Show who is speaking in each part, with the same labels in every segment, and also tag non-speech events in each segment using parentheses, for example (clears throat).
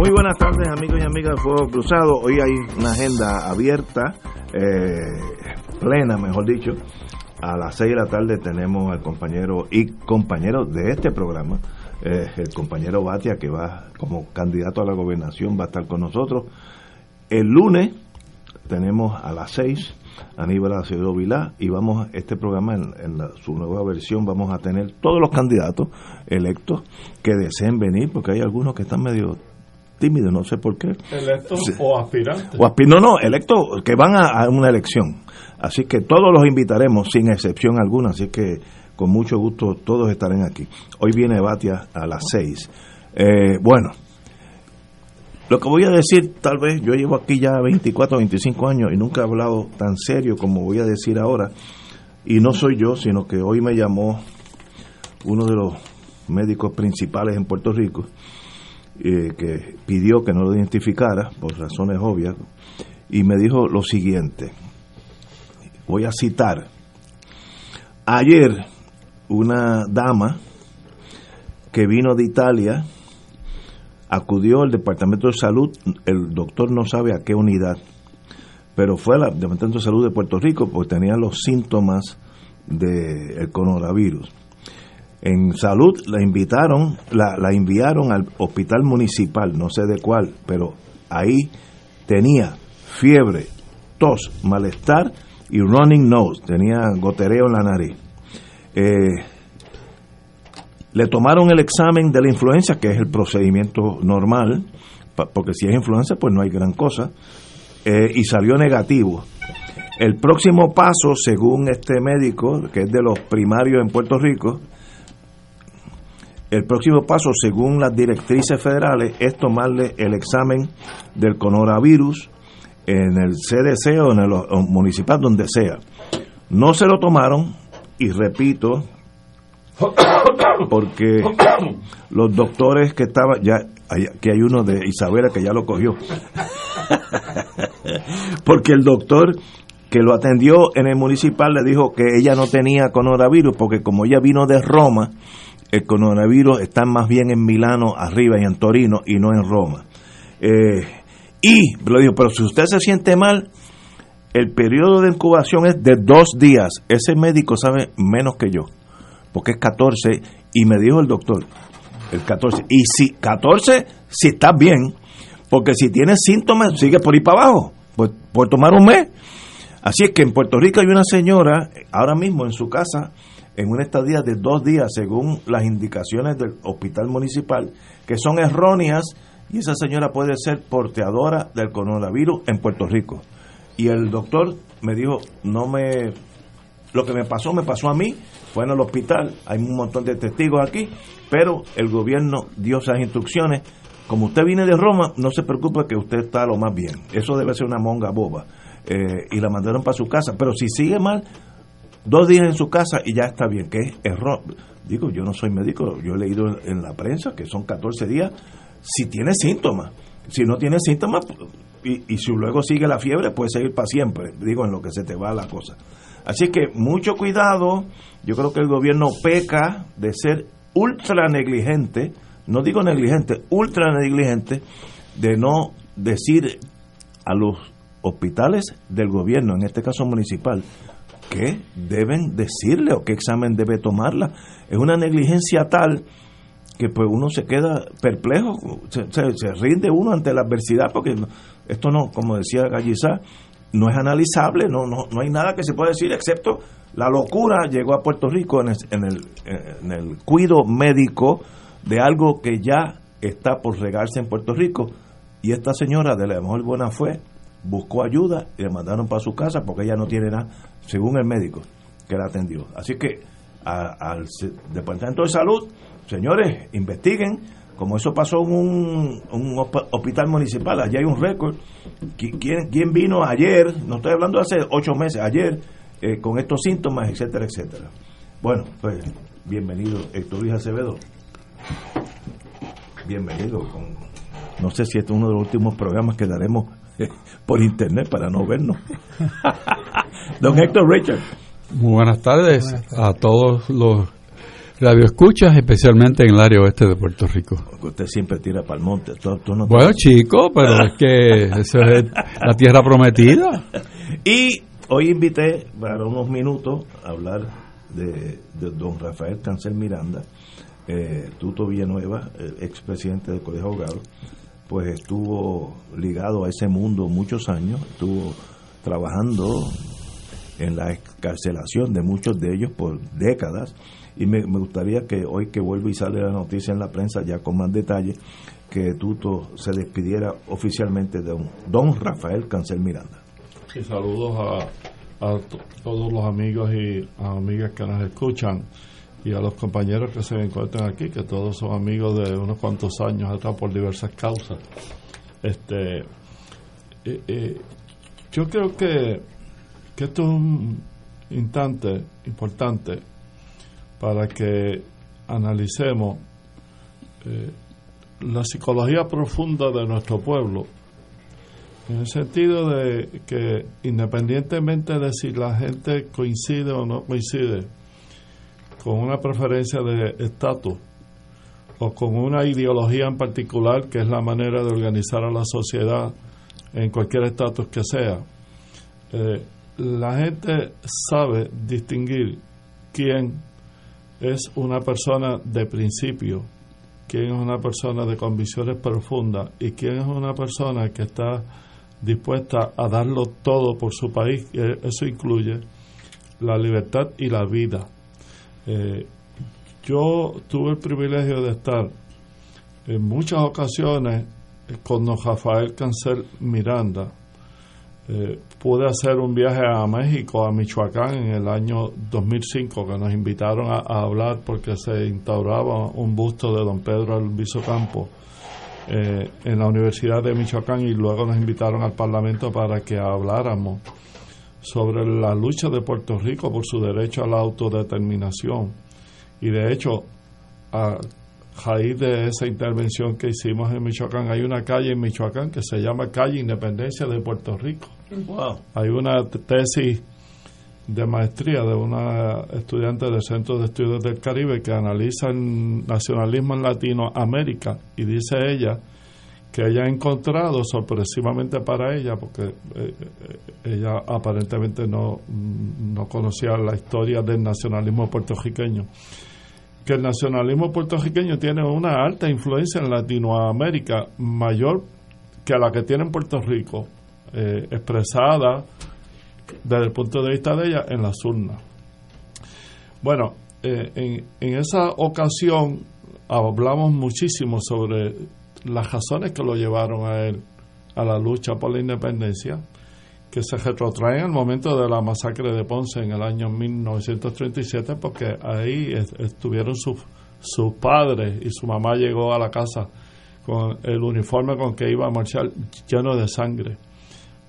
Speaker 1: Muy buenas tardes amigos y amigas de Fuego Cruzado. Hoy hay una agenda abierta, eh, plena mejor dicho. A las 6 de la tarde tenemos al compañero y compañero de este programa, eh, el compañero Batia, que va como candidato a la gobernación, va a estar con nosotros. El lunes tenemos a las 6 Aníbal Acevedo Vilá y vamos a este programa en, en la- su nueva versión vamos a tener todos los candidatos electos que deseen venir porque hay algunos que están medio tímidos no sé por qué.
Speaker 2: Electos o aspirantes.
Speaker 1: o aspi- no no electos que van a, a una elección. Así que todos los invitaremos sin excepción alguna así que con mucho gusto todos estarán aquí. Hoy viene Batia a las 6 Eh, bueno lo que voy a decir, tal vez, yo llevo aquí ya 24, 25 años y nunca he hablado tan serio como voy a decir ahora. Y no soy yo, sino que hoy me llamó uno de los médicos principales en Puerto Rico, eh, que pidió que no lo identificara, por razones obvias, y me dijo lo siguiente. Voy a citar. Ayer, una dama que vino de Italia, acudió al Departamento de Salud, el doctor no sabe a qué unidad, pero fue al Departamento de Salud de Puerto Rico porque tenía los síntomas del coronavirus. En salud la invitaron, la, la enviaron al hospital municipal, no sé de cuál, pero ahí tenía fiebre, tos, malestar y running nose, tenía gotereo en la nariz. Eh, le tomaron el examen de la influenza, que es el procedimiento normal, porque si es influenza, pues no hay gran cosa, eh, y salió negativo. El próximo paso, según este médico, que es de los primarios en Puerto Rico, el próximo paso, según las directrices federales, es tomarle el examen del coronavirus en el CDC o en el municipal, donde sea. No se lo tomaron, y repito, porque los doctores que estaban, ya, que hay uno de Isabela que ya lo cogió, (laughs) porque el doctor que lo atendió en el municipal le dijo que ella no tenía coronavirus, porque como ella vino de Roma, el coronavirus está más bien en Milano arriba y en Torino y no en Roma. Eh, y le dijo, pero si usted se siente mal, el periodo de incubación es de dos días. Ese médico sabe menos que yo, porque es 14, y me dijo el doctor, el 14, y si 14, si estás bien, porque si tienes síntomas, sigue por ir para abajo, por, por tomar un mes. Así es que en Puerto Rico hay una señora, ahora mismo en su casa, en una estadía de dos días, según las indicaciones del hospital municipal, que son erróneas, y esa señora puede ser porteadora del coronavirus en Puerto Rico. Y el doctor me dijo, no me... Lo que me pasó, me pasó a mí, fue en el hospital, hay un montón de testigos aquí, pero el gobierno dio esas instrucciones. Como usted viene de Roma, no se preocupe que usted está lo más bien. Eso debe ser una monga boba. Eh, y la mandaron para su casa. Pero si sigue mal, dos días en su casa y ya está bien, que es error. Digo, yo no soy médico, yo he leído en, la prensa que son 14 días si tiene síntomas. Si no tiene síntomas y, y si luego sigue la fiebre, puede seguir para siempre. Digo, en lo que se te va la cosa. Así que mucho cuidado. Yo creo que el gobierno peca de ser ultra negligente, no digo negligente, ultra negligente, de no decir a los hospitales del gobierno, en este caso municipal, ¿qué deben decirle o qué examen debe tomarla? Es una negligencia tal que pues uno se queda perplejo, se, rinde uno ante la adversidad, porque esto no, como decía Gallizá, no es analizable, no, no, no hay nada que se pueda decir excepto la locura. Llegó a Puerto Rico en el, en el, en el cuido médico de algo que ya está por regarse en Puerto Rico. Y esta señora de la mejor buena fue buscó ayuda y le mandaron para su casa porque ella no tiene nada, según el médico que la atendió. Así que al Departamento de Salud señores, investiguen, como eso pasó en un, hospital municipal, allá hay un récord. ¿Quién, ¿Quién, vino ayer? No estoy hablando de hace ocho meses, ayer, eh, con estos síntomas, etcétera, etcétera. Bueno, pues bienvenido, Héctor Luis Acevedo. Bienvenido. no sé si este es uno de los últimos programas que daremos (laughs) por internet para no vernos. (laughs) Don Héctor Richard.
Speaker 2: Muy buenas tardes a todos los Radio escuchas, especialmente en el área oeste de Puerto Rico.
Speaker 1: Usted siempre tira para el monte.
Speaker 2: bueno, chico, pero es que eso es la tierra prometida. (laughs)
Speaker 1: Y hoy invité para unos minutos a hablar de, don Rafael Cancel Miranda, eh, Tuto Villanueva, expresidente del Colegio de Abogados, pues estuvo ligado a ese mundo muchos años, estuvo trabajando en la escarcelación de muchos de ellos por décadas y me, gustaría que hoy que vuelve y sale la noticia en la prensa ya con más detalle, que Tuto se despidiera oficialmente de don, Rafael Cancel Miranda.
Speaker 3: Sí, saludos a todos los amigos y amigas que nos escuchan y a los compañeros que se encuentran aquí, que todos son amigos de unos cuantos años atrás por diversas causas. Este, yo creo que, que esto es un instante importante para que analicemos eh, la psicología profunda de nuestro pueblo, en el sentido de que independientemente de si la gente coincide o no coincide con una preferencia de estatus o con una ideología en particular, que es la manera de organizar a la sociedad en cualquier estatus que sea, eh, la gente sabe distinguir quién es una persona de principio, quién es una persona de convicciones profundas y quién es una persona que está dispuesta a darlo todo por su país. Eso incluye la libertad y la vida. Eh, yo tuve el privilegio de estar en muchas ocasiones con don Rafael Cancel Miranda, eh, pude hacer un viaje a México, a Michoacán, en el año 2005, que nos invitaron a, hablar porque se instauraba un busto de don Pedro Alviso Campo eh, en la Universidad de Michoacán y luego nos invitaron al Parlamento para que habláramos sobre la lucha de Puerto Rico por su derecho a la autodeterminación. Y de hecho, a raíz de esa intervención que hicimos en Michoacán, hay una calle en Michoacán que se llama Calle Independencia de Puerto Rico hay una tesis de maestría de una estudiante del Centro de Estudios del Caribe que analiza el nacionalismo en Latinoamérica y dice ella que ella ha encontrado sorpresivamente para ella, porque eh, eh, ella aparentemente no, no conocía la historia del nacionalismo puertorriqueño, que el nacionalismo puertorriqueño tiene una alta influencia en Latinoamérica, mayor que la que tiene en Puerto Rico, eh, expresada desde el punto de vista de ella en las urnas. Bueno, en, en esa ocasión hablamos muchísimo sobre las razones que lo llevaron a él a la lucha por la independencia, que se retrotraen al momento de la masacre de Ponce en el año 1937, porque ahí estuvieron sus, sus padres y su mamá llegó a la casa con el uniforme con que iba a marchar lleno de sangre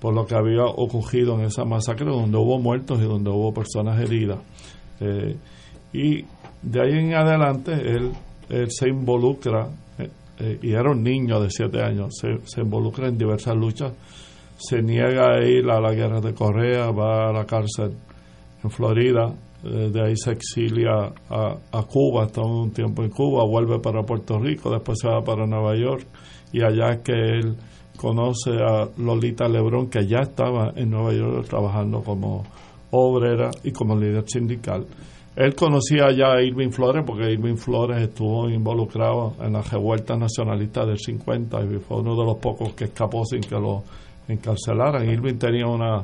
Speaker 3: por lo que había ocurrido en esa masacre donde hubo muertos y donde hubo personas heridas. Eh, y de ahí en adelante él, se involucra, eh, eh, y era un niño de siete años, se, involucra en diversas luchas, se niega a ir a la guerra de Corea, va a la cárcel en Florida, de ahí se exilia a, a Cuba, está un tiempo en Cuba, vuelve para Puerto Rico, después se va para Nueva York y allá que él conoce a Lolita Lebrón, que ya estaba en Nueva York trabajando como obrera y como líder sindical. Él conocía ya a Irving Flores porque Irving Flores estuvo involucrado en la revuelta nacionalista del 50 y fue uno de los pocos que escapó sin que lo encarcelaran. Irving tenía una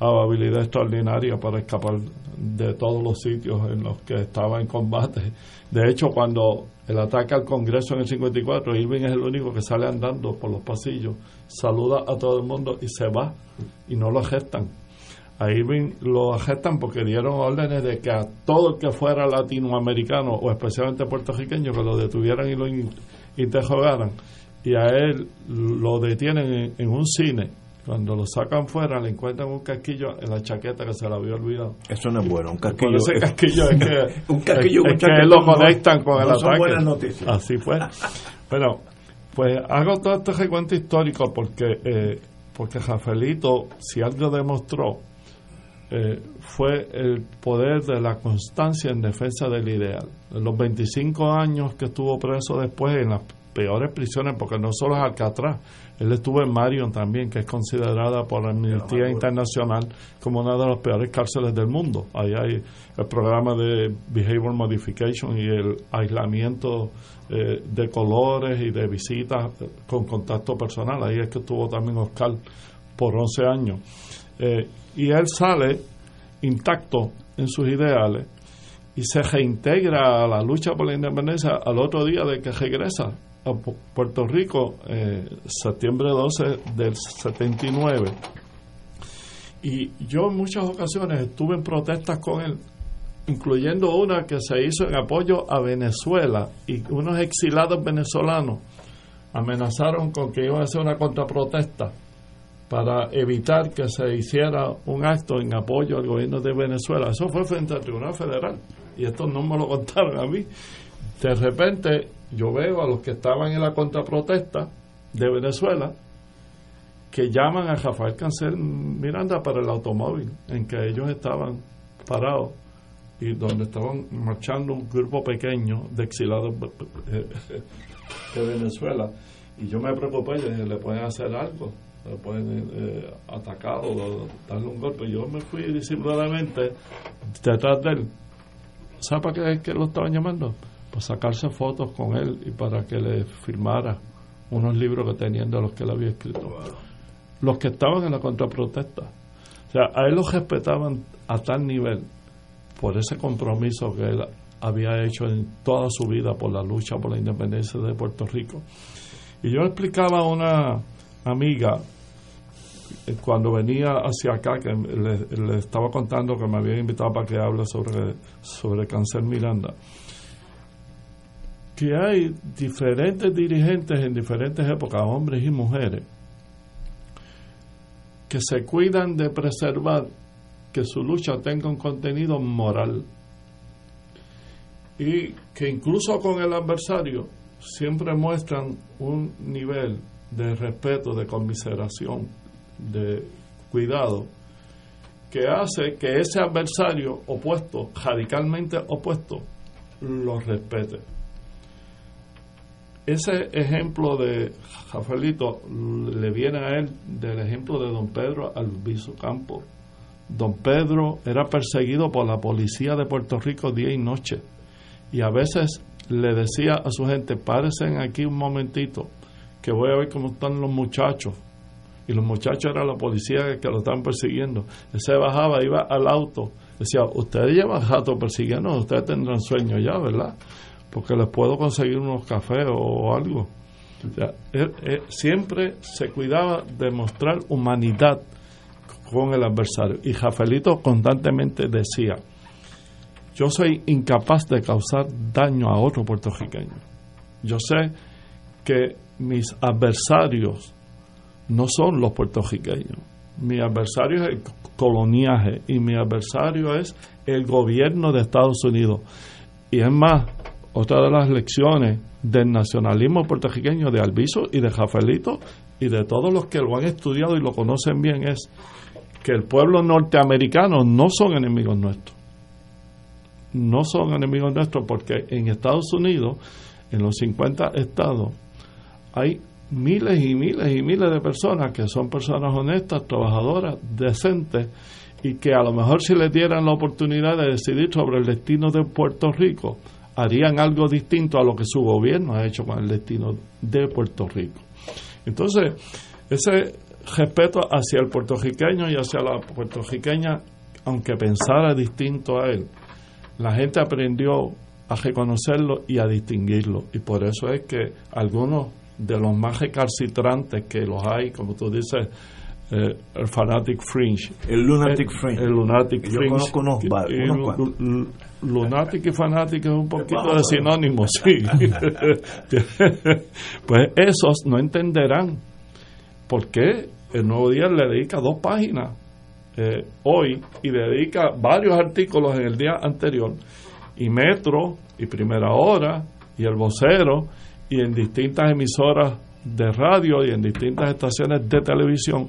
Speaker 3: habilidad extraordinaria para escapar de todos los sitios en los que estaba en combate. De hecho, cuando el ataque al Congreso en el 54, Irving es el único que sale andando por los pasillos, saluda a todo el mundo y se va y no lo arrestan. A Irving lo arrestan porque dieron órdenes de que a todo el que fuera latinoamericano o especialmente puertorriqueño que lo detuvieran y lo interrogaran. Y a él lo detienen en un cine cuando lo sacan fuera, le encuentran un casquillo en la chaqueta que se la había olvidado.
Speaker 1: Eso no es bueno, un casquillo.
Speaker 3: ese casquillo es que, (laughs) un casquillo, es, que lo conectan con el ataque. buenas noticias. Así fue. Pero, pues hago todo este recuento histórico porque, eh, porque Rafaelito, si algo demostró, eh, fue el poder de la constancia en defensa del ideal. En los 25 años que estuvo preso después en las peores prisiones, porque no solo es Alcatraz, él estuvo en Marion también, que es considerada por la Amnistía Internacional como una de las peores cárceles del mundo. Ahí hay el programa de Behavior Modification y el aislamiento eh, de colores y de visitas con contacto personal. Ahí es que estuvo también Oscar por 11 años. Eh, y él sale intacto en sus ideales y se reintegra a la lucha por la independencia al otro día de que regresa a Puerto Rico, eh, septiembre 12 del 79. Y yo en muchas ocasiones estuve en protestas con él, incluyendo una que se hizo en apoyo a Venezuela y unos exilados venezolanos amenazaron con que iban a hacer una contraprotesta para evitar que se hiciera un acto en apoyo al gobierno de Venezuela. Eso fue frente al Tribunal Federal y esto no me lo (laughs) contaron a mí. De repente yo veo a los que estaban en la contraprotesta de Venezuela que llaman a Rafael Cancel Miranda para el automóvil en que ellos estaban parados y donde estaban marchando un grupo pequeño de exilados de Venezuela. Y yo me preocupé, y le pueden hacer algo, le pueden eh, atacar o darle un golpe. Yo me fui disimuladamente detrás de él. ¿Sabe para qué, qué lo estaban llamando? para sacarse fotos con él y para que le firmara unos libros que tenían de los que él había escrito. Los que estaban en la contraprotesta. O sea, a él lo respetaban a tal nivel por ese compromiso que él había hecho en toda su vida por la lucha por la independencia de Puerto Rico. Y yo explicaba una amiga eh, cuando venía hacia acá, que le, estaba contando que me habían invitado para que hable sobre, sobre cáncer Miranda que hay diferentes dirigentes en diferentes épocas, hombres y mujeres, que se cuidan de preservar que su lucha tenga un contenido moral y que incluso con el adversario siempre muestran un nivel de respeto, de conmiseración, de cuidado, que hace que ese adversario opuesto, radicalmente opuesto, lo respete. Ese ejemplo de Rafaelito le viene a él del ejemplo de don Pedro Alviso Campo. Don Pedro era perseguido por la policía de Puerto Rico día y noche y a veces le decía a su gente, párense aquí un momentito, que voy a ver cómo están los muchachos. Y los muchachos eran la policía que lo estaban persiguiendo. Él se bajaba, iba al auto, decía, ustedes llevan rato persiguiendo, ustedes tendrán sueño ya, ¿verdad? porque les puedo conseguir unos cafés o algo. siempre se cuidaba de mostrar humanidad con el adversario. Y Jafelito constantemente decía, yo soy incapaz de causar daño a otro puertorriqueño. Yo sé que mis adversarios no son los puertorriqueños. Mi adversario es el coloniaje y mi adversario es el gobierno de Estados Unidos. Y es más, otra de las lecciones del nacionalismo puertorriqueño de Alviso y de Rafaelito y de todos los que lo han estudiado y lo conocen bien es que el pueblo norteamericano no son enemigos nuestros. No son enemigos nuestros porque en Estados Unidos, en los 50 estados, hay miles y miles y miles de personas que son personas honestas, trabajadoras, decentes y que a lo mejor si les dieran la oportunidad de decidir sobre el destino de Puerto Rico, harían algo distinto a lo que su gobierno ha hecho con el destino de Puerto Rico. Entonces, ese respeto hacia el puertorriqueño y hacia la puertorriqueña, aunque pensara distinto a él, la gente aprendió a reconocerlo y a distinguirlo. Y por eso es que algunos de los más recalcitrantes que los hay, como tú dices, eh, el Fanatic Fringe.
Speaker 1: El Lunatic Fringe.
Speaker 3: El Lunatic
Speaker 1: Yo conozco unos,
Speaker 3: Lunatic y Fanatic es un poquito de sinónimo, sí. (laughs) pues esos no entenderán por qué el Nuevo Día le dedica dos páginas eh, hoy y dedica varios artículos en el día anterior y Metro y Primera Hora y El Vocero y en distintas emisoras de radio y en distintas estaciones de televisión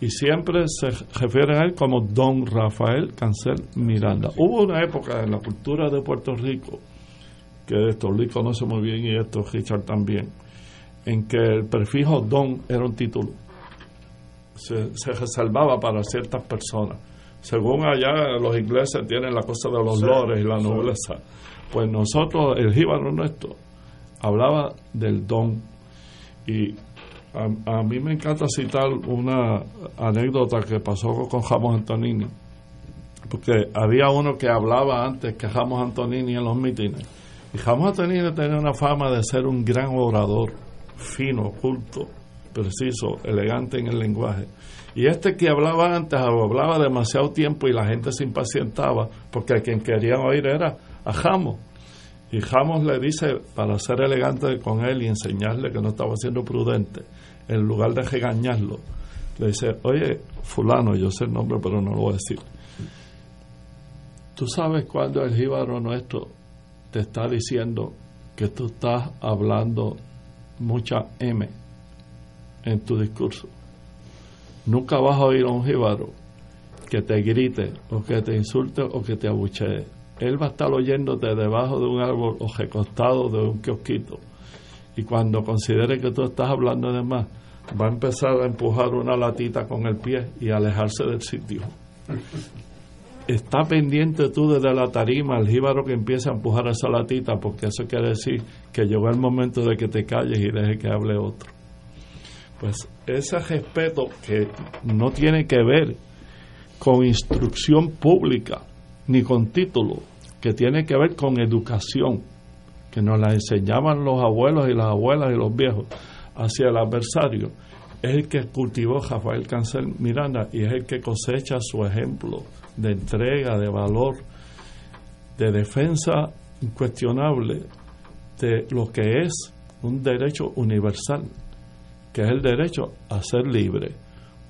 Speaker 3: y siempre se refieren a él como Don Rafael Cancel Miranda. Hubo una época en la cultura de Puerto Rico, que esto Luis conoce muy bien y esto Richard también, en que el prefijo Don era un título. Se, se reservaba para ciertas personas. Según allá los ingleses tienen la cosa de los lores y la nobleza. Pues nosotros, el jíbaro nuestro, hablaba del don. Y a, mí me encanta citar una anécdota que pasó con Jamos Antonini, porque había uno que hablaba antes que Jamos Antonini en los mítines. Y Jamos Antonini tenía una fama de ser un gran orador, fino, culto, preciso, elegante en el lenguaje. Y este que hablaba antes hablaba demasiado tiempo y la gente se impacientaba porque a quien querían oír era a Jamos. Y Jamos le dice, para ser elegante con él y enseñarle que no estaba siendo prudente, en lugar de regañarlo, le dice, oye, fulano, yo sé el nombre, pero no lo voy a decir. ¿Tú sabes cuando el jíbaro nuestro te está diciendo que tú estás hablando mucha M en tu discurso? Nunca vas a oír a un jíbaro que te grite o que te insulte o que te abuchee. Él va a estar oyéndote debajo de un árbol o recostado de un kiosquito. Y cuando considere que tú estás hablando de más, va a empezar a empujar una latita con el pie y alejarse del sitio. Está pendiente tú desde la tarima, el jíbaro que empieza a empujar esa latita, porque eso quiere decir que llegó el momento de que te calles y deje que hable otro. Pues ese respeto que no tiene que ver con instrucción pública ni con título, que tiene que ver con educación, que nos la enseñaban los abuelos y las abuelas y los viejos hacia el adversario, es el que cultivó Rafael Cancel Miranda y es el que cosecha su ejemplo de entrega, de valor, de defensa incuestionable de lo que es un derecho universal, que es el derecho a ser libre.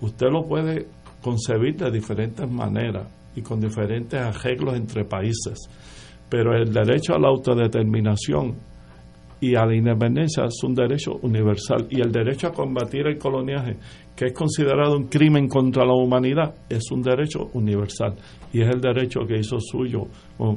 Speaker 3: Usted lo puede concebir de diferentes maneras y con diferentes arreglos entre países, pero el derecho a la autodeterminación y a la independencia es un derecho universal y el derecho a combatir el coloniaje, que es considerado un crimen contra la humanidad, es un derecho universal y es el derecho que hizo suyo,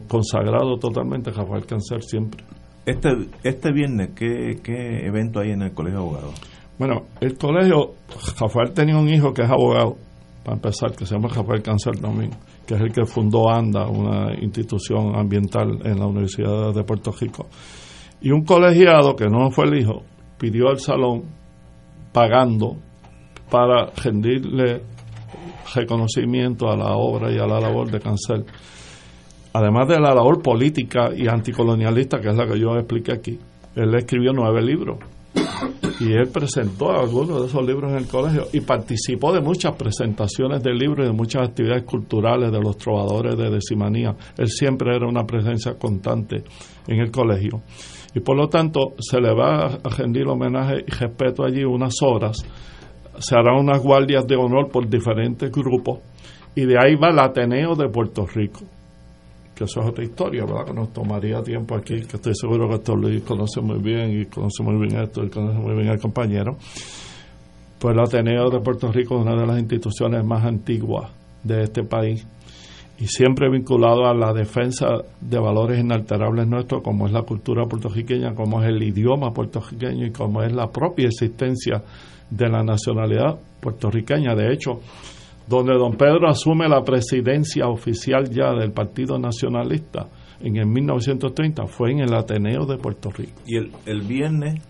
Speaker 3: consagrado totalmente Rafael Cáncer siempre.
Speaker 1: Este, este viernes, ¿qué, ¿qué evento hay en el Colegio de Abogados?
Speaker 3: Bueno, el colegio, Rafael tenía un hijo que es abogado, para empezar, que se llama Rafael Cáncer también, que es el que fundó ANDA, una institución ambiental en la Universidad de Puerto Rico y un colegiado, que no fue el hijo, pidió al salón pagando para rendirle reconocimiento a la obra y a la labor de Cancel. Además de la labor política y anticolonialista, que es la que yo expliqué aquí, él escribió nueve libros y él presentó algunos de esos libros en el colegio y participó de muchas presentaciones de libros y de muchas actividades culturales de los trovadores de Decimanía. Él siempre era una presencia constante en el colegio. Y por lo tanto se le va a rendir homenaje y respeto allí unas horas, se harán unas guardias de honor por diferentes grupos. Y de ahí va el Ateneo de Puerto Rico, eso es otra historia, ¿verdad? Que nos tomaría tiempo aquí, que estoy seguro que esto Luis conoce muy bien y conoce muy bien esto y conoce muy bien al compañero. Pues el Ateneo de Puerto Rico es una de las instituciones más antiguas de este país y siempre vinculado a la defensa de valores inalterables nuestros, como es la cultura puertorriqueña, como es el idioma puertorriqueño y como es la propia existencia de la nacionalidad puertorriqueña. De hecho, donde don Pedro asume la presidencia oficial ya del Partido Nacionalista en el 1930 fue en el Ateneo de Puerto Rico.
Speaker 1: Y el, el viernes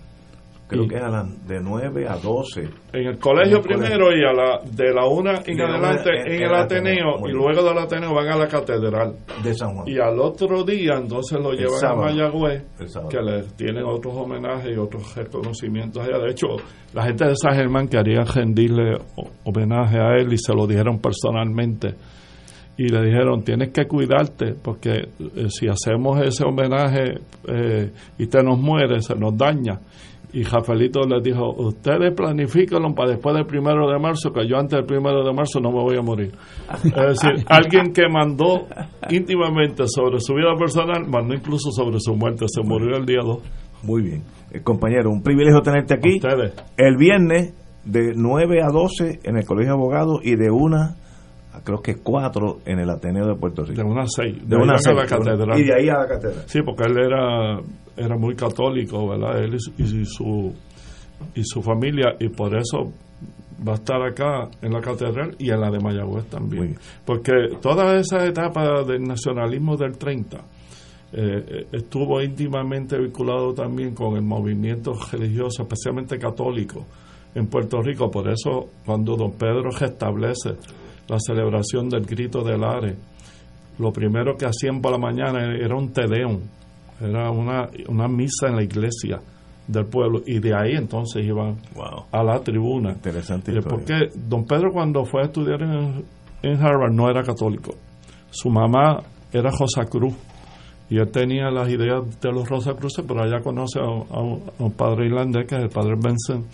Speaker 1: creo que eran de 9 a 12.
Speaker 3: En el colegio primero y a la, de la una en adelante en, el Ateneo, y luego del Ateneo van a la catedral.
Speaker 1: De San Juan.
Speaker 3: Y al otro día entonces lo llevan a Mayagüez, que le tienen otros homenajes y otros reconocimientos allá. De hecho, la gente de San Germán quería rendirle homenaje a él y se lo dijeron personalmente. Y le dijeron tienes que cuidarte porque eh, si hacemos ese homenaje eh, y te nos muere se nos daña y Rafaelito les dijo, ustedes planifíquenlo para después del primero de marzo, que yo antes del primero de marzo no me voy a morir. Es decir, (laughs) alguien que mandó íntimamente sobre su vida personal, mandó incluso sobre su muerte, se murió el día 2.
Speaker 1: Muy bien. Eh, compañero, un privilegio tenerte aquí.
Speaker 3: Ustedes.
Speaker 1: El viernes de 9 a 12 en el Colegio de Abogados y de 1 creo que 4 en el Ateneo de Puerto Rico.
Speaker 3: De una a 6.
Speaker 1: De, una a 6.
Speaker 3: la catedral.
Speaker 1: Y de ahí a la catedral.
Speaker 3: Sí, porque él era era muy católico, ¿verdad? Él y, su y su familia y por eso va a estar acá en la catedral y en la de Mayagüez también. Porque toda esa etapa del nacionalismo del 30 eh, estuvo íntimamente vinculado también con el movimiento religioso, especialmente católico, en Puerto Rico. Por eso, cuando don Pedro restablece la celebración del grito del Are, lo primero que hacían por la mañana era un tedeum era una, una misa en la iglesia del pueblo y de ahí entonces iban a la tribuna.
Speaker 1: Interesante.
Speaker 3: Porque don Pedro cuando fue a estudiar en, en, Harvard no era católico. Su mamá era Rosa Cruz y él tenía las ideas de los Rosa Cruces, pero allá conoce a, un padre irlandés que es el padre Benson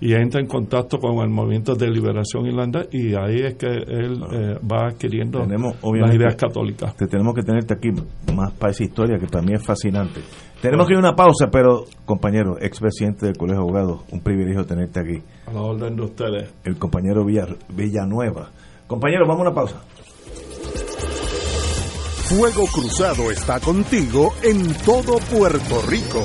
Speaker 3: y entra en contacto con el movimiento de liberación irlandés y ahí es que él eh, va adquiriendo las ideas católicas.
Speaker 1: Te tenemos que tenerte aquí más para esa historia que también es fascinante. Tenemos que ir a una pausa, pero compañero, expresidente del Colegio de Abogados, un privilegio tenerte aquí.
Speaker 3: A la orden de ustedes.
Speaker 1: El compañero Villanueva. Compañero, vamos a una pausa.
Speaker 4: Fuego Cruzado está contigo en todo Puerto Rico.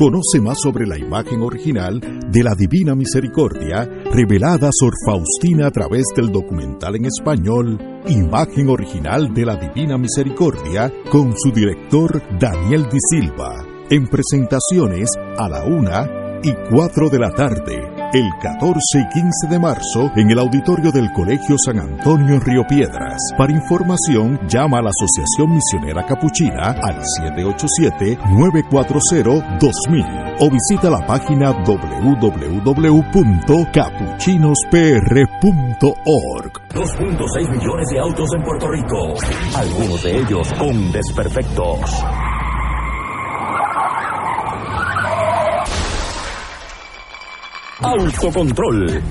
Speaker 4: Conoce más sobre la imagen original de la Divina Misericordia revelada por Faustina a través del documental en español Imagen Original de la Divina Misericordia con su director Daniel Di Silva. En presentaciones a la una y cuatro de la tarde el 14 y 15 de marzo en el auditorio del Colegio San Antonio en Río Piedras. Para información, llama a la Asociación Misionera Capuchina al 787-940-2000 o visita la página www.capuchinospr.org.
Speaker 5: 2.6 millones de autos en Puerto Rico, algunos de ellos con desperfectos. Autocontrol.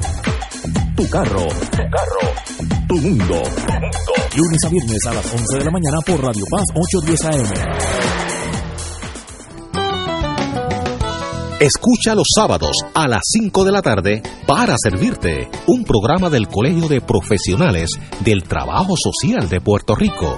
Speaker 5: Tu carro. Tu carro. Tu mundo. Lunes a viernes a las 11 de la mañana por Radio Paz 810 AM. Escucha los sábados a las 5 de la tarde para servirte un programa del Colegio de Profesionales del Trabajo Social de Puerto Rico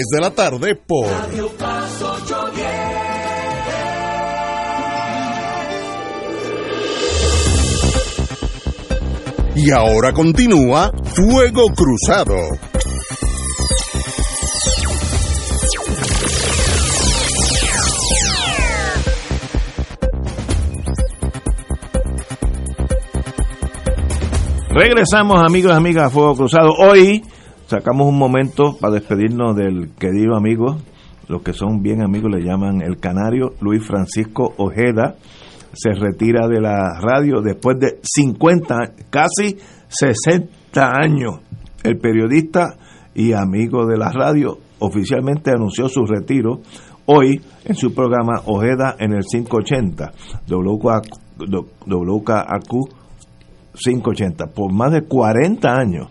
Speaker 6: de la tarde por Y ahora continúa Fuego Cruzado.
Speaker 1: Regresamos amigos y amigas a Fuego Cruzado. Hoy sacamos un momento para despedirnos del querido amigo, los que son bien amigos le llaman el canario, Luis Francisco Ojeda. Se retira de la radio después de 50, casi 60 años. El periodista y amigo de la radio oficialmente anunció su retiro hoy en su programa Ojeda en el 580, WKAQ 580. Por más de 40 años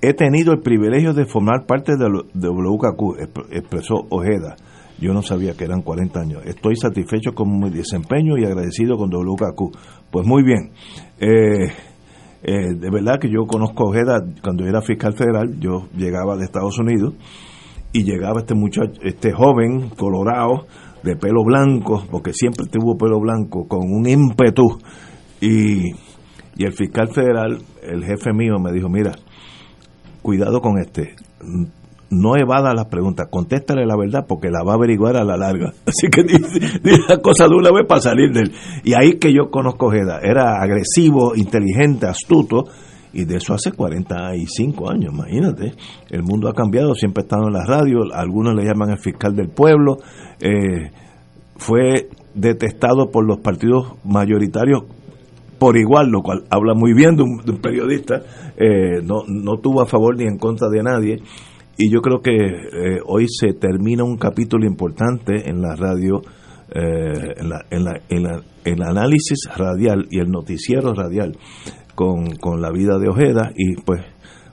Speaker 1: he tenido el privilegio de formar parte de WKQ, expresó Ojeda. Yo no sabía que eran 40 años. Estoy satisfecho con mi desempeño y agradecido con WKQ. Pues muy bien. Eh, eh, de verdad que yo conozco a Ojeda cuando era fiscal federal. Yo llegaba de Estados Unidos y llegaba este muchacho, este joven colorado de pelo blanco, porque siempre tuvo pelo blanco, con un ímpetu. Y, y el fiscal federal, el jefe mío, me dijo: Mira, cuidado con este. No evada las preguntas, contéstale la verdad porque la va a averiguar a la larga. (laughs) Así que dice, la cosa de una vez para salir de él. Y ahí que yo conozco Ojeda, era agresivo, inteligente, astuto, y de eso hace 45 años, imagínate. El mundo ha cambiado, siempre ha estado en la radio, algunos le llaman el fiscal del pueblo. Eh, fue detestado por los partidos mayoritarios por igual, lo cual habla muy bien de un, periodista, eh, no, no tuvo a favor ni en contra de nadie. Y yo creo que eh, hoy se termina un capítulo importante en la radio, eh, en, la, en, la, en la, el análisis radial y el noticiero radial con, con la vida de Ojeda. Y pues,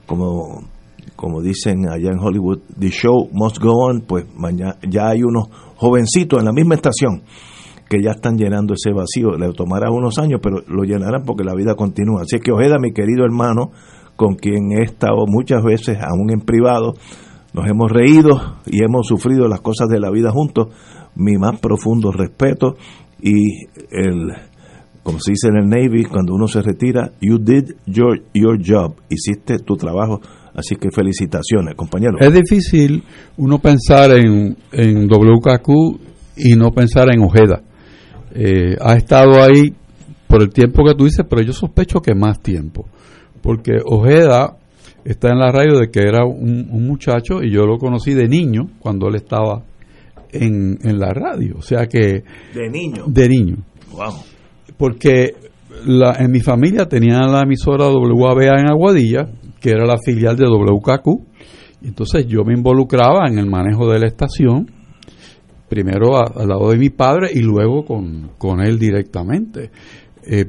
Speaker 1: como, como dicen allá en Hollywood, the show must go on, pues mañana, ya hay unos jovencitos en la misma estación que ya están llenando ese vacío. Le tomará unos años, pero lo llenarán porque la vida continúa. Así que Ojeda, mi querido hermano, con quien he estado muchas veces, aún en privado, nos hemos reído y hemos sufrido las cosas de la vida juntos. Mi más profundo respeto y el, como se dice en el Navy, cuando uno se retira, you did your, your job, hiciste tu trabajo. Así que felicitaciones, compañero.
Speaker 2: Es difícil uno pensar en, en WKQ y no pensar en Ojeda. Eh, ha estado ahí por el tiempo que tú dices, pero yo sospecho que más tiempo, porque Ojeda está en la radio de que era un, muchacho y yo lo conocí de niño cuando él estaba en, en, la radio, o sea que...
Speaker 1: De niño.
Speaker 2: De niño.
Speaker 1: Wow.
Speaker 2: Porque la, en mi familia tenían la emisora WABA en Aguadilla, que era la filial de WKQ, y entonces yo me involucraba en el manejo de la estación primero al lado de mi padre y luego con, él directamente. Eh,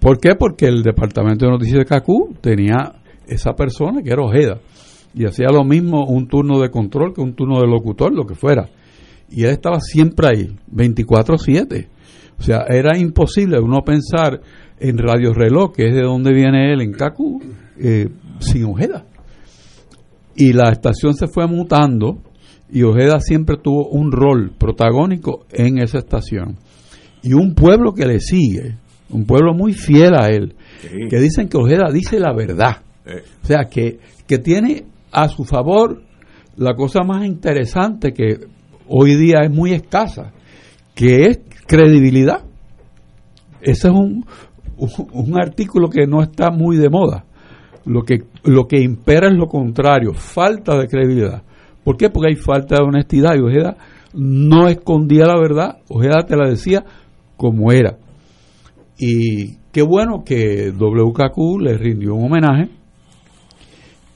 Speaker 2: ¿Por qué? Porque el departamento de noticias de CACU tenía esa persona que era Ojeda y hacía lo mismo un turno de control que un turno de locutor, lo que fuera. Y él estaba siempre ahí, 24/7. O sea, era imposible uno pensar en Radio Reloj, que es de donde viene él, en CACU, eh, sin Ojeda. Y la estación se fue mutando y Ojeda siempre tuvo un rol protagónico en esa estación. Y un pueblo que le sigue, un pueblo muy fiel a él, que dicen que Ojeda dice la verdad. O sea, que, que tiene a su favor la cosa más interesante que hoy día es muy escasa, que es credibilidad. Ese es un, un, artículo que no está muy de moda. Lo que, lo que impera es lo contrario, falta de credibilidad. ¿Por qué? Porque hay falta de honestidad y Ojeda no escondía la verdad, Ojeda te la decía como era. Y qué bueno que WKQ le rindió un homenaje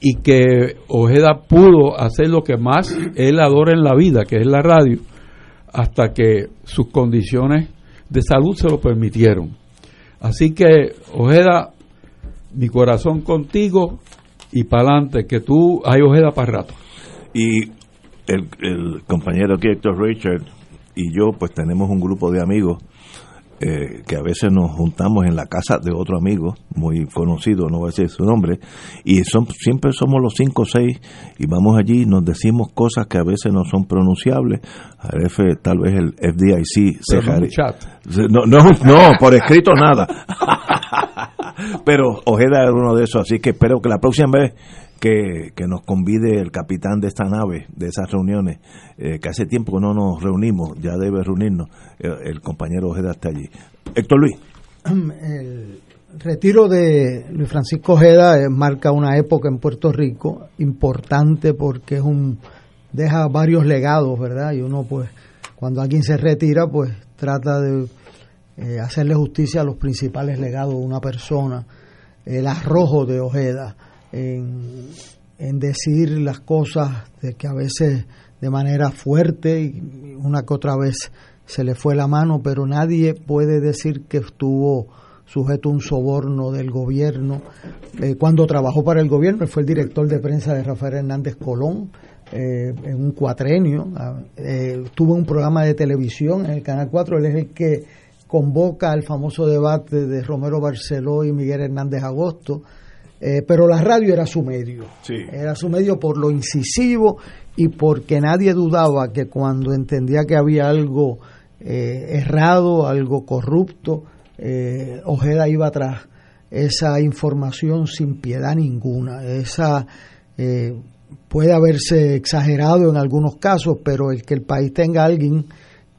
Speaker 2: y que Ojeda pudo hacer lo que más él adora en la vida, que es la radio, hasta que sus condiciones de salud se lo permitieron. Así que, Ojeda, mi corazón contigo y para adelante, que tú hay Ojeda para rato.
Speaker 1: Y el, el compañero aquí, Héctor Richard, y yo, pues tenemos un grupo de amigos eh, que a veces nos juntamos en la casa de otro amigo muy conocido, no voy a decir su nombre, y son, siempre somos los cinco o seis y vamos allí y nos decimos cosas que a veces no son pronunciables. A F, tal vez el FDIC se no, no, no, por escrito nada. (laughs) Pero Ojeda es uno de esos, así que espero que la próxima vez que, que, nos convide el capitán de esta nave, de esas reuniones, eh, que hace tiempo que no nos reunimos, ya debe reunirnos, el, compañero Ojeda está allí. Héctor Luis. (clears throat)
Speaker 7: El retiro de Luis Francisco Ojeda eh, marca una época en Puerto Rico importante porque es un deja varios legados, ¿verdad? Y uno pues cuando alguien se retira pues trata de eh, hacerle justicia a los principales legados de una persona, el arrojo de Ojeda en, decir las cosas de que a veces de manera fuerte y una que otra vez se le fue la mano, pero nadie puede decir que estuvo sujeto a un soborno del gobierno. Eh, cuando trabajó para el gobierno, fue el director de prensa de Rafael Hernández Colón eh, en un cuatrenio. Ah, eh, tuvo un programa de televisión en el Canal 4, él es el que convoca al famoso debate de Romero Barceló y Miguel Hernández Agosto eh, pero la radio era su medio. Era su medio por lo incisivo y porque nadie dudaba que cuando entendía que había algo eh, errado, algo corrupto, eh, Ojeda iba tras esa información sin piedad ninguna. Esa puede haberse exagerado en algunos casos, pero el que el país tenga alguien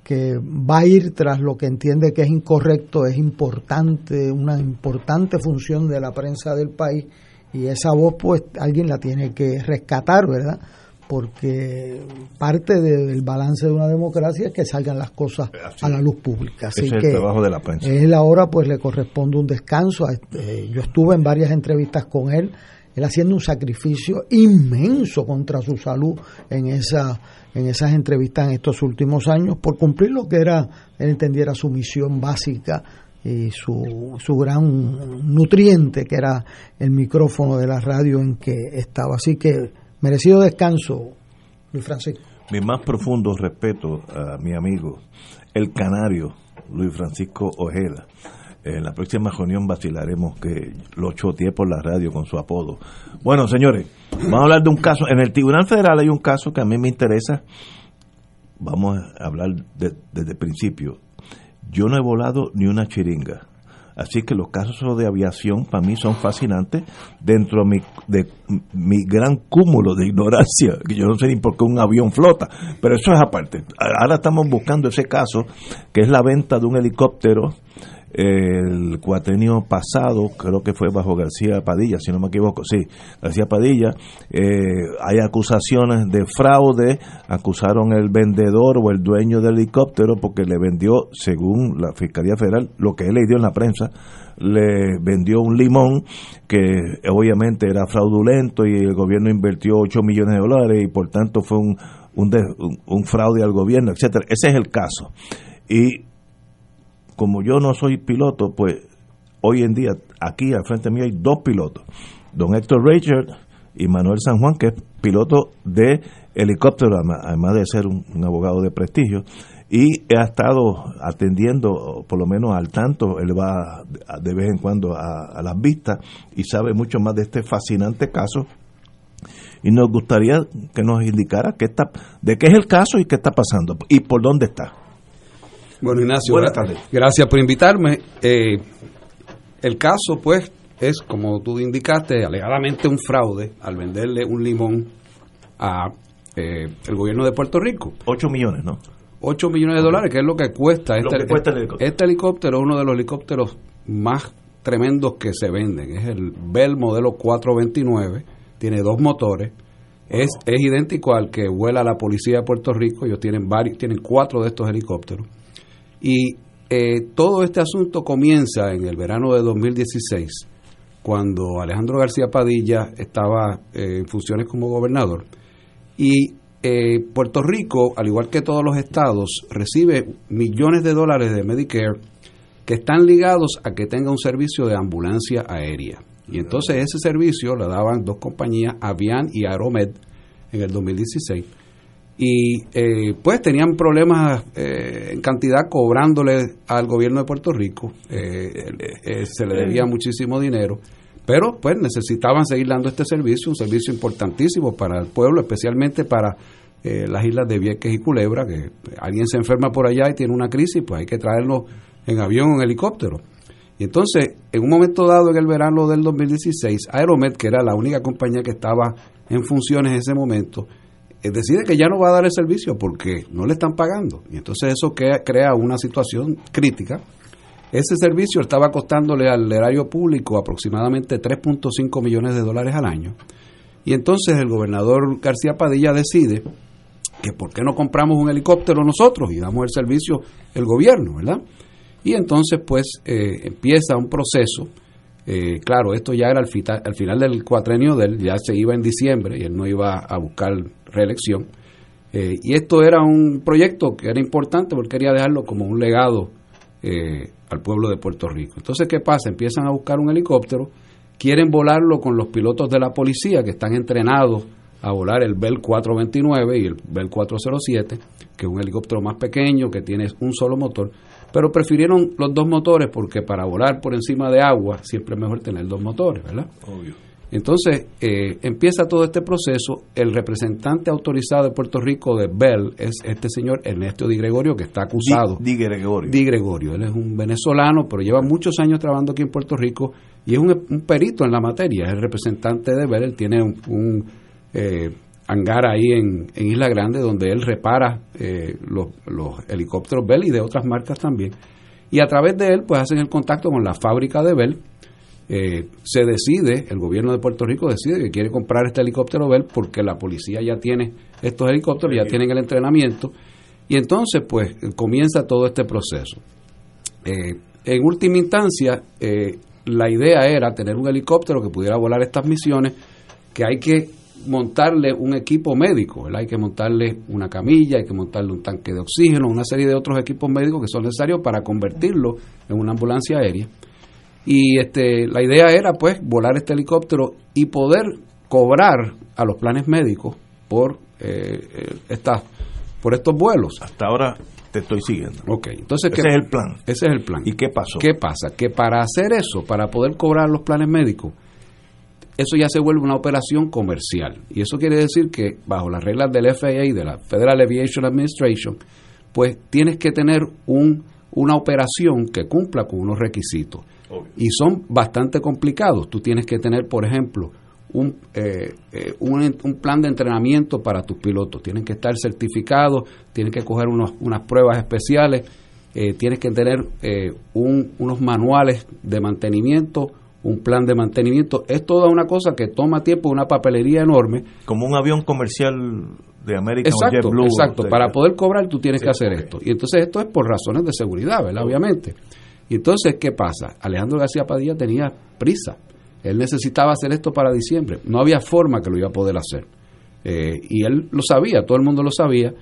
Speaker 7: que va a ir tras lo que entiende que es incorrecto es importante, una importante función de la prensa del país y esa voz pues alguien la tiene que rescatar, ¿verdad? Porque parte del balance de una democracia es que salgan las cosas a la luz pública. Así
Speaker 1: es el
Speaker 7: que
Speaker 1: trabajo de la prensa.
Speaker 7: Él ahora pues le corresponde un descanso. Este, yo estuve en varias entrevistas con él, él haciendo un sacrificio inmenso contra su salud en esa en esas entrevistas en estos últimos años por cumplir lo que era, él entendiera su misión básica y su, su gran nutriente que era el micrófono de la radio en que estaba. Así que merecido descanso, Luis Francisco.
Speaker 1: Mi más profundo respeto a mi amigo, el canario Luis Francisco Ojeda. En la próxima reunión vacilaremos que lo choteé por la radio con su apodo. Bueno, señores, vamos a hablar de un caso. En el Tribunal Federal hay un caso que a mí me interesa. Vamos a hablar desde el principio. Yo no he volado ni una chiringa. Así que los casos de aviación para mí son fascinantes dentro de mi, de mi gran cúmulo de ignorancia, yo no sé ni por qué un avión flota, pero eso es aparte. Ahora estamos buscando ese caso, que es la venta de un helicóptero el cuatrenio pasado, creo que fue bajo García Padilla, si no me equivoco, sí, García Padilla, eh, hay acusaciones de fraude, acusaron el vendedor o el dueño del helicóptero porque le vendió, según la Fiscalía Federal, lo que él le dio en la prensa, le vendió un limón que obviamente era fraudulento y el gobierno invirtió 8 millones de dólares y por tanto fue un, un, un fraude al gobierno, etcétera. Ese es el caso. Y como yo no soy piloto, pues hoy en día aquí al frente mío hay dos pilotos, don Héctor Richard y Manuel San Juan, que es piloto de helicóptero, además de ser un, abogado de prestigio, y ha estado atendiendo, por lo menos al tanto, él va de vez en cuando a, las vistas y sabe mucho más de este fascinante caso. Y nos gustaría que nos indicara qué está, de qué es el caso y qué está pasando y por dónde está.
Speaker 8: Bueno, Ignacio, buenas tardes. Gracias por invitarme. Eh, el caso, pues, es, como tú indicaste, alegadamente un fraude al venderle un limón a eh, el gobierno de Puerto Rico.
Speaker 1: 8 millones, ¿no?
Speaker 8: 8 millones de dólares, que es lo que cuesta, este, helicóptero. este helicóptero. es uno de los helicópteros más tremendos que se venden. Es el Bell modelo 429, tiene dos motores. Es, es idéntico al que vuela la policía de Puerto Rico. Ellos tienen varios, tienen cuatro de estos helicópteros. Y eh, todo este asunto comienza en el verano de 2016, cuando Alejandro García Padilla estaba eh, en funciones como gobernador. Y eh, Puerto Rico, al igual que todos los estados, recibe millones de dólares de Medicare que están ligados a que tenga un servicio de ambulancia aérea. Y entonces ese servicio lo daban dos compañías, Avian y Aeromed, en el 2016. Y eh, pues tenían problemas eh, en cantidad cobrándole al gobierno de Puerto Rico. se le debía muchísimo dinero. Pero pues necesitaban seguir dando este servicio, un servicio importantísimo para el pueblo, especialmente para eh, las islas de Vieques y Culebra, que alguien se enferma por allá y tiene una crisis, pues hay que traerlo en avión o en helicóptero. Y entonces, en un momento dado, en el verano del 2016, Aeromed, que era la única compañía que estaba en funciones en ese momento, eh, decide que ya no va a dar el servicio porque no le están pagando. Y entonces eso crea una situación crítica ese servicio estaba costándole al erario público aproximadamente 3.5 millones de dólares al año. Y entonces el gobernador García Padilla decide que por qué no compramos un helicóptero nosotros y damos el servicio el gobierno, ¿verdad? Y entonces pues eh, empieza un proceso, eh, claro, esto ya era al, al, final del cuatrenio de él, ya se iba en diciembre y él no iba a buscar reelección. Eh, y esto era un proyecto que era importante porque quería dejarlo como un legado al pueblo de Puerto Rico. Entonces, ¿qué pasa? Empiezan a buscar un helicóptero, quieren volarlo con los pilotos de la policía que están entrenados a volar el Bell 429 y el Bell 407, que es un helicóptero más pequeño, que tiene un solo motor, pero prefirieron los dos motores porque para volar por encima de agua siempre es mejor tener dos motores, ¿verdad? Obvio. Entonces eh, empieza todo este proceso. El representante autorizado de Puerto Rico de Bell es este señor Ernesto Di Gregorio, que está acusado.
Speaker 1: Di, Gregorio.
Speaker 8: Di Gregorio. Él es un venezolano, pero lleva muchos años trabajando aquí en Puerto Rico y es un, perito en la materia. Es el representante de Bell. Él tiene un, eh, hangar ahí en, Isla Grande donde él repara eh, los, los helicópteros Bell y de otras marcas también. Y a través de él, pues hacen el contacto con la fábrica de Bell eh, se decide, el gobierno de Puerto Rico decide que quiere comprar este helicóptero Bell porque la policía ya tiene estos helicópteros, ya tienen el entrenamiento, y entonces pues comienza todo este proceso. Eh, en última instancia, eh, la idea era tener un helicóptero que pudiera volar estas misiones, que hay que montarle un equipo médico, hay que montarle una camilla, hay que montarle un tanque de oxígeno, una serie de otros equipos médicos que son necesarios para convertirlo en una ambulancia aérea. Y este, la idea era pues volar este helicóptero y poder cobrar a los planes médicos por eh, estas por estos vuelos.
Speaker 1: Hasta ahora te estoy siguiendo.
Speaker 8: Ok, entonces
Speaker 1: ese es el plan.
Speaker 8: Ese es el plan.
Speaker 1: ¿Y qué pasó?
Speaker 8: ¿Qué pasa? Que para hacer eso, para poder cobrar los planes médicos, eso ya se vuelve una operación comercial. Y eso quiere decir que bajo las reglas del FAA y de la Federal Aviation Administration, pues tienes que tener un, una operación que cumpla con unos requisitos. Y son bastante complicados. Tú tienes que tener, por ejemplo, un, eh, eh, un, plan de entrenamiento para tus pilotos. Tienen que estar certificados, tienen que coger unos, unas pruebas especiales, eh, tienes que tener unos manuales de mantenimiento, un plan de mantenimiento. Es toda una cosa que toma tiempo, una papelería enorme.
Speaker 1: Como un avión comercial de América
Speaker 8: exacto, Exacto, para poder cobrar tú tienes que hacer esto. Y entonces esto es por razones de seguridad, ¿verdad? Obviamente. Entonces, ¿qué pasa? Alejandro García Padilla tenía prisa. Él necesitaba hacer esto para diciembre. No había forma que lo iba a poder hacer. Eh, y él lo sabía, todo el mundo lo sabía,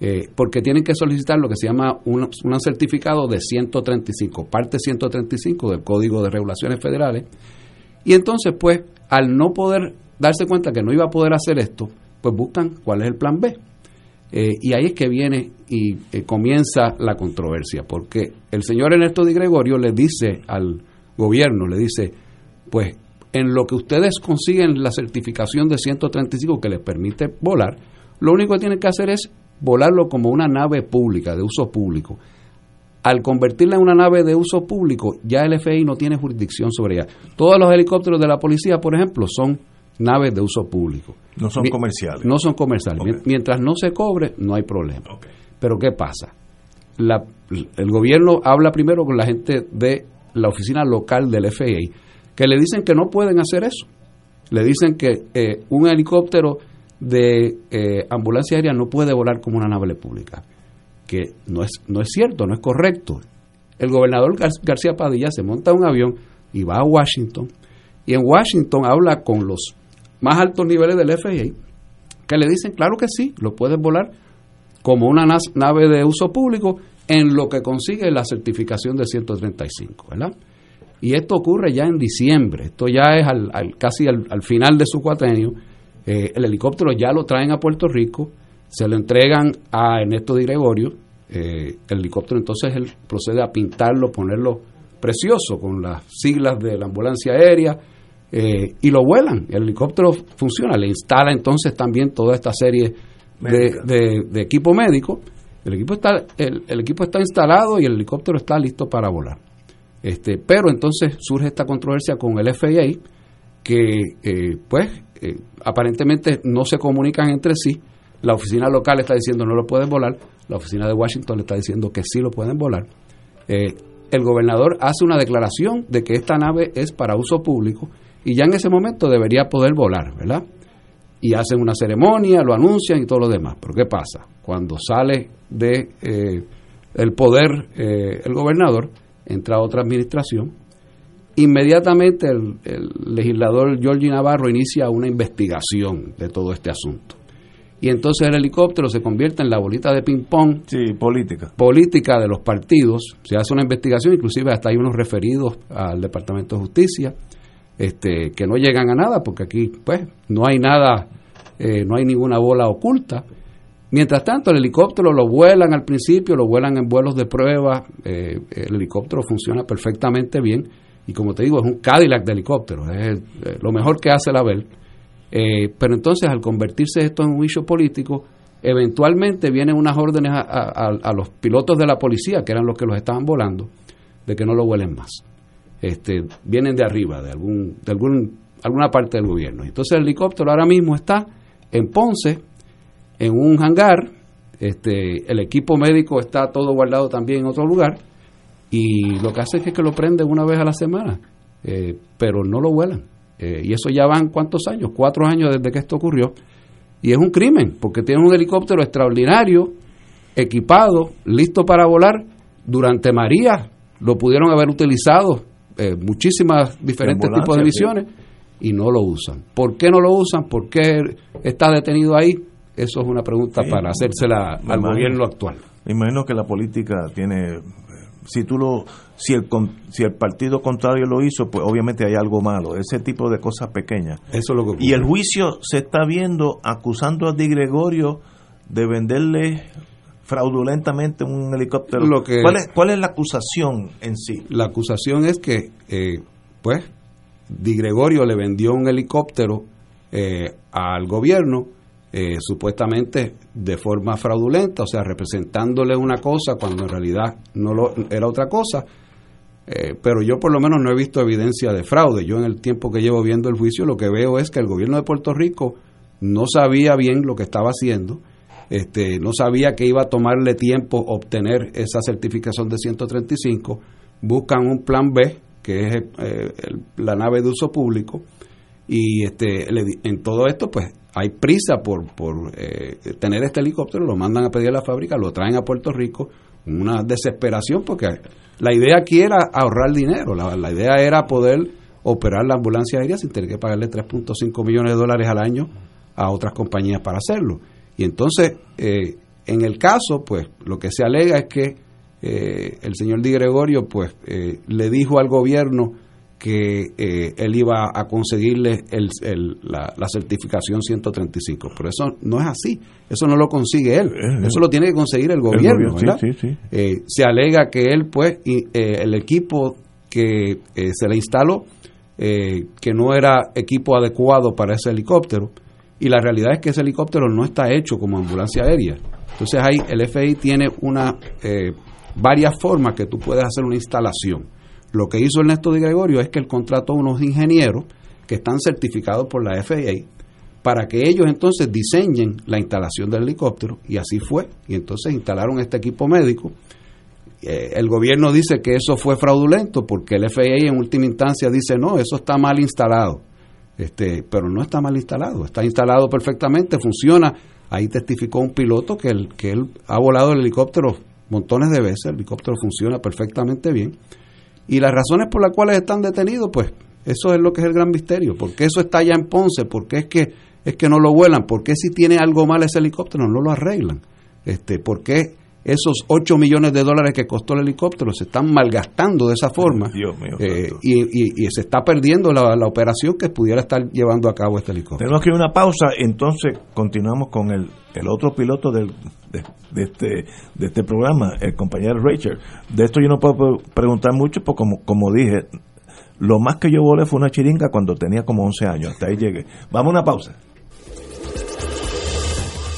Speaker 8: eh, porque tienen que solicitar lo que se llama un, un, certificado de 135, parte 135 del Código de Regulaciones Federales. Y entonces, pues, al no poder darse cuenta que no iba a poder hacer esto, pues buscan cuál es el plan B. Eh, y ahí es que viene y eh, comienza la controversia, porque el señor Ernesto Di Gregorio le dice al gobierno, le dice, pues en lo que ustedes consiguen la certificación de 135 que les permite volar, lo único que tienen que hacer es volarlo como una nave pública, de uso público. Al convertirla en una nave de uso público, ya el FI no tiene jurisdicción sobre ella. Todos los helicópteros de la policía, por ejemplo, son naves de uso público.
Speaker 1: No son comerciales.
Speaker 8: No son comerciales. Mientras no se cobre, no hay problema. Pero ¿qué pasa? La, el gobierno habla primero con la gente de la oficina local del FAA, que le dicen que no pueden hacer eso. Le dicen que eh, un helicóptero de eh, ambulancia aérea no puede volar como una nave pública. Que no es, no es cierto, no es correcto. El gobernador García Padilla se monta un avión y va a Washington Y en Washington habla con los más altos niveles del FAA, que le dicen, claro que sí, lo puedes volar como una nave de uso público en lo que consigue la certificación de 135, ¿verdad? Y esto ocurre ya en diciembre, esto ya es al, casi al, final de su cuatrenio, eh, el helicóptero ya lo traen a Puerto Rico, se lo entregan a Ernesto Di Gregorio, eh, el helicóptero entonces él procede a pintarlo, ponerlo precioso con las siglas de la ambulancia aérea eh, y lo vuelan. El helicóptero funciona, le instala entonces también toda esta serie de, equipo médico. El equipo está el, equipo está instalado y el helicóptero está listo para volar. Este, pero entonces surge esta controversia con el FAA que eh, pues aparentemente no se comunican entre sí. La oficina local está diciendo no lo pueden volar, la oficina de Washington le está diciendo que sí lo pueden volar. Eh, el gobernador hace una declaración de que esta nave es para uso público y ya en ese momento debería poder volar, ¿verdad? Y hacen una ceremonia, lo anuncian y todo lo demás. Pero ¿qué pasa? Cuando sale de eh, el poder eh, el gobernador, entra otra administración, inmediatamente el, el legislador Giorgi Navarro inicia una investigación de todo este asunto y entonces el helicóptero se convierte en la bolita de ping-pong
Speaker 1: política.
Speaker 8: política de los partidos. Se hace una investigación, inclusive hasta hay unos referidos al Departamento de Justicia, este, que no llegan a nada, porque aquí pues no hay nada, eh, no hay ninguna bola oculta. Mientras tanto, el helicóptero lo vuelan al principio, lo vuelan en vuelos de prueba, eh, el helicóptero funciona perfectamente bien, y como te digo, es un Cadillac de helicóptero, es eh, lo mejor que hace la Bell pero entonces, al convertirse esto en un juicio político, eventualmente vienen unas órdenes a, los pilotos de la policía, que eran los que los estaban volando, de que no lo vuelen más. Este, vienen de arriba, de, algún, de algún, alguna parte del gobierno. Entonces el helicóptero ahora mismo está en Ponce, en un hangar, este, el equipo médico está todo guardado también en otro lugar, y lo que hace es que lo prenden una vez a la semana, eh, pero no lo vuelan. Eh, y eso ya van cuántos años, cuatro años desde que esto ocurrió. Y es un crimen, porque tiene un helicóptero extraordinario, equipado, listo para volar. Durante María lo pudieron haber utilizado eh, muchísimas diferentes tipos de misiones y no lo usan. ¿Por qué no lo usan? ¿Por qué está detenido ahí? Eso es una pregunta para hacérsela al gobierno actual.
Speaker 1: Me imagino que la política tiene si tú lo si el si el partido contrario lo hizo pues obviamente hay algo malo ese tipo de cosas pequeñas
Speaker 8: eso lo
Speaker 1: y el juicio se está viendo acusando a Di Gregorio de venderle fraudulentamente un helicóptero ¿Cuál, es, ¿Cuál es la acusación en sí?
Speaker 8: La acusación es que, eh, pues, Di Gregorio le vendió un helicóptero eh, al gobierno eh, supuestamente de forma fraudulenta, o sea, representándole una cosa cuando en realidad no lo, era otra cosa. Eh, pero yo por lo menos no he visto evidencia de fraude. Yo en el tiempo que llevo viendo el juicio lo que veo es que el gobierno de Puerto Rico no sabía bien lo que estaba haciendo, este, no sabía que iba a tomarle tiempo obtener esa certificación de 135, buscan un plan B, que es eh, la nave de uso público, y este, en todo esto pues hay prisa por, por eh, tener este helicóptero, lo mandan a pedir a la fábrica, lo traen a Puerto Rico, una desesperación porque la idea aquí era ahorrar dinero, la, la idea era poder operar la ambulancia aérea sin tener que pagarle 3.5 millones de dólares al año a otras compañías para hacerlo. Y entonces, eh, en el caso, pues lo que se alega es que eh, el señor Di Gregorio, pues le dijo al gobierno que eh, él iba a conseguirle el, la, certificación 135. Pero eso no es así. Eso no lo consigue él. Eso lo tiene que conseguir el gobierno. Eh, se alega que él, pues, y, eh, el equipo que se le instaló, que no era equipo adecuado para ese helicóptero. Y la realidad es que ese helicóptero no está hecho como ambulancia aérea. Entonces ahí el FI tiene una varias formas que tú puedes hacer una instalación lo que hizo Ernesto de Gregorio es que él contrató unos ingenieros que están certificados por la FAA para que ellos entonces diseñen la instalación del helicóptero y así fue. Y entonces instalaron este equipo médico. Eh, el gobierno dice que eso fue fraudulento porque el FAA en última instancia dice no, eso está mal instalado. Este, pero no está mal instalado, está instalado perfectamente, funciona. Ahí testificó un piloto que, el, que él ha volado el helicóptero montones de veces, el helicóptero funciona perfectamente bien y las razones por las cuales están detenidos, pues Eso es lo que es el gran misterio. ¿Por qué eso está allá en Ponce? ¿Por qué es que, es que no lo vuelan? ¿Por qué si tiene algo mal ese helicóptero no lo arreglan? Este, ¿Por qué esos 8 millones de dólares que costó el helicóptero se están malgastando de esa forma eh, y, se está perdiendo la, operación que pudiera estar llevando a cabo este helicóptero.
Speaker 1: Tenemos que ir a una pausa, entonces continuamos con el, el otro piloto del, de, este, de este programa, el compañero Rachel. De esto yo no puedo preguntar mucho, porque como, como dije, lo más que yo volé fue una chiringa cuando tenía como 11 años, hasta ahí llegué. Vamos a una pausa.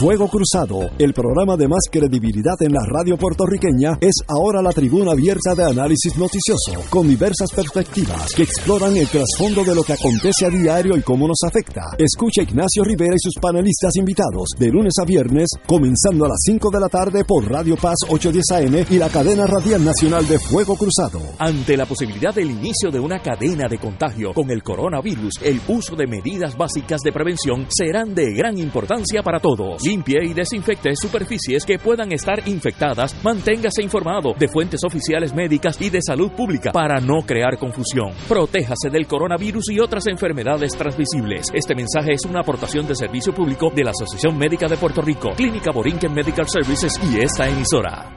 Speaker 9: Fuego Cruzado, el programa de más credibilidad en la radio puertorriqueña, es ahora la tribuna abierta de análisis noticioso, con diversas perspectivas que exploran el trasfondo de lo que acontece a diario y cómo nos afecta. Escucha Ignacio Rivera y sus panelistas invitados de lunes a viernes, comenzando a las 5 de la tarde por Radio Paz 810 AM y la cadena radial nacional de Fuego Cruzado.
Speaker 10: Ante la posibilidad del inicio de una cadena de contagio con el coronavirus, el uso de medidas básicas de prevención serán de gran importancia para todos. Limpie y desinfecte superficies que puedan estar infectadas. Manténgase informado de fuentes oficiales médicas y de salud pública para no crear confusión. Protéjase del coronavirus y otras enfermedades transmisibles. Este mensaje es una aportación de servicio público de la Asociación Médica de Puerto Rico, Clínica Borinquen Medical Services y esta emisora.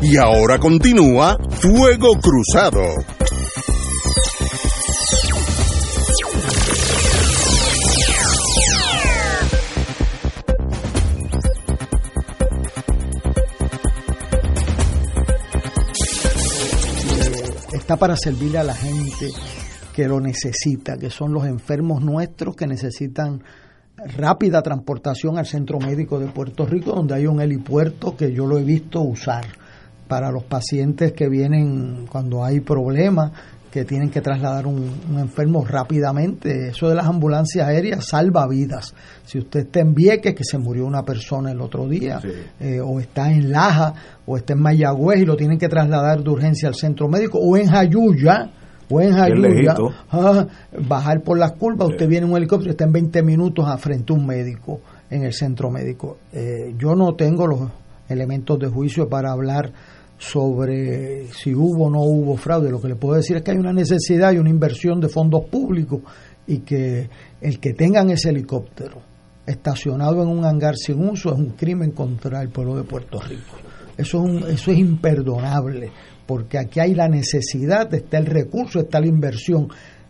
Speaker 6: Y ahora continúa Fuego Cruzado.
Speaker 7: Está para servirle a la gente que lo necesita, que son los enfermos nuestros que necesitan rápida transportación al centro médico de Puerto Rico, donde hay un helipuerto que yo lo he visto usar. Para los pacientes que vienen cuando hay problemas, que tienen que trasladar un, enfermo rápidamente. Eso de las ambulancias aéreas salva vidas. Si usted está en Vieques, que se murió una persona el otro día, eh, o está en Laja, o está en Mayagüez y lo tienen que trasladar de urgencia al centro médico, o en Jayuya, o en Jayuya, ah, bajar por las curvas, usted viene en un helicóptero y está en 20 minutos a frente a un médico en el centro médico. Eh, yo no tengo los elementos de juicio para hablar sobre si hubo o no hubo fraude. Lo que le puedo decir es que hay una necesidad y una inversión de fondos públicos y que el que tengan ese helicóptero estacionado en un hangar sin uso es un crimen contra el pueblo de Puerto Rico. Eso es, eso es imperdonable, porque aquí hay la necesidad, está el recurso, está la inversión.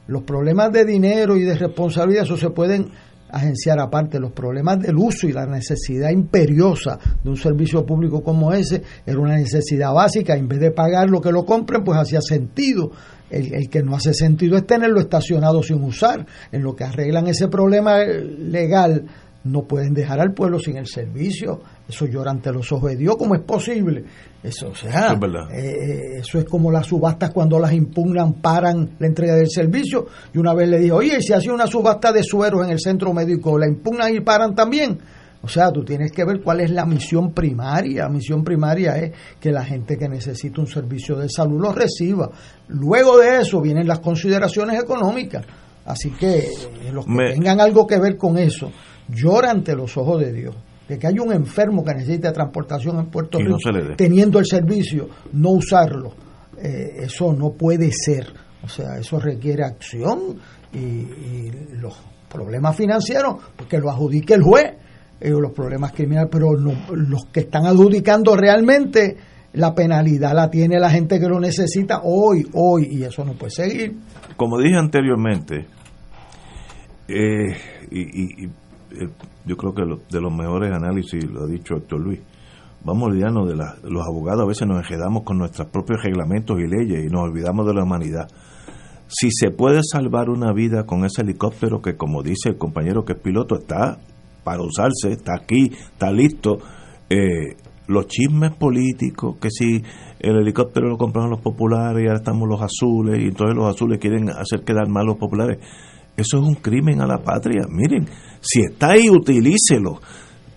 Speaker 7: Los problemas de dinero y de responsabilidad, eso se pueden agenciar aparte los problemas del uso y la necesidad imperiosa de un servicio público como ese, era una necesidad básica, en vez de pagar lo que lo compren, pues hacía sentido. El, el, que no hace sentido es tenerlo estacionado sin usar. En lo que arreglan ese problema legal, no pueden dejar al pueblo sin el servicio. Eso llora ante los ojos de Dios. ¿Cómo es posible? Eso, o sea, eh, eh, eso es como las subastas cuando las impugnan, paran la entrega del servicio. Y una vez le dije, oye, si hace una subasta de sueros en el centro médico, ¿la impugnan y paran también? O sea, tú tienes que ver cuál es la misión primaria. La misión primaria es que la gente que necesita un servicio de salud lo reciba. Luego de eso vienen las consideraciones económicas. Así que eh, los que tengan algo que ver con eso, llora ante los ojos de Dios. De que hay un enfermo que necesita transportación en Puerto Rico, teniendo el servicio, no usarlo. Eh, eso no puede ser. O sea, eso requiere acción y, los problemas financieros, pues que lo adjudique el juez, eh, los problemas criminales, pero los que están adjudicando realmente la penalidad la tiene la gente que lo necesita hoy, hoy, y eso no puede seguir.
Speaker 1: Como dije anteriormente, Eh, y, y, yo creo que de los mejores análisis, lo ha dicho Héctor Luis, vamos a olvidarnos de los abogados, a veces nos enredamos con nuestros propios reglamentos y leyes y nos olvidamos de la humanidad. Si se puede salvar una vida con ese helicóptero que, como dice el compañero que es piloto, está para usarse, está aquí, está listo, eh, los chismes políticos, que si el helicóptero lo compraron los populares y ahora estamos los azules y entonces los azules quieren hacer quedar mal los populares, eso es un crimen a la patria. Miren, si está ahí, utilícelo.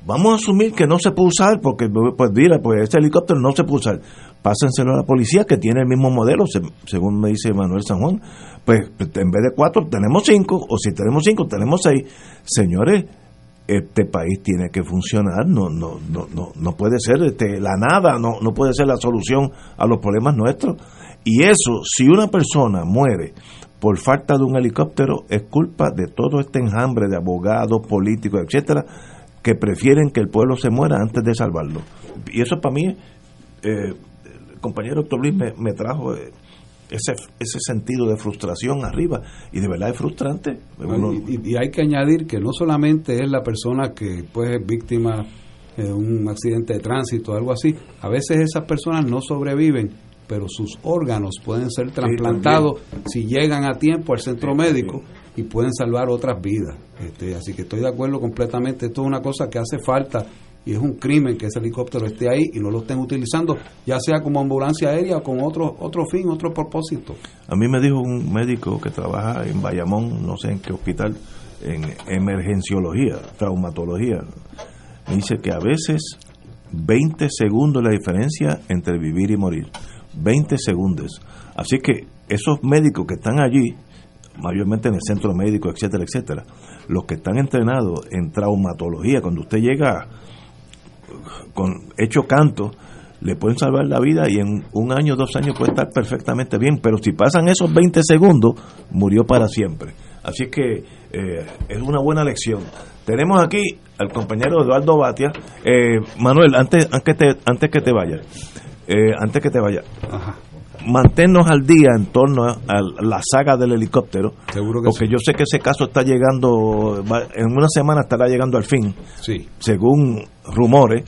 Speaker 1: Vamos a asumir que no se puede usar porque, pues mira, pues ese helicóptero no se puede usar. Pásenselo a la policía que tiene el mismo modelo, según me dice Manuel San Juan. Pues en vez de cuatro tenemos cinco, o si tenemos cinco tenemos seis. Señores, este país tiene que funcionar, no, no, no, no, no puede ser este, la nada, no, no puede ser la solución a los problemas nuestros. Y eso, si una persona muere por falta de un helicóptero, es culpa de todo este enjambre de abogados, políticos, etcétera, que prefieren que el pueblo se muera antes de salvarlo. Y eso para mí, eh, compañero Luis me, trajo eh, ese, ese sentido de frustración arriba, y de verdad es frustrante.
Speaker 8: y, hay que añadir que no solamente es la persona que pues, es víctima de un accidente de tránsito o algo así, a veces esas personas no sobreviven, pero sus órganos pueden ser trasplantados si llegan a tiempo al centro médico y pueden salvar otras vidas. Este, así que estoy de acuerdo completamente. Esto es una cosa que hace falta y es un crimen que ese helicóptero esté ahí y no lo estén utilizando, ya sea como ambulancia aérea o con otro, otro fin, otro propósito.
Speaker 1: A mí me dijo un médico que trabaja en Bayamón, no sé en qué hospital, en emergenciología, traumatología, me dice que a veces 20 segundos la diferencia entre vivir y morir. 20 segundos. Así que esos médicos que están allí, mayormente en el centro médico, etcétera, etcétera, los que están entrenados en traumatología, cuando usted llega con hecho canto, le pueden salvar la vida y en un año, dos años puede estar perfectamente bien, pero si pasan esos 20 segundos, murió para siempre. Así que eh, es una buena lección. Tenemos aquí al compañero Eduardo Batia. Eh, Manuel, antes, antes, te, antes que te vayas, eh, antes que te vaya, manténnos al día en torno a, la saga del helicóptero, porque yo sé que ese caso está llegando, en una semana estará llegando al fin,
Speaker 8: sí.
Speaker 1: según rumores.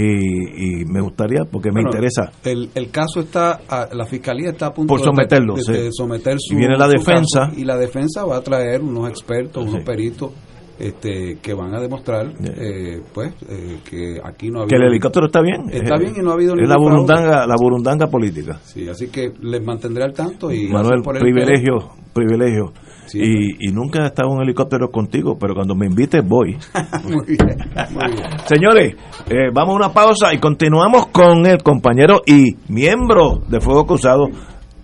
Speaker 1: Y, me gustaría, porque me interesa.
Speaker 8: El, el caso está, la fiscalía está a punto
Speaker 1: por someterlo,
Speaker 8: de, someter su.
Speaker 1: Y viene la defensa.
Speaker 8: y la defensa va a traer unos expertos, unos peritos este, que van a demostrar eh, pues eh, que aquí no ha
Speaker 1: habido que el helicóptero está bien.
Speaker 8: Está bien y no ha habido
Speaker 1: es la burundanga la burundanga política.
Speaker 8: Sí así que les mantendré al tanto y
Speaker 1: Manuel privilegio privilegio. Y, nunca he estado en un helicóptero contigo pero cuando me invites voy. (laughs) Muy bien, muy bien. señores eh, vamos a una pausa y continuamos con el compañero y miembro de Fuego Cruzado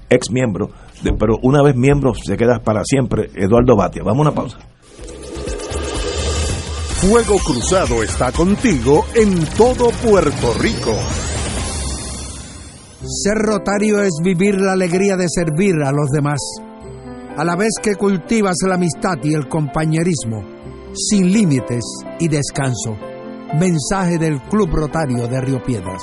Speaker 1: ex miembro pero una vez miembro se queda para siempre Eduardo Batia. Vamos a una pausa
Speaker 6: Fuego Cruzado está contigo en todo Puerto Rico.
Speaker 11: Ser rotario es vivir la alegría de servir a los demás, a la vez que cultivas la amistad y el compañerismo, sin límites y descanso. Mensaje del Club Rotario de Río Piedras.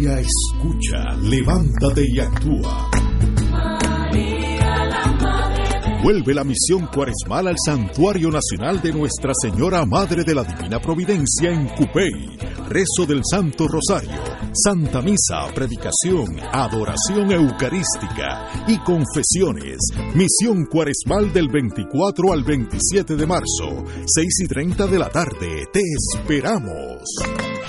Speaker 4: escucha, levántate y actúa. Vuelve la misión cuaresmal al Santuario Nacional de Nuestra Señora Madre de la Divina Providencia en Cupey. Rezo del Santo Rosario, Santa Misa, predicación, adoración eucarística y confesiones. Misión cuaresmal del 24 al 27 de marzo, 6 y 30 de la tarde. Te esperamos.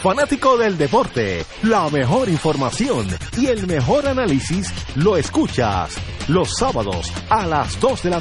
Speaker 5: Fanático del deporte, la mejor información y el mejor análisis lo escuchas los sábados a las 2 de la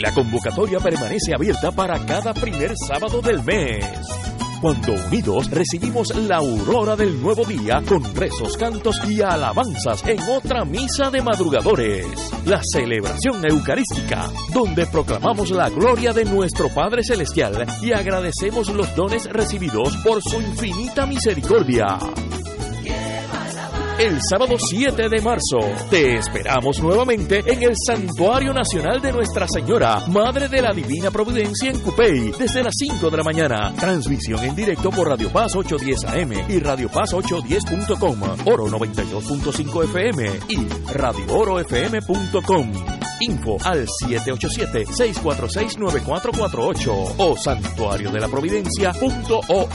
Speaker 10: La convocatoria permanece abierta para cada primer sábado del mes cuando unidos recibimos la aurora del nuevo día con rezos, cantos y alabanzas en otra misa de madrugadores. La celebración eucarística, donde proclamamos la gloria de nuestro Padre Celestial y agradecemos los dones recibidos por su infinita misericordia el sábado 7 de marzo. Te esperamos nuevamente en el Santuario Nacional de Nuestra Señora, Madre de la Divina Providencia en Cupey, desde las 5 de la mañana. Transmisión en directo por Radio Paz 810 AM y Radio Paz 810.com, Oro 92.5 FM y Radio RadioOroFM.com. Info al 787-646-9448 o santuario de la providencia.org.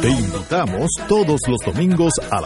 Speaker 4: Te invitamos todos los domingos a la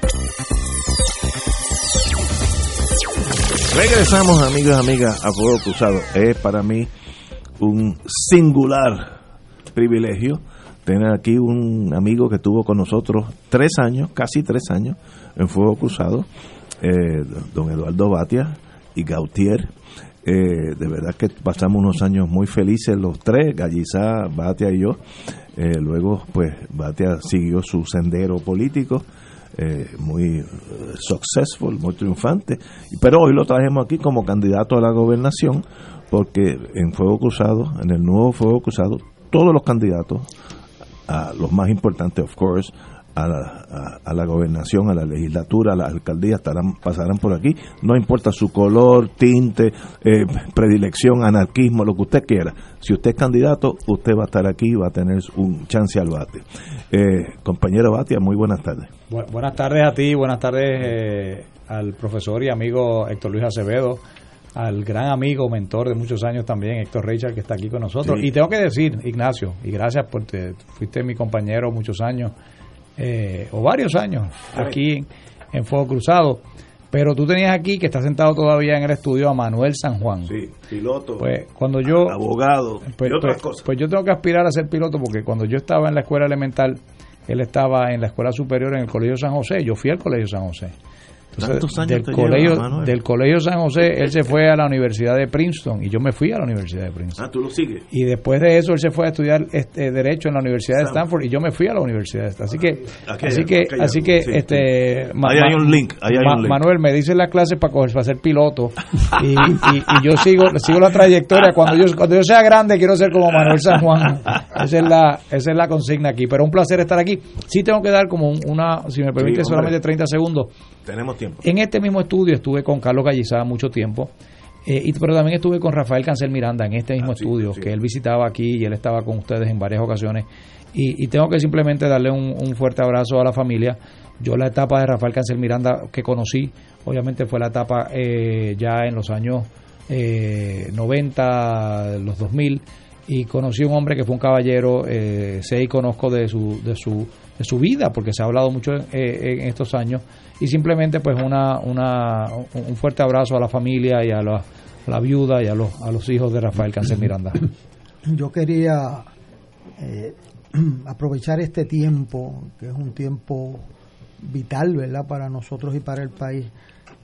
Speaker 1: Regresamos, amigos y amigas, a Fuego Cruzado. Es para mí un singular privilegio tener aquí un amigo que estuvo con nosotros tres años, casi tres años, en Fuego Cruzado, eh, don Eduardo Batia y Gautier. Eh, de verdad que pasamos unos años muy felices los tres, Gallizá, Batia y yo. Eh, luego, pues, Batia siguió su sendero político, eh, muy successful, muy triunfante. Pero hoy lo trajimos aquí como candidato a la gobernación, porque en Fuego Cruzado, en el nuevo Fuego Cruzado, todos los candidatos, a los más importantes, of course, a la, a, la, gobernación, a la legislatura, a la alcaldía, estarán, pasarán por aquí, no importa su color, tinte, eh, predilección, anarquismo, lo que usted quiera. Si usted es candidato, usted va a estar aquí y va a tener un chance al bate. Eh, compañero Batia, muy buenas tardes.
Speaker 12: buenas tardes a ti, buenas tardes eh, al profesor y amigo Héctor Luis Acevedo al gran amigo, mentor de muchos años también, Héctor Richard, que está aquí con nosotros. Y tengo que decir, Ignacio, y gracias porque fuiste mi compañero muchos años eh, o varios años aquí en, Fuego Cruzado. Pero tú tenías aquí, que está sentado todavía en el estudio, a Manuel San Juan.
Speaker 1: Sí, piloto.
Speaker 12: Pues cuando yo.
Speaker 1: Abogado.
Speaker 12: Pues, y otras pues, cosas. pues yo tengo que aspirar a ser piloto porque cuando yo estaba en la escuela elemental, él estaba en la escuela superior en el Colegio San José. Yo fui al Colegio San José del, colegio, del colegio San José, él se fue a la Universidad de Princeton y yo me fui a la Universidad de Princeton.
Speaker 1: Ah, tú lo sigues.
Speaker 12: Y después de eso él se fue a estudiar este Derecho en la Universidad de Stanford y yo me fui a la Universidad de Stanford. Así que, así que, así que, este,
Speaker 1: ahí hay un link. Ahí hay un link.
Speaker 12: Manuel me dice las clases para coger, para ser piloto y, y, yo sigo, sigo la trayectoria. Cuando yo, cuando yo sea grande quiero ser como Manuel San Juan. Esa es la, esa es la consigna aquí. Pero un placer estar aquí. Sí tengo que dar como una, si me permite, solamente 30 segundos
Speaker 1: tenemos tiempo.
Speaker 12: En este mismo estudio estuve con Carlos Gallizada mucho tiempo, eh, y, pero también estuve con Rafael Cancel Miranda en este mismo ah, estudio, que él visitaba aquí y él estaba con ustedes en varias ocasiones. Y, tengo que simplemente darle un, fuerte abrazo a la familia. Yo la etapa de Rafael Cancel Miranda que conocí, obviamente fue la etapa eh, ya en los años eh, 90, los 2000, y conocí a un hombre que fue un caballero, eh, sé y conozco de su, de su, su vida, porque se ha hablado mucho en eh, estos años, y simplemente pues una, una, un fuerte abrazo a la familia y a la, viuda y a los, a los hijos de Rafael Cáncer Miranda. (clears throat)
Speaker 7: Yo quería eh, (clears throat) aprovechar este tiempo, que es un tiempo vital, ¿verdad?, para nosotros y para el país,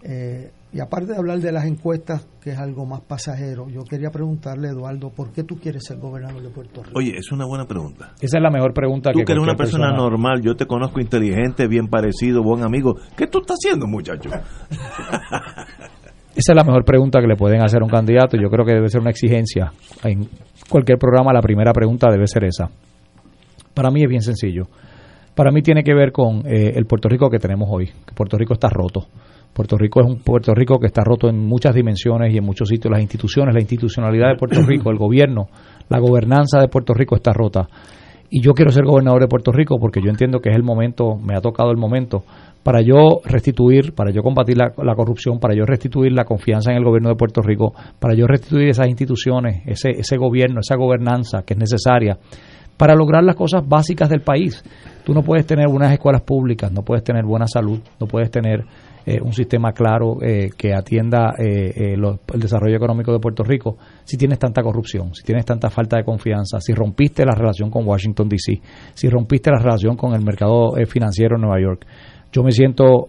Speaker 7: eh, y aparte de hablar de las encuestas, que es algo más pasajero, yo quería preguntarle, Eduardo, ¿por qué tú quieres ser gobernador de Puerto Rico?
Speaker 1: Oye, es una buena pregunta.
Speaker 12: Esa es la mejor pregunta
Speaker 1: tú que Tú que eres una persona, normal, yo te conozco inteligente, bien parecido, buen amigo. ¿Qué tú estás haciendo, muchacho?
Speaker 12: Esa es la mejor pregunta que le pueden hacer a un candidato. Yo creo que debe ser una exigencia. En cualquier programa la primera pregunta debe ser esa. Para mí es bien sencillo. Para mí tiene que ver con eh, el Puerto Rico que tenemos hoy. Que Puerto Rico está roto Puerto Rico es un Puerto Rico que está roto en muchas dimensiones y en muchos sitios. Las instituciones, la institucionalidad de Puerto (clears throat) Rico, el gobierno, la gobernanza de Puerto Rico está rota. Y yo quiero ser gobernador de Puerto Rico porque yo entiendo que es el momento, me ha tocado el momento, para yo restituir, para yo combatir la, corrupción, para yo restituir la confianza en el gobierno de Puerto Rico, para yo restituir esas instituciones, ese, ese gobierno, esa gobernanza que es necesaria para lograr las cosas básicas del país. Tú no puedes tener buenas escuelas públicas, no puedes tener buena salud, no puedes tener eh, un sistema claro eh, que atienda eh, el desarrollo económico de Puerto Rico si tienes tanta corrupción, si tienes tanta falta de confianza, si rompiste la relación con Washington, D.C., si rompiste la relación con el mercado financiero en Nueva York. Yo me siento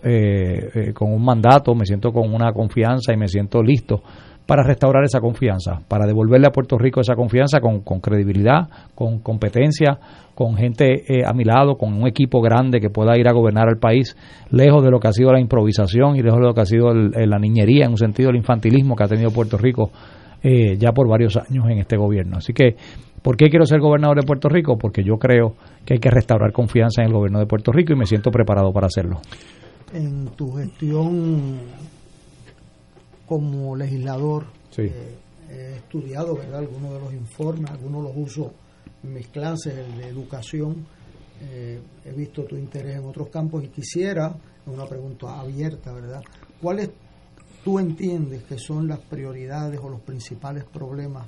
Speaker 12: con un mandato, me siento con una confianza y me siento listo para restaurar esa confianza, para devolverle a Puerto Rico esa confianza con, credibilidad, con competencia, con gente eh, a mi lado, con un equipo grande que pueda ir a gobernar al país, lejos de lo que ha sido la improvisación y lejos de lo que ha sido la niñería, en un sentido el infantilismo que ha tenido Puerto Rico eh, ya por varios años en este gobierno. Así que, ¿por qué quiero ser gobernador de Puerto Rico? Porque yo creo que hay que restaurar confianza en el gobierno de Puerto Rico y me siento preparado para hacerlo.
Speaker 7: En tu gestión como legislador eh, he estudiado ¿verdad? algunos de los informes, algunos los uso en mis clases, de educación. Eh, he visto tu interés en otros campos y quisiera, una pregunta abierta, ¿verdad? ¿Cuáles tú entiendes que son las prioridades o los principales problemas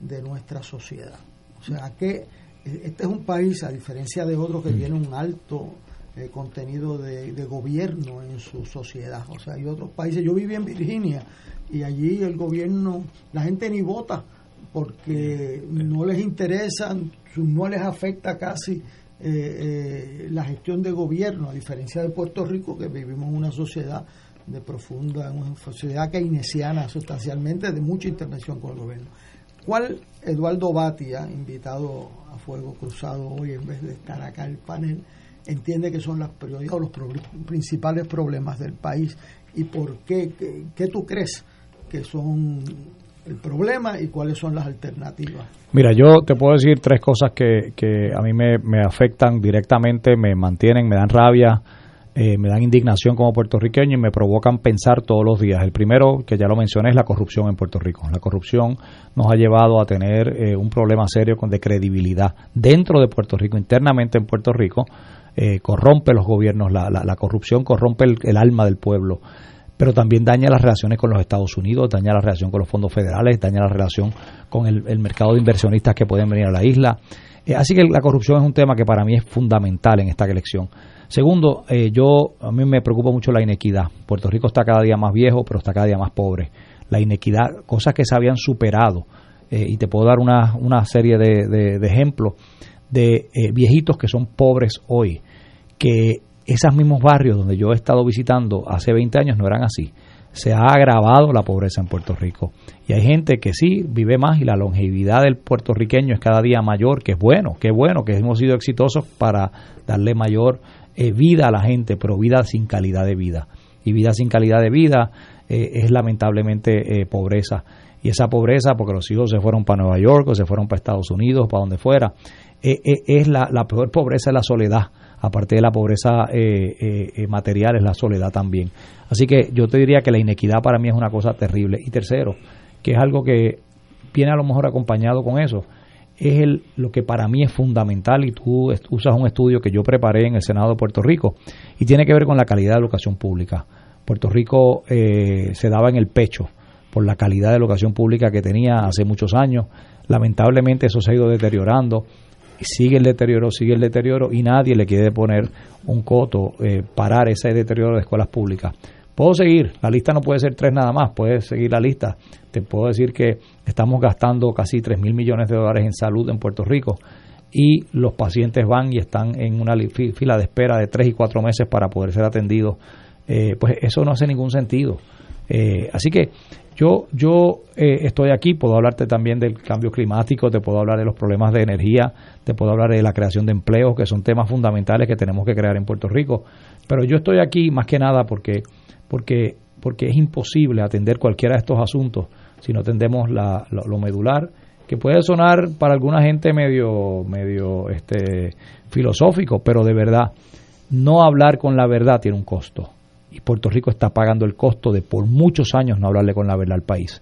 Speaker 7: de nuestra sociedad? O sea, que este es un país, a diferencia de otros, que mm. tiene un alto eh, contenido de, gobierno en su sociedad. O sea, hay otros países. Yo viví en Virginia y allí el gobierno, la gente ni vota porque no les interesa, no les afecta casi eh, eh, la gestión de gobierno, a diferencia de Puerto Rico, que vivimos en una sociedad de profunda, una sociedad keynesiana sustancialmente, de mucha intervención con el gobierno. ¿Cuál Eduardo Batia, invitado a Fuego Cruzado hoy en vez de estar acá en el panel, entiende que son las prioridades o los principales problemas del país y por qué, qué, tú crees que son el problema y cuáles son las alternativas?
Speaker 12: Mira, yo te puedo decir tres cosas que, que a mí me, me afectan directamente, me mantienen, me dan rabia eh, me dan indignación como puertorriqueño y me provocan pensar todos los días. El primero, que ya lo mencioné, es la corrupción en Puerto Rico. La corrupción nos ha llevado a tener eh, un problema serio de credibilidad dentro de Puerto Rico, internamente en Puerto Rico. Eh, corrompe los gobiernos, la, la, corrupción corrompe el, alma del pueblo pero también daña las relaciones con los Estados Unidos, daña la relación con los fondos federales, daña la relación con el, mercado de inversionistas que pueden venir a la isla. así que la corrupción es un tema que para mí es fundamental en esta elección. Segundo, eh, yo a mí me preocupa mucho la inequidad. Puerto Rico está cada día más viejo, pero está cada día más pobre. La inequidad, cosas que se habían superado. Eh, y te puedo dar una, una serie de, ejemplos de eh, viejitos que son pobres hoy, que esos mismos barrios donde yo he estado visitando hace 20 años no eran así. Se ha agravado la pobreza en Puerto Rico. Y hay gente que sí vive más y la longevidad del puertorriqueño es cada día mayor, que es bueno, que es bueno, que hemos sido exitosos para darle mayor eh, vida a la gente, pero vida sin calidad de vida. Y vida sin calidad de vida eh, es lamentablemente pobreza. Y esa pobreza, porque los hijos se fueron para Nueva York o se fueron para Estados Unidos, para donde fuera, es la, la, peor pobreza, la soledad. Aparte de la pobreza material, es la soledad también. Así que yo te diría que la inequidad para mí es una cosa terrible. Y tercero, que es algo que viene a lo mejor acompañado con eso, es el, lo que para mí es fundamental y tú usas un estudio que yo preparé en el Senado de Puerto Rico y tiene que ver con la calidad de la educación pública. Puerto Rico eh, se daba en el pecho por la calidad de la educación pública que tenía hace muchos años. Lamentablemente eso se ha ido deteriorando sigue el deterioro, sigue el deterioro y nadie le quiere poner un coto, eh, parar ese deterioro de escuelas públicas. Puedo seguir, la lista no puede ser tres nada más, puede seguir la lista. Te puedo decir que estamos gastando casi 3 mil millones de dólares en salud en Puerto Rico y los pacientes van y están en una fila de espera de tres y cuatro meses para poder ser atendidos. Eh, pues eso no hace ningún sentido. Eh, así que yo, yo eh, estoy aquí, puedo hablarte también del cambio climático, te puedo hablar de los problemas de energía, te puedo hablar de la creación de empleos, que son temas fundamentales que tenemos que crear en Puerto Rico. Pero yo estoy aquí más que nada porque porque, porque es imposible atender cualquiera de estos asuntos si no atendemos la, lo, medular, que puede sonar para alguna gente medio, medio este, filosófico, pero de verdad, no hablar con la verdad tiene un costo. Y Puerto Rico está pagando el costo de por muchos años no hablarle con la verdad al país.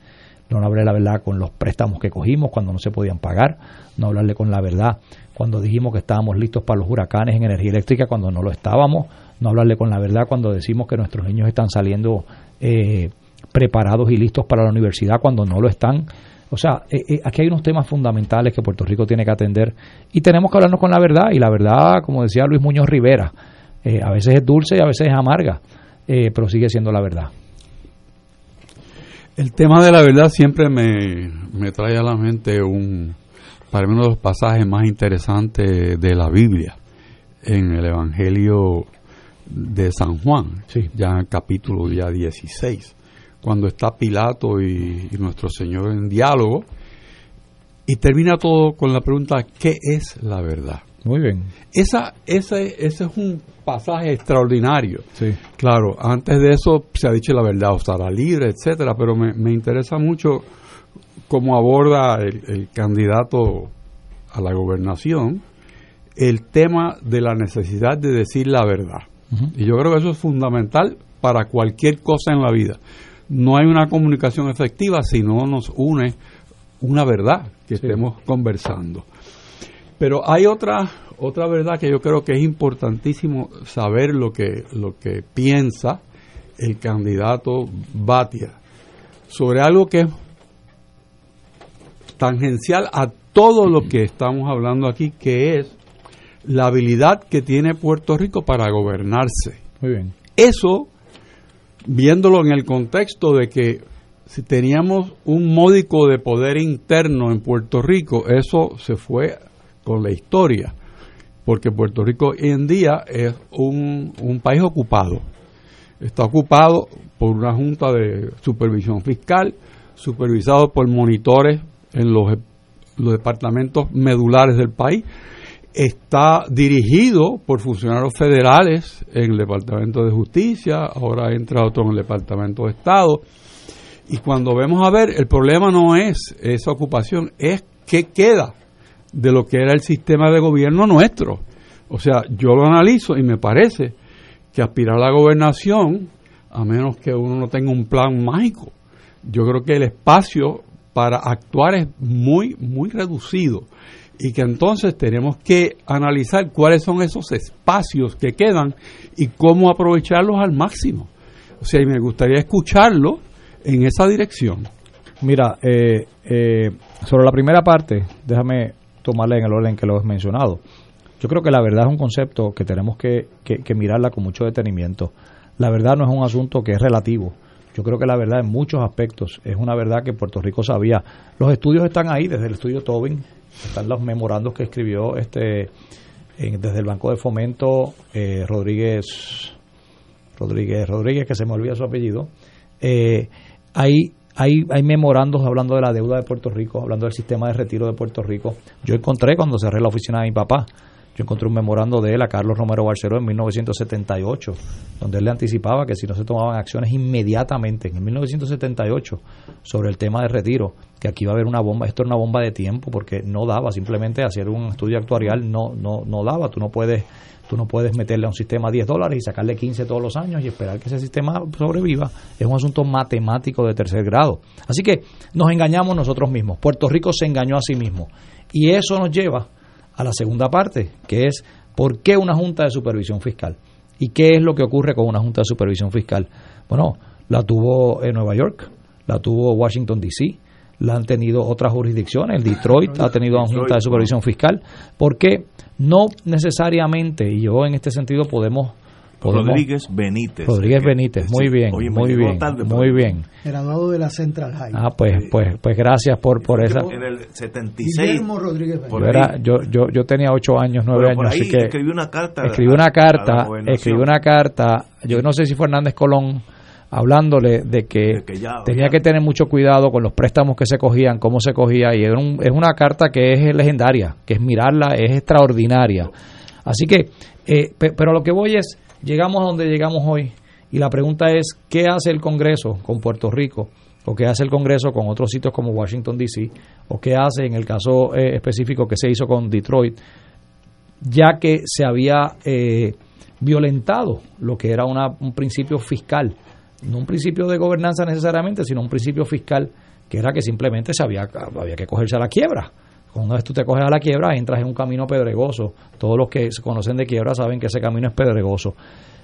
Speaker 12: No hablarle la verdad con los préstamos que cogimos cuando no se podían pagar, no hablarle con la verdad cuando dijimos que estábamos listos para los huracanes en energía eléctrica cuando no lo estábamos, no hablarle con la verdad cuando decimos que nuestros niños están saliendo eh, preparados y listos para la universidad cuando no lo están. O sea, eh, eh, aquí hay unos temas fundamentales que Puerto Rico tiene que atender y tenemos que hablarnos con la verdad y la verdad, como decía Luis Muñoz Rivera, a veces es dulce y a veces es amarga, pero sigue siendo la verdad.
Speaker 2: El tema de la verdad siempre me, me trae a la mente un, para mí uno de los pasajes más interesantes de la Biblia en el Evangelio de San Juan, ya en el capítulo ya 16, cuando está Pilato y, nuestro Señor en diálogo, y termina todo con la pregunta, ¿qué es la verdad?
Speaker 12: Muy bien.
Speaker 2: Esa, ese, ese es un pasaje extraordinario. Sí. Claro, antes de eso se ha dicho la verdad, estará libre, etcétera, pero me, me interesa mucho cómo aborda el, el candidato a la gobernación el tema de la necesidad de decir la verdad. Y yo creo que eso es fundamental para cualquier cosa en la vida. No hay una comunicación efectiva si no nos une una verdad que estemos conversando. Pero hay otra otra verdad que yo creo que es importantísimo saber lo que lo que piensa el candidato Batia sobre algo que es tangencial a todo lo que estamos hablando aquí, que es la habilidad que tiene Puerto Rico para gobernarse.
Speaker 12: Muy bien.
Speaker 2: Eso, viéndolo en el contexto de que si teníamos un módico de poder interno en Puerto Rico, eso se fue con la historia, porque Puerto Rico hoy en día es un, un país ocupado. Está ocupado por una junta de supervisión fiscal, supervisado por monitores en los, los departamentos medulares del país, está dirigido por funcionarios federales en el Departamento de Justicia, ahora entra otro en el Departamento de Estado. Y cuando vemos a ver, el problema no es esa ocupación, es qué queda de lo que era el sistema de gobierno nuestro. O sea, yo lo analizo y me parece que aspirar a la gobernación, a menos que uno no tenga un plan mágico, yo creo que el espacio para actuar es muy, muy reducido y que entonces tenemos que analizar cuáles son esos espacios que quedan y cómo aprovecharlos al máximo. O sea, y me gustaría escucharlo en esa dirección.
Speaker 12: Mira, eh, eh, sobre la primera parte, déjame tomarla en el orden que lo has mencionado. Yo creo que la verdad es un concepto que tenemos que, mirarla con mucho detenimiento. La verdad no es un asunto que es relativo. Yo creo que la verdad en muchos aspectos es una verdad que Puerto Rico sabía. Los estudios están ahí, desde el estudio Tobin, están los memorandos que escribió este desde el Banco de Fomento eh, Rodríguez Rodríguez Rodríguez que se me olvida su apellido eh, hay hay, hay memorandos hablando de la deuda de Puerto Rico, hablando del sistema de retiro de Puerto Rico. Yo encontré cuando cerré la oficina de mi papá, yo encontré un memorando de él a Carlos Romero Barceló en 1978, donde él le anticipaba que si no se tomaban acciones inmediatamente, en 1978, sobre el tema de retiro, que aquí va a haber una bomba, esto era una bomba de tiempo, porque no daba, simplemente hacer un estudio actuarial no, no, no daba, tú no puedes tú no puedes meterle a un sistema 10 dólares y sacarle 15 todos los años y esperar que ese sistema sobreviva. Es un asunto matemático de tercer grado. Así que nos engañamos nosotros mismos. Puerto Rico se engañó a sí mismo. Y eso nos lleva a la segunda parte, que es ¿por qué una Junta de Supervisión Fiscal? ¿Y qué es lo que ocurre con una Junta de Supervisión Fiscal? Bueno, la tuvo en Nueva York, la tuvo Washington, D.C., la han tenido otras jurisdicciones, el Detroit ha tenido una Junta de Supervisión Fiscal, porque no necesariamente, y yo en este sentido podemos
Speaker 1: Rodríguez Benítez.
Speaker 12: Rodríguez Benítez, muy bien, muy bien, muy bien.
Speaker 7: Graduado de la Central High.
Speaker 12: Ah, pues, pues, pues gracias por, por esa.
Speaker 1: En el 76.
Speaker 7: Rodríguez
Speaker 12: Benítez. Yo, yo, yo, tenía ocho años, nueve años, así que
Speaker 1: escribí una carta.
Speaker 12: Escribí una carta, escribí una carta. Yo no sé si fue Hernández Colón hablándole de que, tenía que tener mucho cuidado con los préstamos que se cogían, cómo se cogía, y es una carta que es legendaria, que es mirarla, es extraordinaria. Así que, eh, pero lo que voy es, llegamos a donde llegamos hoy y la pregunta es, ¿qué hace el Congreso con Puerto Rico? ¿O qué hace el Congreso con otros sitios como Washington, D.C.? ¿O qué hace en el caso eh, específico que se hizo con Detroit? Ya que se había eh, violentado lo que era un principio fiscal, no un principio de gobernanza necesariamente, sino un principio fiscal que era que simplemente se había, había que cogerse a la quiebra cuando vez tú te coges a la quiebra, entras en un camino pedregoso. Todos los que se conocen de quiebra saben que ese camino es pedregoso.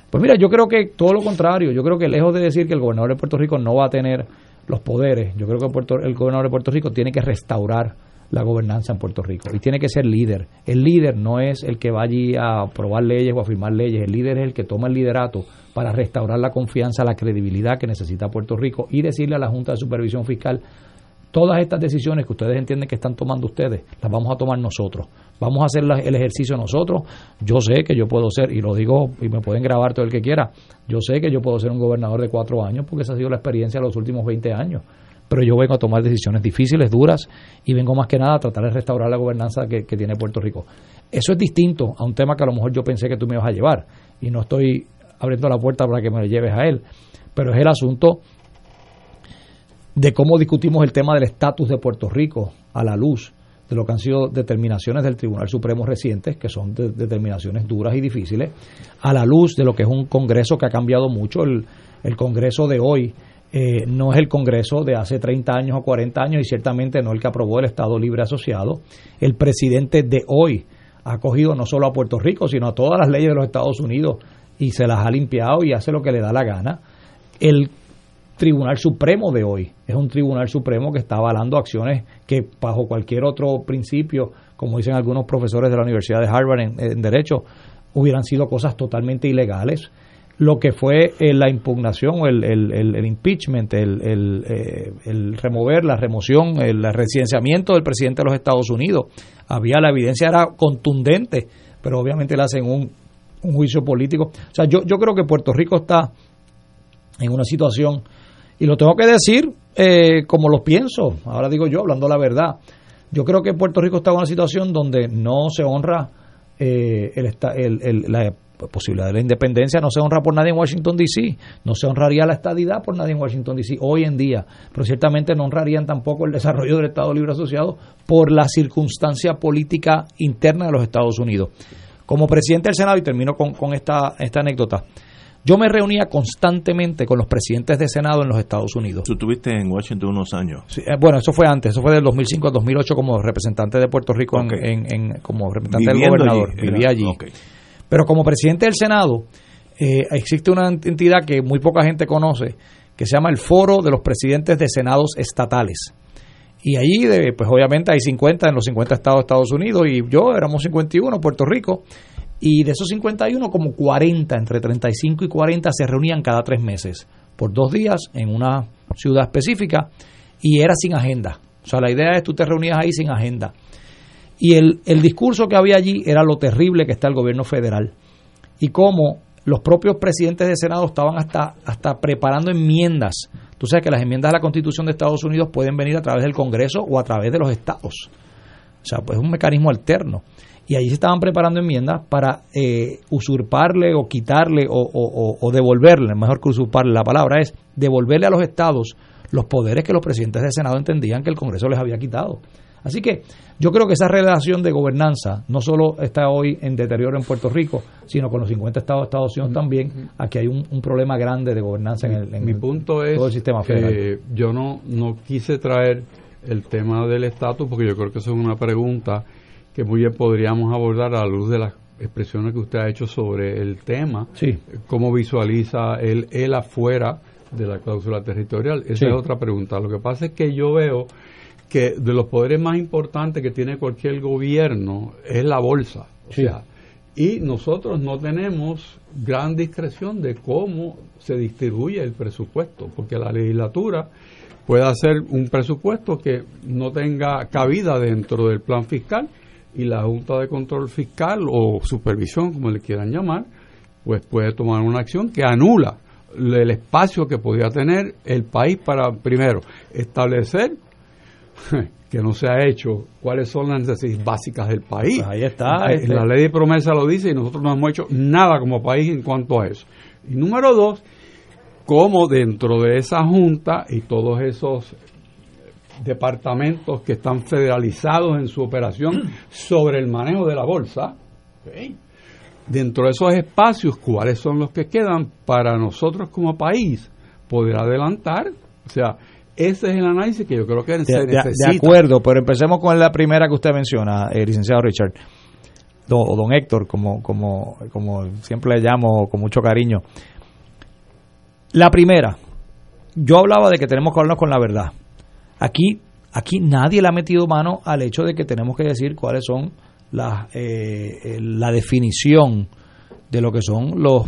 Speaker 12: Pues mira, yo creo que todo lo contrario. Yo creo que lejos de decir que el gobernador de Puerto Rico no va a tener los poderes, yo creo que el gobernador de Puerto Rico tiene que restaurar la gobernanza en Puerto Rico y tiene que ser líder. El líder no es el que va allí a aprobar leyes o a firmar leyes, el líder es el que toma el liderato para restaurar la confianza, la credibilidad que necesita Puerto Rico y decirle a la Junta de Supervisión Fiscal Todas estas decisiones que ustedes entienden que están tomando ustedes, las vamos a tomar nosotros. Vamos a hacer el ejercicio nosotros. Yo sé que yo puedo ser, y lo digo, y me pueden grabar todo el que quiera, yo sé que yo puedo ser un gobernador de cuatro años, porque esa ha sido la experiencia de los últimos 20 años. Pero yo vengo a tomar decisiones difíciles, duras, y vengo más que nada a tratar de restaurar la gobernanza que, que tiene Puerto Rico. Eso es distinto a un tema que a lo mejor yo pensé que tú me ibas a llevar, y no estoy abriendo la puerta para que me lo lleves a él. Pero es el asunto de cómo discutimos el tema del estatus de Puerto Rico a la luz de lo que han sido determinaciones del Tribunal Supremo recientes, que son determinaciones duras y difíciles, a la luz de lo que es un Congreso que ha cambiado mucho. El, el Congreso de hoy eh, no es el Congreso de hace 30 años o 40 años y ciertamente no el que aprobó el Estado Libre Asociado. El presidente de hoy ha cogido no solo a Puerto Rico, sino a todas las leyes de los Estados Unidos y se las ha limpiado y hace lo que le da la gana. El Tribunal Supremo de hoy. Es un Tribunal Supremo que está avalando acciones que bajo cualquier otro principio, como dicen algunos profesores de la Universidad de Harvard en, Derecho, hubieran sido cosas totalmente ilegales. Lo que fue eh, la impugnación, el, el, impeachment, el, eh, el, remover, la remoción, el residenciamiento del presidente de los Estados Unidos, había la evidencia era contundente, pero obviamente le hacen un, un juicio político. O sea, yo, yo creo que Puerto Rico está en una situación, y lo tengo que decir eh, como lo pienso, ahora digo yo, hablando la verdad, yo creo que Puerto Rico está en una situación donde no se honra eh, el, la posibilidad de la independencia, no se honra por nadie en Washington, D.C., no se honraría la estadidad por nadie en Washington, D.C. hoy en día, pero ciertamente no honrarían tampoco el desarrollo del Estado Libre Asociado por la circunstancia política interna de los Estados Unidos. Como presidente del Senado, y termino con, con esta, esta anécdota, yo me reunía constantemente con los presidentes de Senado en los Estados Unidos.
Speaker 1: Tú estuviste en Washington unos años.
Speaker 12: Sí, eh, bueno, eso fue antes, eso fue del 2005 al 2008 como representante de Puerto Rico, en, en, como representante del gobernador. Vivía allí. Pero como presidente del Senado, eh, existe una entidad que muy poca gente conoce, que se llama el Foro de los Presidentes de Senados Estatales. Y allí, pues obviamente hay 50 en los 50 estados de Estados Unidos y yo éramos 51, Puerto Rico. Y de esos 51, como 40, entre 35 y 40, se reunían cada tres meses, por dos días en una ciudad específica, y era sin agenda. O sea, la idea es tú te reunías ahí sin agenda. Y el, el discurso que había allí era lo terrible que está el gobierno federal. Y cómo los propios presidentes de Senado estaban hasta, hasta preparando enmiendas. Tú sabes que las enmiendas a la Constitución de Estados Unidos pueden venir a través del Congreso o a través de los estados. O sea, pues es un mecanismo alterno y ahí se estaban preparando enmiendas para eh, usurparle o quitarle o, devolverle, mejor que usurparle, la palabra es devolverle a los estados los poderes que los presidentes del Senado entendían que el Congreso les había quitado. Así que yo creo que esa relación de gobernanza no solo está hoy en deterioro en Puerto Rico, sino con los 50 estados de Estados Unidos también, aquí hay un, problema grande de gobernanza en, el,
Speaker 2: Mi punto es
Speaker 12: todo el sistema federal.
Speaker 2: Que yo no, no quise traer el tema del estatus porque yo creo que eso es una pregunta que muy bien podríamos abordar a la luz de las expresiones que usted ha hecho sobre el tema,
Speaker 12: sí.
Speaker 2: cómo visualiza él, él afuera de la cláusula territorial. Esa es otra pregunta. Lo que pasa es que yo veo que de los poderes más importantes que tiene cualquier gobierno es la bolsa. O sea, y nosotros no tenemos gran discreción de cómo se distribuye el presupuesto, porque la legislatura puede hacer un presupuesto que no tenga cabida dentro del plan fiscal y la Junta de Control Fiscal o Supervisión, como le quieran llamar, pues puede tomar una acción que anula el espacio que podía tener el país para, primero, establecer (laughs) que no se ha hecho cuáles son las necesidades básicas del país. Pues
Speaker 12: ahí está.
Speaker 2: La, este. la ley de promesa lo dice y nosotros no hemos hecho nada como país en cuanto a eso. Y número dos, cómo dentro de esa junta y todos esos departamentos que están federalizados en su operación (clears throat) sobre el manejo de la bolsa. Dentro de esos espacios, ¿cuáles son los que quedan para nosotros como país poder adelantar? O sea, ese es el análisis que yo creo que se necesita.
Speaker 12: De acuerdo, pero empecemos con la primera que usted menciona, eh, licenciado Richard, o don Héctor, como, como, como siempre le llamo con mucho cariño. La primera, yo hablaba de que tenemos que hablarnos con la verdad. Aquí, aquí nadie le ha metido mano al hecho de que tenemos que decir cuáles son las, eh, la definición de lo que son los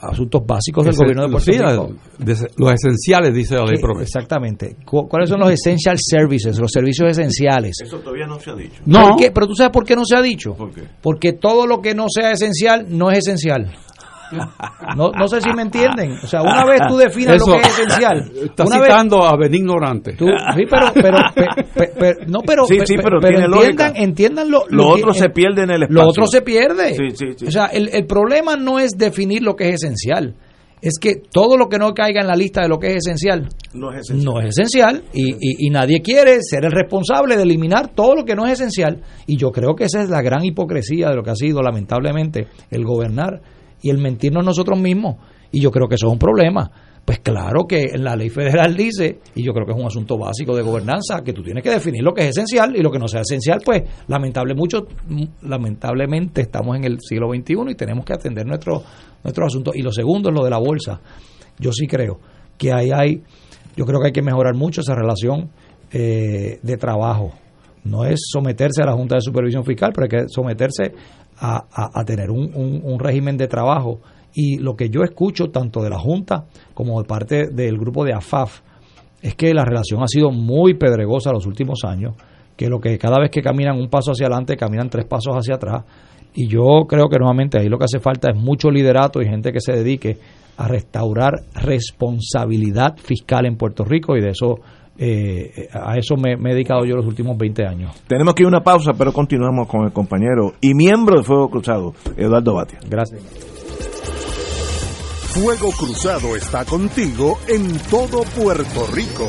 Speaker 12: asuntos básicos del gobierno de Puerto Rico.
Speaker 2: los esenciales, dice la ley
Speaker 12: Exactamente. ¿Cuáles son los essential services, los servicios esenciales?
Speaker 1: Eso todavía no se ha dicho.
Speaker 12: No. Pero tú sabes por qué no se ha dicho. Porque todo lo que no sea esencial no es esencial. No, no sé si me entienden. O sea, una vez tú definas lo que es esencial.
Speaker 2: Estás citando a Benigno Ignorante.
Speaker 12: sí, pero, pero, no, pero, pero, entiendan, entiendan lo,
Speaker 1: lo, otro se pierde en el espacio.
Speaker 12: Lo otro se pierde. o sea, el, el problema no es definir lo que es esencial es que todo lo que no caiga en la lista de lo que es esencial
Speaker 1: no es esencial,
Speaker 12: no es esencial y, y, y, nadie quiere ser el responsable de eliminar todo lo que no es esencial. Y yo creo que esa es la gran hipocresía de lo que ha sido lamentablemente el gobernar y el mentirnos nosotros mismos. Y yo creo que eso es un problema. Pues claro que la ley federal dice, y yo creo que es un asunto básico de gobernanza, que tú tienes que definir lo que es esencial y lo que no sea esencial, pues lamentable mucho, lamentablemente estamos en el siglo XXI y tenemos que atender nuestro, nuestro asunto. Y lo segundo es lo de la bolsa. Yo sí creo que ahí hay, yo creo que hay que mejorar mucho esa relación eh, de trabajo. No es someterse a la Junta de Supervisión Fiscal, pero hay que someterse a, tener un, un, régimen de trabajo. Y lo que yo escucho tanto de la Junta como de parte del grupo de AFAF es que la relación ha sido muy pedregosa los últimos años, que lo que cada vez que caminan un paso hacia adelante, caminan tres pasos hacia atrás. Y yo creo que nuevamente ahí lo que hace falta es mucho liderato y gente que se dedique a restaurar responsabilidad fiscal en Puerto Rico y de eso eh, a eso me, me, he dedicado yo los últimos 20 años.
Speaker 1: Tenemos que ir a una pausa, pero continuamos con el compañero y miembro de Fuego Cruzado, Eduardo Batia.
Speaker 12: Gracias.
Speaker 6: Fuego Cruzado está contigo en todo Puerto Rico.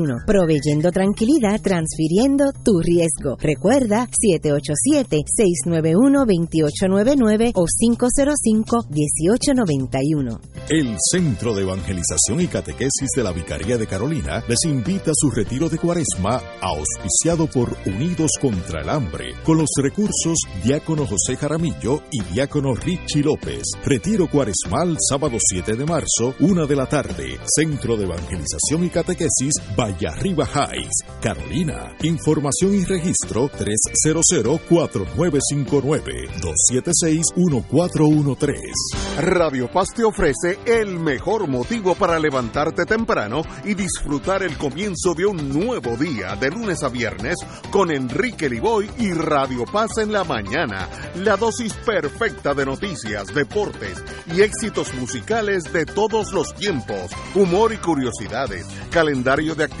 Speaker 13: proveyendo tranquilidad, transfiriendo tu riesgo. Recuerda 787-691-2899 o 505-1891.
Speaker 4: El Centro de Evangelización y Catequesis de la Vicaría de Carolina les invita a su retiro de cuaresma auspiciado por Unidos contra el Hambre, con los recursos Diácono José Jaramillo y Diácono Richie López. Retiro cuaresmal sábado 7 de marzo, una de la tarde. Centro de Evangelización y Catequesis, Arriba Heights, Carolina. Información y registro 300-4959-276-1413.
Speaker 6: Radio Paz te ofrece el mejor motivo para levantarte temprano y disfrutar el comienzo de un nuevo día de lunes a viernes con Enrique Liboy y Radio Paz en la mañana. La dosis perfecta de noticias, deportes y éxitos musicales de todos los tiempos, humor y curiosidades, calendario de actividades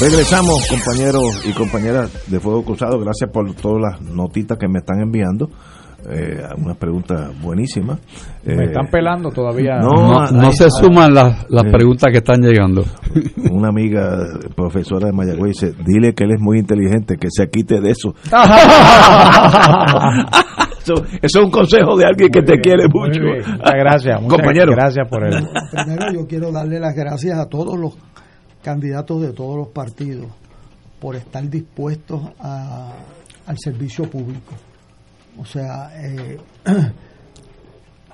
Speaker 1: Regresamos, compañeros y compañeras de Fuego Cruzado. Gracias por todas las notitas que me están enviando. Eh, unas preguntas buenísimas.
Speaker 12: Me eh, están pelando todavía.
Speaker 2: No, no, se suman las, las eh, preguntas que están llegando.
Speaker 1: Una amiga profesora de Mayagüez dice, dile que él es muy inteligente, que se quite de eso. (laughs) eso, es un consejo de alguien que te quiere mucho.
Speaker 12: Muchas (laughs) gracias, compañero. Gracias por él.
Speaker 7: Primero yo quiero darle las gracias a todos los candidatos de todos los partidos por estar dispuestos a, al servicio público. O sea, eh, (clears throat)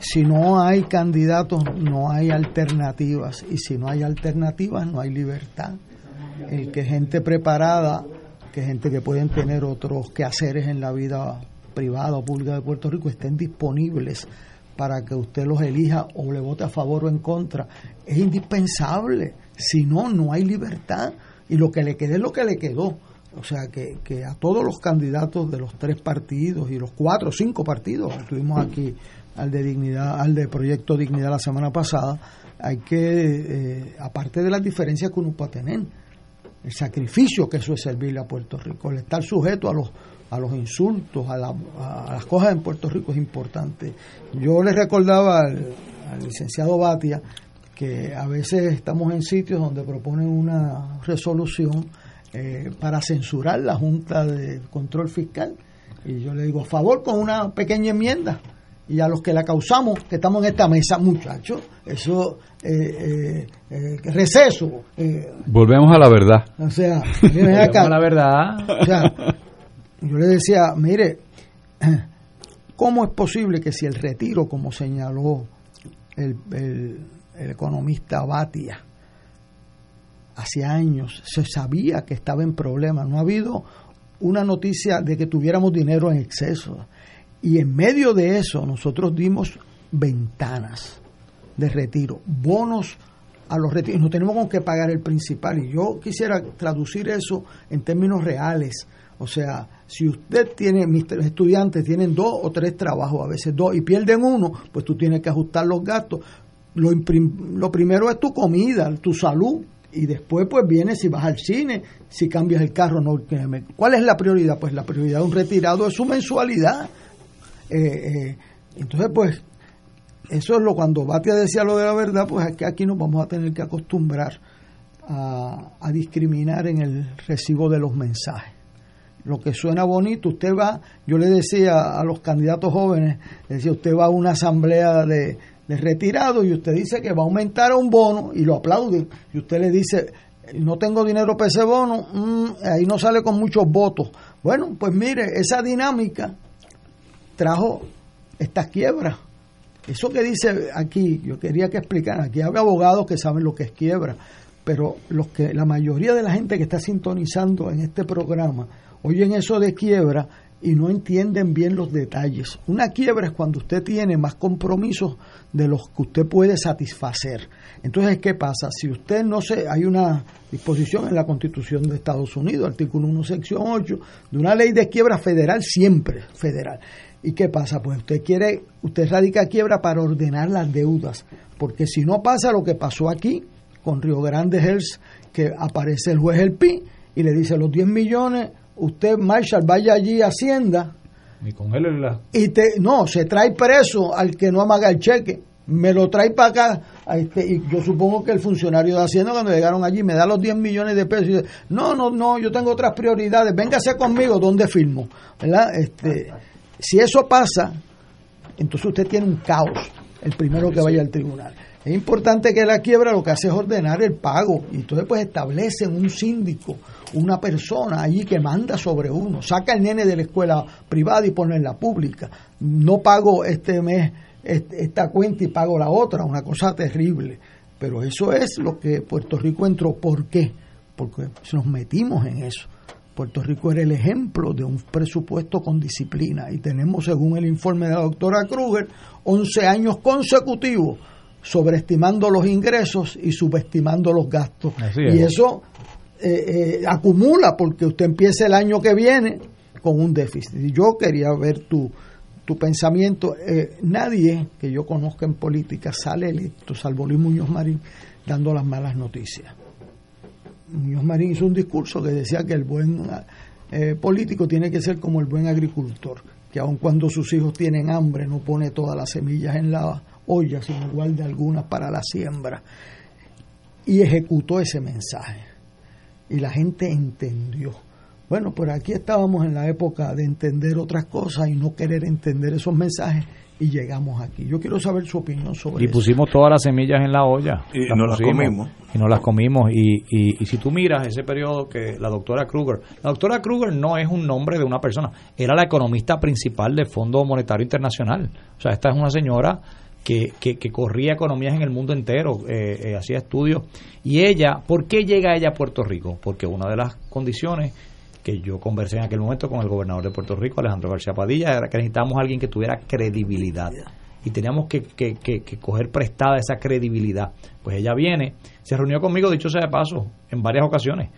Speaker 7: si no hay candidatos, no hay alternativas. Y si no hay alternativas, no hay libertad. El que gente preparada, que gente que pueden tener otros quehaceres en la vida privada o pública de Puerto Rico estén disponibles para que usted los elija o le vote a favor o en contra, es indispensable. Si no, no hay libertad. Y lo que le quede es lo que le quedó. O sea, que, que a todos los candidatos de los tres partidos y los cuatro o cinco partidos, estuvimos aquí al de Dignidad, al de Proyecto Dignidad la semana pasada, hay que, eh, aparte de las diferencias que uno puede tener, el sacrificio que eso es servirle a Puerto Rico, el estar sujeto a los a los insultos, a, las cosas en Puerto Rico es importante. Yo le recordaba al, licenciado Batia que a veces estamos en sitios donde proponen una resolución eh, para censurar la Junta de Control Fiscal. Y yo le digo, a favor con una pequeña enmienda. Y a los que la causamos, que estamos en esta mesa, muchachos, eso, eh, eh, receso.
Speaker 2: Volvemos a la verdad.
Speaker 7: O sea,
Speaker 12: a la verdad.
Speaker 7: O sea, yo le decía, mire, ¿cómo es posible que si el retiro, como señaló el, el economista Batia, hace años se sabía que estaba en problemas, no ha habido una noticia de que tuviéramos dinero en exceso. Y en medio de eso nosotros dimos ventanas de retiro, bonos a los retiros. No tenemos con qué pagar el principal. Y yo quisiera traducir eso en términos reales. O sea, si usted tiene, mis estudiantes tienen dos o tres trabajos, a veces dos, y pierden uno, pues tú tienes que ajustar los gastos. Lo, lo primero es tu comida, tu salud, y después pues viene si vas al cine, si cambias el carro, no. ¿Cuál es la prioridad? Pues la prioridad de un retirado es su mensualidad. Eh, eh, entonces pues eso es lo cuando Batia decía lo de la verdad, pues es que aquí nos vamos a tener que acostumbrar a, a discriminar en el recibo de los mensajes lo que suena bonito, usted va, yo le decía a los candidatos jóvenes, decía, usted va a una asamblea de, de retirados y usted dice que va a aumentar un bono y lo aplauden, y usted le dice, no tengo dinero para ese bono, mm, ahí no sale con muchos votos. Bueno, pues mire, esa dinámica trajo estas quiebras. Eso que dice aquí, yo quería que explicaran, aquí hay abogados que saben lo que es quiebra, pero los que la mayoría de la gente que está sintonizando en este programa oyen eso de quiebra y no entienden bien los detalles. Una quiebra es cuando usted tiene más compromisos de los que usted puede satisfacer. Entonces, ¿qué pasa? Si usted no se... Hay una disposición en la Constitución de Estados Unidos, artículo 1, sección 8, de una ley de quiebra federal, siempre federal. ¿Y qué pasa? Pues usted quiere, usted radica quiebra para ordenar las deudas, porque si no pasa lo que pasó aquí con Río Grande Health, que aparece el juez El Pi y le dice los 10 millones usted, Marshall, vaya allí a Hacienda.
Speaker 12: Y con él la...
Speaker 7: Y te, no, se trae preso al que no amaga el cheque. Me lo trae para acá. Este, y yo supongo que el funcionario de Hacienda, cuando llegaron allí, me da los 10 millones de pesos. Y dice, no, no, no, yo tengo otras prioridades. Véngase conmigo, ¿dónde firmo? ¿Verdad? Este, si eso pasa, entonces usted tiene un caos. El primero que vaya al tribunal. Es importante que la quiebra lo que hace es ordenar el pago. Y entonces, pues establecen un síndico una persona allí que manda sobre uno, saca el nene de la escuela privada y pone en la pública. No pago este mes esta cuenta y pago la otra, una cosa terrible. Pero eso es lo que Puerto Rico entró. ¿Por qué? Porque nos metimos en eso. Puerto Rico era el ejemplo de un presupuesto con disciplina y tenemos, según el informe de la doctora Kruger, 11 años consecutivos sobreestimando los ingresos y subestimando los gastos. y eso eh, eh, acumula porque usted empieza el año que viene con un déficit. Y yo quería ver tu, tu pensamiento. Eh, nadie que yo conozca en política sale electo, salvo Luis Muñoz Marín, dando las malas noticias. Muñoz Marín hizo un discurso que decía que el buen político tiene que ser como el buen agricultor, que aun cuando sus hijos tienen hambre no pone todas las semillas en la olla, sino guarda algunas para la siembra. Y ejecutó ese mensaje y la gente entendió. Bueno, por aquí estábamos en la época de entender otras cosas y no querer entender esos mensajes y llegamos aquí. Yo quiero saber su opinión sobre
Speaker 12: eso. Y pusimos todas las semillas en la olla.
Speaker 1: Y no las comimos.
Speaker 12: Y no las comimos. Y, y, si tú miras ese periodo que la doctora Kruger, la doctora Kruger no es un nombre de una persona, era la economista principal del Fondo Monetario Internacional. O sea, esta es una señora que, corría economías en el mundo entero, eh, eh, hacía estudios. Y ella, ¿por qué llega ella a Puerto Rico? Porque una de las condiciones que yo conversé en aquel momento con el gobernador de Puerto Rico, Alejandro García Padilla, era que necesitábamos a alguien que tuviera credibilidad. Y teníamos que, que, que, coger prestada esa credibilidad. Pues ella viene, se reunió conmigo, dicho sea de paso, en varias ocasiones.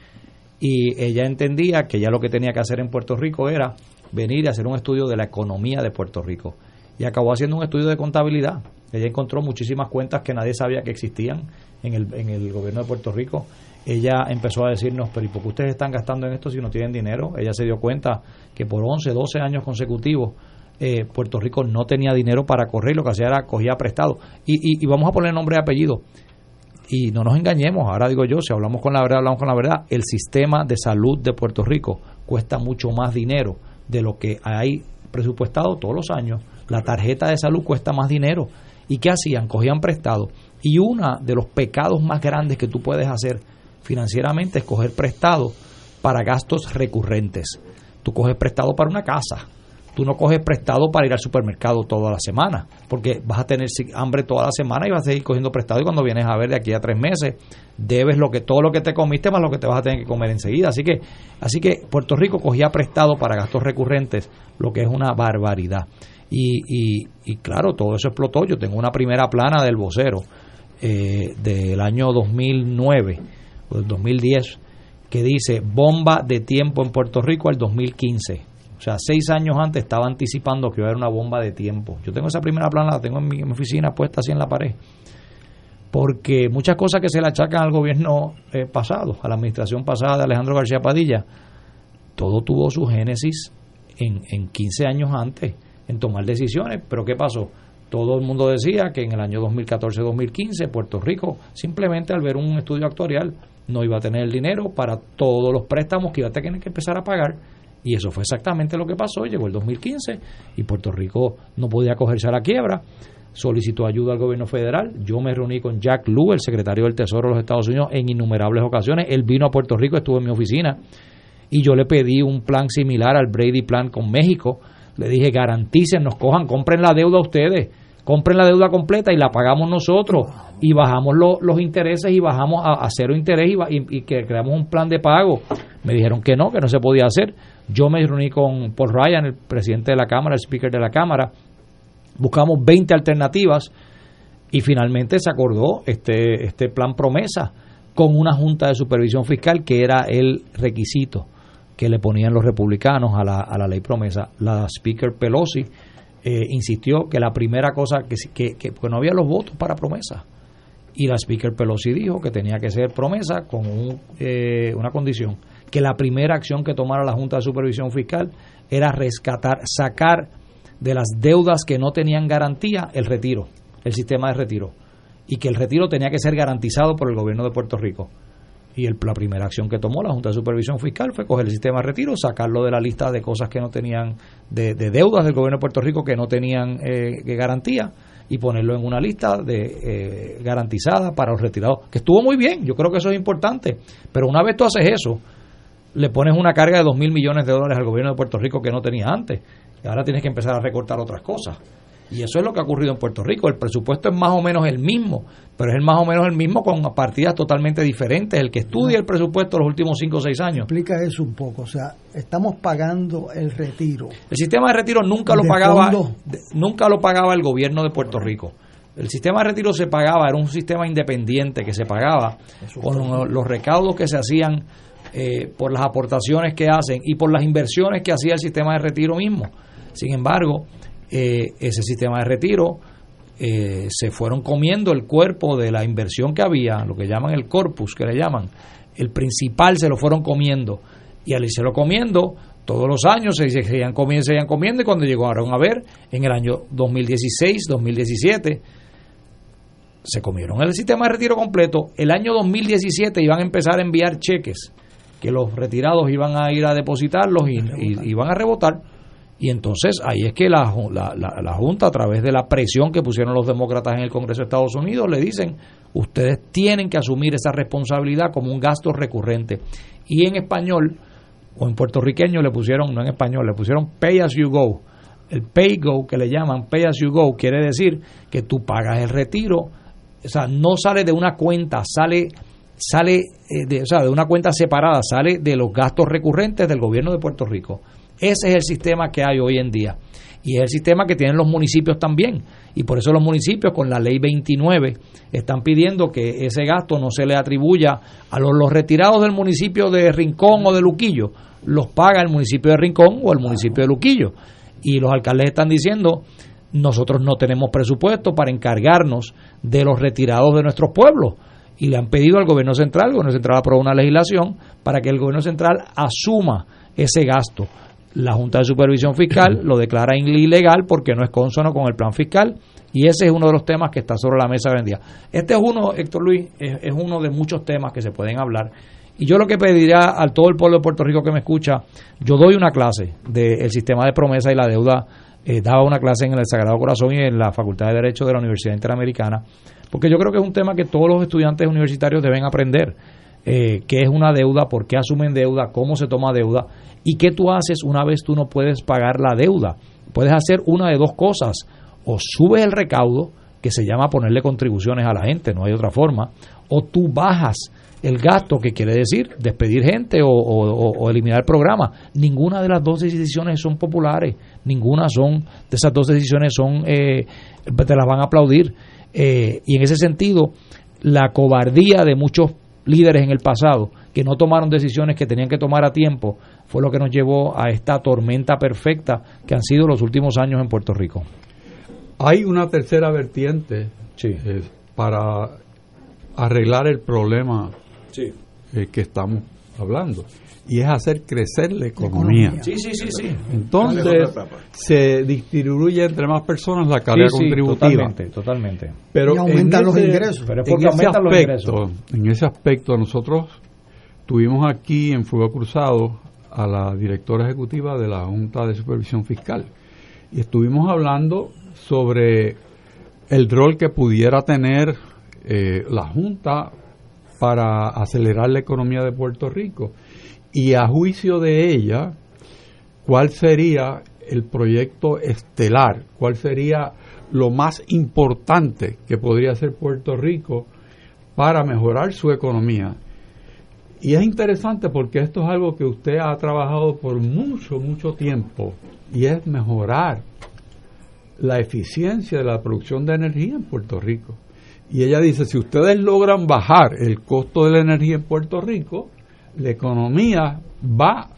Speaker 12: Y ella entendía que ya lo que tenía que hacer en Puerto Rico era venir a hacer un estudio de la economía de Puerto Rico y acabó haciendo un estudio de contabilidad. Ella encontró muchísimas cuentas que nadie sabía que existían en el, en el gobierno de Puerto Rico. Ella empezó a decirnos, pero ¿y por qué ustedes están gastando en esto si no tienen dinero? Ella se dio cuenta que por 11, 12 años consecutivos eh, Puerto Rico no tenía dinero para correr, lo que hacía era cogía prestado. Y, y, vamos a poner nombre y apellido. Y no nos engañemos, ahora digo yo, si hablamos con la verdad, hablamos con la verdad, el sistema de salud de Puerto Rico cuesta mucho más dinero de lo que hay presupuestado todos los años la tarjeta de salud cuesta más dinero. ¿Y qué hacían? Cogían prestado. Y uno de los pecados más grandes que tú puedes hacer financieramente es coger prestado para gastos recurrentes. Tú coges prestado para una casa, tú no coges prestado para ir al supermercado toda la semana, porque vas a tener hambre toda la semana y vas a seguir cogiendo prestado y cuando vienes a ver de aquí a tres meses debes lo que todo lo que te comiste más lo que te vas a tener que comer enseguida. Así que, así que Puerto Rico cogía prestado para gastos recurrentes, lo que es una barbaridad. Y, y, claro, todo eso explotó. Yo tengo una primera plana del vocero eh, del año 2009 o del 2010 que dice bomba de tiempo en Puerto Rico al 2015. O sea, seis años antes estaba anticipando que iba a haber una bomba de tiempo. Yo tengo esa primera plana, la tengo en mi, oficina puesta así en la pared. Porque muchas cosas que se le achacan al gobierno eh, pasado, a la administración pasada de Alejandro García Padilla, todo tuvo su génesis en, en 15 años antes, tomar decisiones. Pero ¿qué pasó? Todo el mundo decía que en el año 2014-2015 Puerto Rico, simplemente al ver un estudio actuarial, no iba a tener el dinero para todos los préstamos que iba a tener que empezar a pagar. Y eso fue exactamente lo que pasó. Llegó el 2015 y Puerto Rico no podía cogerse a la quiebra. Solicitó ayuda al gobierno federal. Yo me reuní con Jack Lew, el secretario del Tesoro de los Estados Unidos, en innumerables ocasiones. Él vino a Puerto Rico, estuvo en mi oficina y yo le pedí un plan similar al Brady Plan con México. Le dije, garanticen, nos cojan, compren la deuda ustedes compren la deuda completa y la pagamos nosotros y bajamos los intereses y bajamos a, cero interés y, que creamos un plan de pago. Me dijeron que no, que no se podía hacer. Yo me reuní con Paul Ryan, el presidente de la Cámara, el speaker de la Cámara. Buscamos 20 alternativas y finalmente se acordó este, este plan promesa con una junta de supervisión fiscal que era el requisito que le ponían los republicanos a la, a la ley promesa. La speaker Pelosi eh, insistió que la primera cosa, que, que, que no había los votos para promesa. Y la Speaker Pelosi dijo que tenía que ser promesa con eh, una condición, que la primera acción que tomara la Junta de Supervisión Fiscal era rescatar, sacar de las deudas que no tenían garantía el retiro, el sistema de retiro, y que el retiro tenía que ser garantizado por el gobierno de Puerto Rico. Y el, la primera acción que tomó la Junta de Supervisión Fiscal fue coger el sistema de retiro, sacarlo de la lista de cosas que no tenían, de, deudas del gobierno de Puerto Rico que no tenían eh, garantía y ponerlo en una lista de eh, garantizada para los retirados, que estuvo muy bien, yo creo que eso es importante, pero una vez tú haces eso, le pones una carga de dos mil millones de dólares al gobierno de Puerto Rico que no tenía antes, y ahora tienes que empezar a recortar otras cosas. Y eso es lo que ha ocurrido en Puerto Rico. El presupuesto es más o menos el mismo, pero es más o menos el mismo con partidas totalmente diferentes. El que estudia el presupuesto los últimos 5 o 6 años.
Speaker 7: Explica eso un poco. O sea, estamos pagando el retiro.
Speaker 12: El sistema de retiro nunca lo pagaba, nunca lo pagaba el gobierno de Puerto Rico. El sistema de retiro se pagaba, era un sistema independiente que se pagaba con los recaudos que se hacían eh, por las aportaciones que hacen y por las inversiones que hacía el sistema de retiro mismo. Sin embargo, eh, ese sistema de retiro, eh, se fueron comiendo el cuerpo de la inversión que había, lo que llaman el corpus, que le llaman, el principal se lo fueron comiendo. Y al irse lo comiendo, todos los años se seguían comiendo, se seguían comiendo, y cuando llegaron a ver, en el año 2016, 2017, se comieron el sistema de retiro completo. El año 2017 iban a empezar a enviar cheques que los retirados iban a ir a depositarlos y, y iban a rebotar. Y entonces ahí es que la, la, Junta, a través de la presión que pusieron los demócratas en el Congreso de Estados Unidos, le dicen, ustedes tienen que asumir esa responsabilidad como un gasto recurrente. Y en español, o en puertorriqueño le pusieron, no en español, le pusieron pay as you go. El pay go, que le llaman pay as you go, quiere decir que tú pagas el retiro, o sea, no sale de una cuenta, sale sale eh, de, o sea, de una cuenta separada, sale de los gastos recurrentes del gobierno de Puerto Rico. Ese es el sistema que hay hoy en día. Y es el sistema que tienen los municipios también. Y por eso los municipios con la ley 29 están pidiendo que ese gasto no se le atribuya a los, retirados del municipio de Rincón o de Luquillo. Los paga el municipio de Rincón o el municipio de Luquillo. Y los alcaldes están diciendo, nosotros no tenemos presupuesto para encargarnos de los retirados de nuestros pueblos. Y le han pedido al gobierno central, el gobierno central aprobó una legislación para que el gobierno central asuma ese gasto la Junta de Supervisión Fiscal lo declara ilegal porque no es consono con el plan fiscal y ese es uno de los temas que está sobre la mesa hoy en día. Este es uno, Héctor Luis, es, uno de muchos temas que se pueden hablar. Y yo lo que pediría a todo el pueblo de Puerto Rico que me escucha, yo doy una clase del sistema de promesa y la deuda, eh, daba una clase en el Sagrado Corazón y en la Facultad de Derecho de la Universidad Interamericana, porque yo creo que es un tema que todos los estudiantes universitarios deben aprender. Eh, qué es una deuda, por qué asumen deuda, cómo se toma deuda y qué tú haces una vez tú no puedes pagar la deuda. Puedes hacer una de dos cosas, o subes el recaudo, que se llama ponerle contribuciones a la gente, no hay otra forma, o tú bajas el gasto, que quiere decir despedir gente o, eliminar el programa. Ninguna de las dos decisiones son populares, ninguna son, de esas dos decisiones son, eh, te las van a aplaudir. Eh, y en ese sentido, la cobardía de muchos líderes en el pasado que no tomaron decisiones que tenían que tomar a tiempo, fue lo que nos llevó a esta tormenta perfecta que han sido los últimos años en Puerto Rico.
Speaker 2: Hay una tercera vertiente eh, para arreglar el problema eh, que estamos hablando y es hacer crecer la economía.
Speaker 12: Sí, sí, sí, sí.
Speaker 2: Entonces se distribuye entre más personas la carga contributiva.
Speaker 12: Totalmente, totalmente.
Speaker 2: Pero
Speaker 7: y aumentan los ingresos.
Speaker 2: Pero en, ese aspecto, en ese aspecto nosotros tuvimos aquí en Fuego Cruzado a la directora ejecutiva de la Junta de Supervisión Fiscal y estuvimos hablando sobre el rol que pudiera tener eh, la Junta para acelerar la economía de Puerto Rico y a juicio de ella, cuál sería el proyecto estelar, cuál sería lo más importante que podría hacer Puerto Rico para mejorar su economía. Y es interesante porque esto es algo que usted ha trabajado por mucho, mucho tiempo y es mejorar la eficiencia de la producción de energía en Puerto Rico. Y ella dice, si ustedes logran bajar el costo de la energía en Puerto Rico, la economía va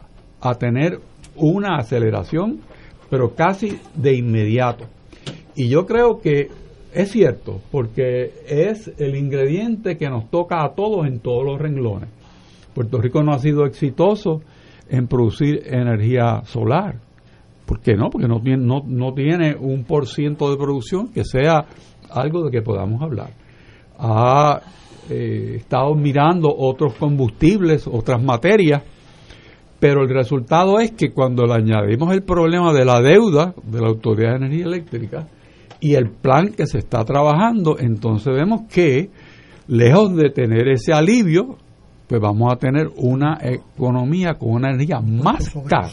Speaker 2: a tener una aceleración, pero casi de inmediato. Y yo creo que es cierto, porque es el ingrediente que nos toca a todos en todos los renglones. Puerto Rico no ha sido exitoso en producir energía solar. ¿Por qué no? Porque no tiene, no, no tiene un por ciento de producción que sea algo de que podamos hablar. Ha eh, estado mirando otros combustibles, otras materias, pero el resultado es que cuando le añadimos el problema de la deuda de la Autoridad de Energía Eléctrica y el plan que se está trabajando, entonces vemos que lejos de tener ese alivio, pues vamos a tener una economía con una energía más cara.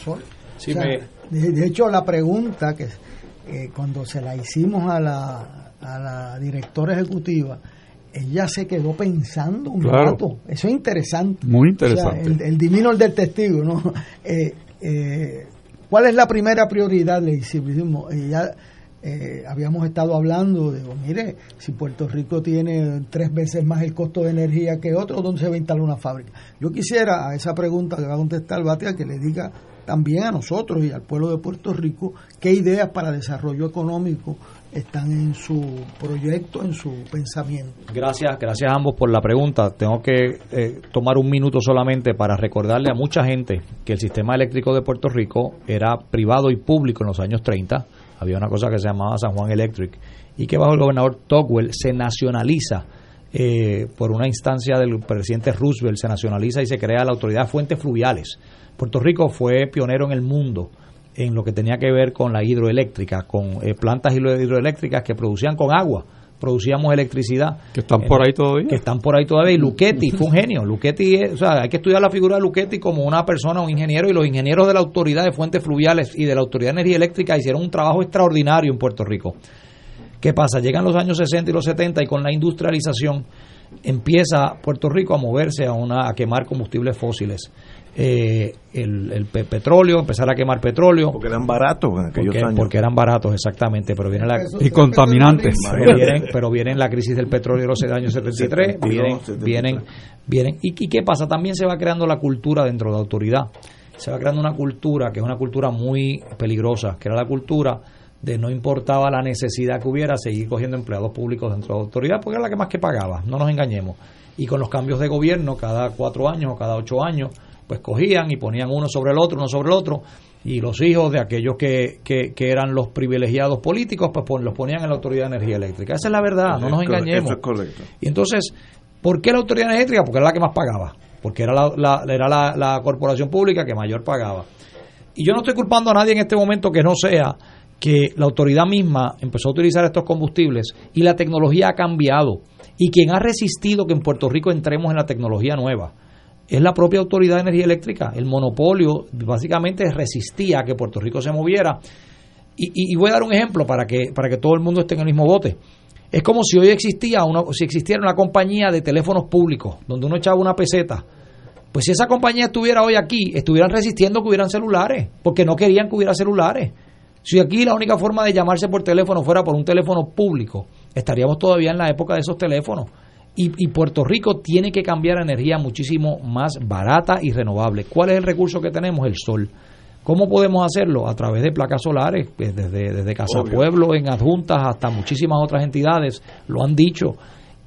Speaker 7: de, hecho, la pregunta que eh, cuando se la hicimos a la, a la directora ejecutiva, ella se quedó pensando un rato. Eso es interesante.
Speaker 2: Muy interesante.
Speaker 7: el, el, divino del testigo, ¿no? (laughs) Eh, eh, ¿Cuál es la primera prioridad? Le hicimos. Ella, eh, habíamos estado hablando, digo, mire, si Puerto Rico tiene tres veces más el costo de energía que otro, ¿dónde se va a instalar una fábrica? Yo quisiera a esa pregunta que va a contestar Batia que le diga también a nosotros y al pueblo de Puerto Rico qué ideas para desarrollo económico están en su proyecto, en su pensamiento.
Speaker 12: Gracias, gracias a ambos por la pregunta. Tengo que eh, tomar un minuto solamente para recordarle a mucha gente que el sistema eléctrico de Puerto Rico era privado y público en los años 30. Había una cosa que se llamaba San Juan Electric y que bajo el gobernador Tocqueville se nacionaliza eh, por una instancia del presidente Roosevelt, se nacionaliza y se crea la Autoridad de Fuentes Fluviales. Puerto Rico fue pionero en el mundo en lo que tenía que ver con la hidroeléctrica, con eh, plantas hidroeléctricas que producían con agua, producíamos electricidad.
Speaker 2: Que están por ahí todavía.
Speaker 12: Que están por ahí todavía. Y Luchetti fue un genio. Luchetti, o sea, hay que estudiar la figura de Luchetti como una persona, un ingeniero, y los ingenieros de la Autoridad de Fuentes Fluviales y de la Autoridad de Energía Eléctrica hicieron un trabajo extraordinario en Puerto Rico. ¿Qué pasa? Llegan los años 60 y los 70 y con la industrialización empieza Puerto Rico a moverse a, una, a quemar combustibles fósiles eh, el, petróleo, empezar a quemar petróleo.
Speaker 1: Porque eran baratos en aquellos
Speaker 12: porque,
Speaker 1: años.
Speaker 12: Porque eran baratos, exactamente. Pero viene la,
Speaker 2: y contaminantes.
Speaker 12: Pero viene, la crisis del petróleo de los años 73. vienen, vienen, vienen. ¿Y, ¿Y qué pasa? También se va creando la cultura dentro de la autoridad. Se va creando una cultura que es una cultura muy peligrosa, que era la cultura de no importaba la necesidad que hubiera seguir cogiendo empleados públicos dentro de la autoridad porque era la que más que pagaba, no nos engañemos. Y con los cambios de gobierno cada cuatro años o cada ocho años, pues cogían y ponían uno sobre el otro, uno sobre el otro, y los hijos de aquellos que, que, eran los privilegiados políticos, pues los ponían en la Autoridad de Energía Eléctrica. Esa es la verdad, no nos engañemos.
Speaker 1: Eso es correcto.
Speaker 12: Y entonces, ¿por qué la Autoridad Eléctrica? Porque era la que más pagaba, porque era la, era la, la corporación pública que mayor pagaba. Y yo no estoy culpando a nadie en este momento que no sea que la autoridad misma empezó a utilizar estos combustibles y la tecnología ha cambiado. Y quien ha resistido que en Puerto Rico entremos en la tecnología nueva es la propia Autoridad de Energía Eléctrica. El monopolio básicamente resistía a que Puerto Rico se moviera. Y, voy a dar un ejemplo para que, para que todo el mundo esté en el mismo bote. Es como si hoy existía una, si existiera una compañía de teléfonos públicos donde uno echaba una peseta. Pues si esa compañía estuviera hoy aquí, estuvieran resistiendo que hubieran celulares, porque no querían que hubiera celulares. Si aquí la única forma de llamarse por teléfono fuera por un teléfono público, estaríamos todavía en la época de esos teléfonos Y, Puerto Rico tiene que cambiar a energía muchísimo más barata y renovable. ¿Cuál es el recurso que tenemos? El sol. ¿Cómo podemos hacerlo? A través de placas solares, pues, desde, desde Casa Pueblo, en adjuntas, hasta muchísimas otras entidades lo han dicho.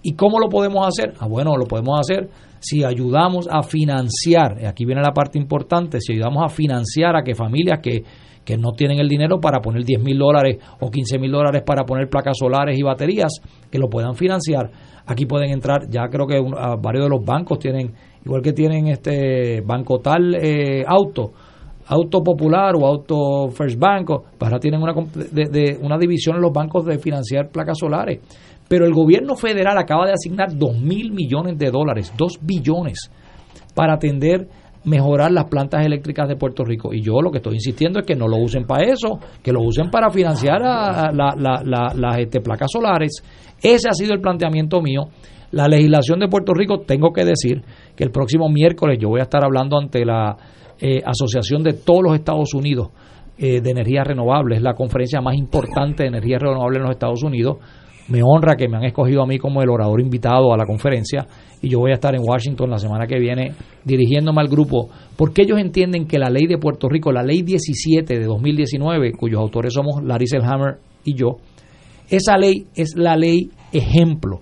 Speaker 12: ¿Y cómo lo podemos hacer? Ah, bueno, lo podemos hacer si ayudamos a financiar, aquí viene la parte importante, si ayudamos a financiar a que familias que, que no tienen el dinero para poner 10 mil dólares o 15 mil dólares para poner placas solares y baterías, que lo puedan financiar. Aquí pueden entrar, ya creo que varios de los bancos tienen, igual que tienen este banco tal eh, auto, auto popular o auto first banco, pues ahora tienen una, de, una división en los bancos de financiar placas solares. Pero el gobierno federal acaba de asignar 2 mil millones de dólares, 2 billones, para atender, mejorar las plantas eléctricas de Puerto Rico. Y yo lo que estoy insistiendo es que no lo usen para eso, que lo usen para financiar las este, placas solares. Ese ha sido el planteamiento mío. La legislación de Puerto Rico, tengo que decir que el próximo miércoles yo voy a estar hablando ante la eh, Asociación de todos los Estados Unidos eh, de Energías Renovables, la conferencia más importante de energías renovables en los Estados Unidos me honra que me han escogido a mí como el orador invitado a la conferencia y yo voy a estar en Washington la semana que viene dirigiéndome al grupo porque ellos entienden que la ley de Puerto Rico, la ley 17 de 2019, cuyos autores somos Larry Selhammer y yo, esa ley es la ley ejemplo,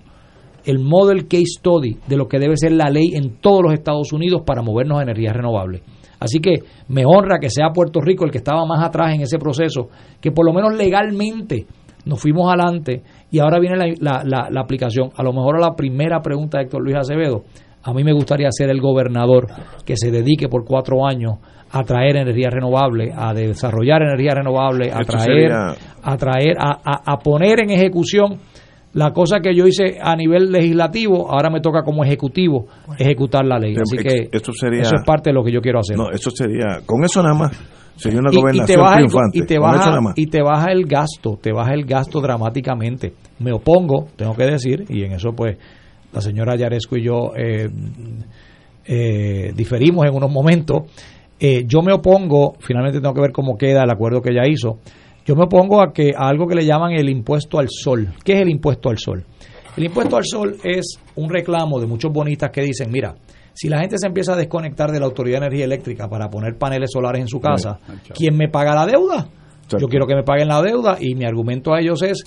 Speaker 12: el model case study de lo que debe ser la ley en todos los Estados Unidos para movernos a energías renovables. Así que me honra que sea Puerto Rico el que estaba más atrás en ese proceso, que por lo menos legalmente nos fuimos adelante y ahora viene la, la, la, aplicación. A lo mejor a la primera pregunta de Héctor Luis Acevedo, a mí me gustaría ser el gobernador que se dedique por cuatro años a traer energía renovable, a desarrollar energía renovable, a traer, a, traer a, a, poner en ejecución la cosa que yo hice a nivel legislativo, ahora me toca como ejecutivo ejecutar la ley. Así que
Speaker 1: eso, sería,
Speaker 12: eso es parte de lo que yo quiero hacer.
Speaker 1: No, eso sería, con eso nada más Sería una
Speaker 12: y, te baja el, y te baja, el gasto, te baja el gasto dramáticamente. Me opongo, tengo que decir, y en eso pues la señora Yaresco y yo eh, eh, diferimos en unos momentos. Eh, yo me opongo, finalmente tengo que ver cómo queda el acuerdo que ella hizo. Yo me opongo a que a algo que le llaman el impuesto al sol. ¿Qué es el impuesto al sol? El impuesto al sol es un reclamo de muchos bonistas que dicen, mira, si la gente se empieza a desconectar de la Autoridad de Energía Eléctrica para poner paneles solares en su casa, ¿quién me paga la deuda? Yo quiero que me paguen la deuda y mi argumento a ellos es,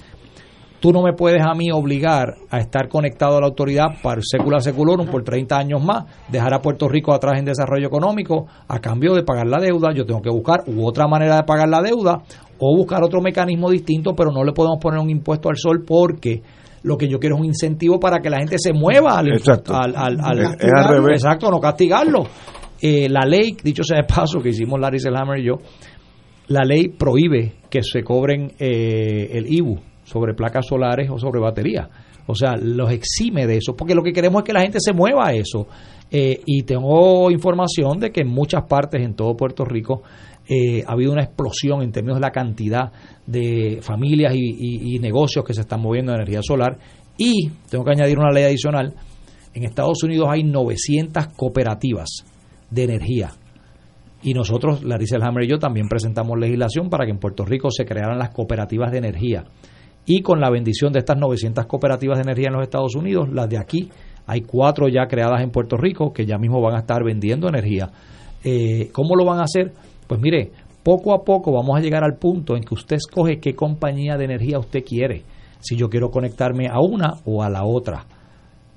Speaker 12: tú no me puedes a mí obligar a estar conectado a la autoridad para secula seculorum por 30 años más, dejar a Puerto Rico atrás en desarrollo económico a cambio de pagar la deuda. Yo tengo que buscar otra manera de pagar la deuda o buscar otro mecanismo distinto, pero no le podemos poner un impuesto al sol porque lo que yo quiero es un incentivo para que la gente se mueva al, exacto. al, exacto, no castigarlo. Eh, la ley, dicho sea de paso, que hicimos Larry Selhammer y yo, la ley prohíbe que se cobren eh, el IBU sobre placas solares o sobre baterías. O sea, los exime de eso, porque lo que queremos es que la gente se mueva a eso. Eh, y tengo información de que en muchas partes en todo Puerto Rico eh, ha habido una explosión en términos de la cantidad de familias y, negocios que se están moviendo en energía solar. Y tengo que añadir una ley adicional. En Estados Unidos hay 900 cooperativas de energía. Y nosotros, Larissa Elhammer y yo, también presentamos legislación para que en Puerto Rico se crearan las cooperativas de energía. Y con la bendición de estas 900 cooperativas de energía en los Estados Unidos, las de aquí, hay cuatro ya creadas en Puerto Rico que ya mismo van a estar vendiendo energía. Eh, ¿Cómo lo van a hacer? Pues mire, poco a poco vamos a llegar al punto en que usted escoge qué compañía de energía usted quiere, si yo quiero conectarme a una o a la otra.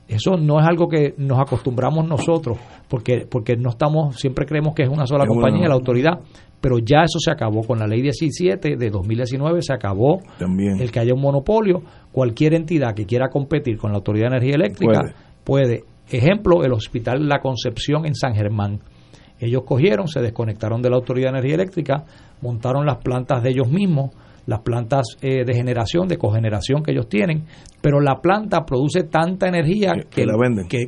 Speaker 12: Eso no es algo que nos acostumbramos nosotros, porque, porque no estamos, siempre creemos que es una sola compañía, la autoridad, pero ya eso se acabó con la ley 17 de 2019, se acabó
Speaker 1: También.
Speaker 12: el que haya un monopolio. Cualquier entidad que quiera competir con la Autoridad de Energía Eléctrica puede. Ejemplo, el Hospital La Concepción en San Germán ellos cogieron, se desconectaron de la Autoridad de Energía Eléctrica, montaron las plantas de ellos mismos, las plantas eh, de generación, de cogeneración que ellos tienen, pero la planta produce tanta energía que,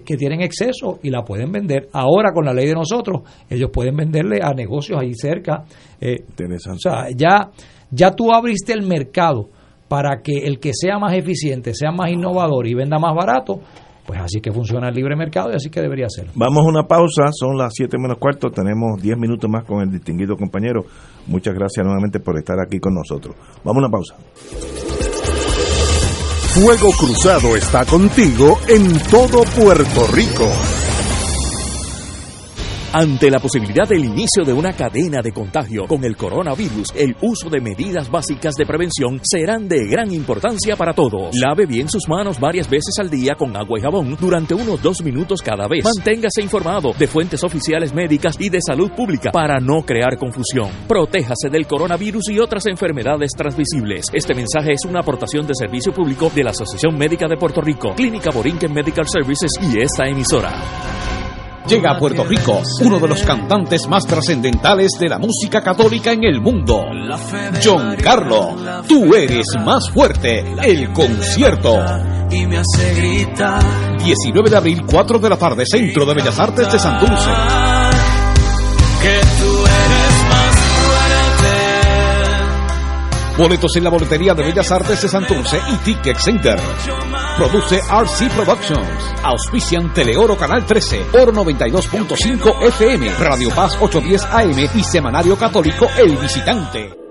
Speaker 12: que, tienen exceso y la pueden vender. Ahora con la ley de nosotros, ellos pueden venderle a negocios ahí cerca. Eh, o sea, ya, ya tú abriste el mercado para que el que sea más eficiente, sea más innovador y venda más barato, pues así que funciona el libre mercado y así que debería ser.
Speaker 1: Vamos a una pausa, son las 7 menos cuarto, tenemos 10 minutos más con el distinguido compañero. Muchas gracias nuevamente por estar aquí con nosotros. Vamos a una pausa.
Speaker 6: Fuego Cruzado está contigo en todo Puerto Rico.
Speaker 10: Ante la posibilidad del inicio de una cadena de contagio con el coronavirus, el uso de medidas básicas de prevención serán de gran importancia para todos. Lave bien sus manos varias veces al día con agua y jabón durante unos dos minutos cada vez. Manténgase informado de fuentes oficiales médicas y de salud pública para no crear confusión. Protéjase del coronavirus y otras enfermedades transmisibles. Este mensaje es una aportación de servicio público de la Asociación Médica de Puerto Rico, Clínica Borinquen Medical Services y esta emisora.
Speaker 14: Llega a Puerto Rico uno de los cantantes más trascendentales de la música católica en el mundo, John Carlo. Tú eres más fuerte, el concierto.
Speaker 15: Y me hace gritar.
Speaker 14: 19 de abril, 4 de la tarde, Centro de Bellas Artes de Santurce.
Speaker 15: Que tú eres más fuerte.
Speaker 14: Boletos en la boletería de Bellas Artes de Santurce y Ticket Center. Produce RC Productions. Auspician Teleoro Canal 13, Oro 92.5 FM, Radio Paz 810 AM y Semanario Católico El Visitante.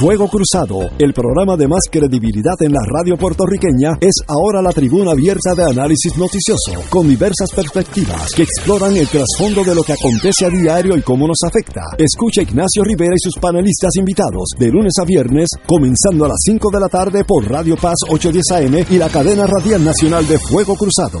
Speaker 9: Fuego Cruzado, el programa de más credibilidad en la radio puertorriqueña, es ahora la tribuna abierta de análisis noticioso, con diversas perspectivas que exploran el trasfondo de lo que acontece a diario y cómo nos afecta. Escucha Ignacio Rivera y sus panelistas invitados de lunes a viernes, comenzando a las 5 de la tarde por Radio Paz 810 AM y la cadena radial nacional de Fuego Cruzado.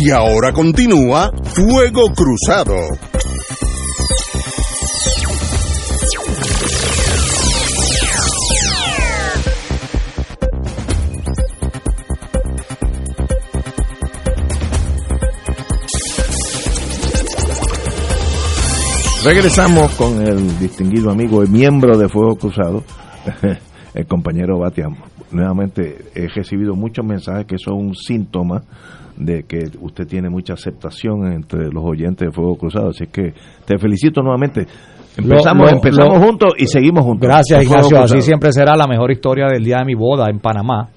Speaker 6: Y ahora continúa Fuego Cruzado.
Speaker 1: Regresamos con el distinguido amigo y miembro de Fuego Cruzado, (laughs) el compañero Batia. Nuevamente he recibido muchos mensajes que son un síntoma de que usted tiene mucha aceptación entre los oyentes de Fuego Cruzado. Así que te felicito nuevamente. Empezamos,
Speaker 12: Lo- lo-
Speaker 1: empezamos
Speaker 12: lo-
Speaker 1: juntos y seguimos juntos.
Speaker 12: Gracias, Ignacio. Así siempre será la mejor historia del día de mi boda en Panamá.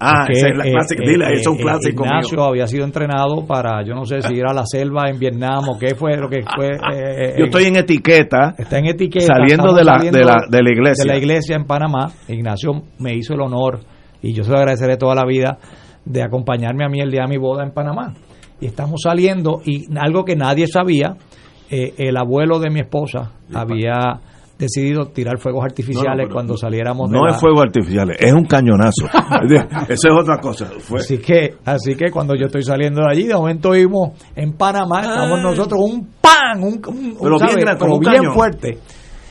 Speaker 1: Ah,
Speaker 12: Porque,
Speaker 1: esa es la clásica. Dile, es un
Speaker 12: eh,
Speaker 1: clásico mío.
Speaker 12: Ignacio había sido entrenado para, yo no sé si ir a la selva en Vietnam o qué fue lo que fue. (laughs) eh,
Speaker 1: Yo estoy en etiqueta.
Speaker 12: Está en etiqueta.
Speaker 1: Saliendo de la,
Speaker 12: saliendo
Speaker 1: de, la, de la iglesia.
Speaker 12: de la iglesia en Panamá. Ignacio me hizo el honor, y yo se lo agradeceré toda la vida, de acompañarme a mí el día de mi boda en Panamá. Y estamos saliendo, y algo que nadie sabía, eh, el abuelo de mi esposa había decidido tirar fuegos artificiales
Speaker 1: No, no, pero
Speaker 12: cuando saliéramos de
Speaker 1: No
Speaker 12: la-
Speaker 1: es fuego artificial, es un cañonazo. (laughs) Eso es otra cosa. Fue-
Speaker 12: Así que, así que cuando yo estoy saliendo de allí, de momento vimos en Panamá, estamos nosotros un pan, un, un-
Speaker 1: bien
Speaker 12: fuerte.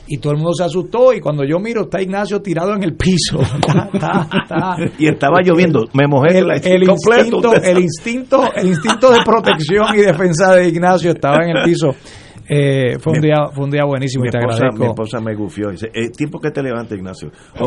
Speaker 12: Y todo el mundo se asustó y cuando yo miro está Ignacio tirado en el piso. Ta, ta, ta.
Speaker 1: Y estaba lloviendo, me mojé
Speaker 12: El,
Speaker 1: la-
Speaker 12: el
Speaker 1: completo,
Speaker 12: instinto, el instinto, el instinto de protección y defensa de Ignacio estaba en el piso. Eh, fue un
Speaker 1: Mi-
Speaker 12: día, fue un día buenísimo
Speaker 1: Mi
Speaker 12: y te
Speaker 1: esposa,
Speaker 12: agradezco.
Speaker 1: mi esposa me gufió. Dice, eh, tiempo que te levantes, Ignacio. (laughs)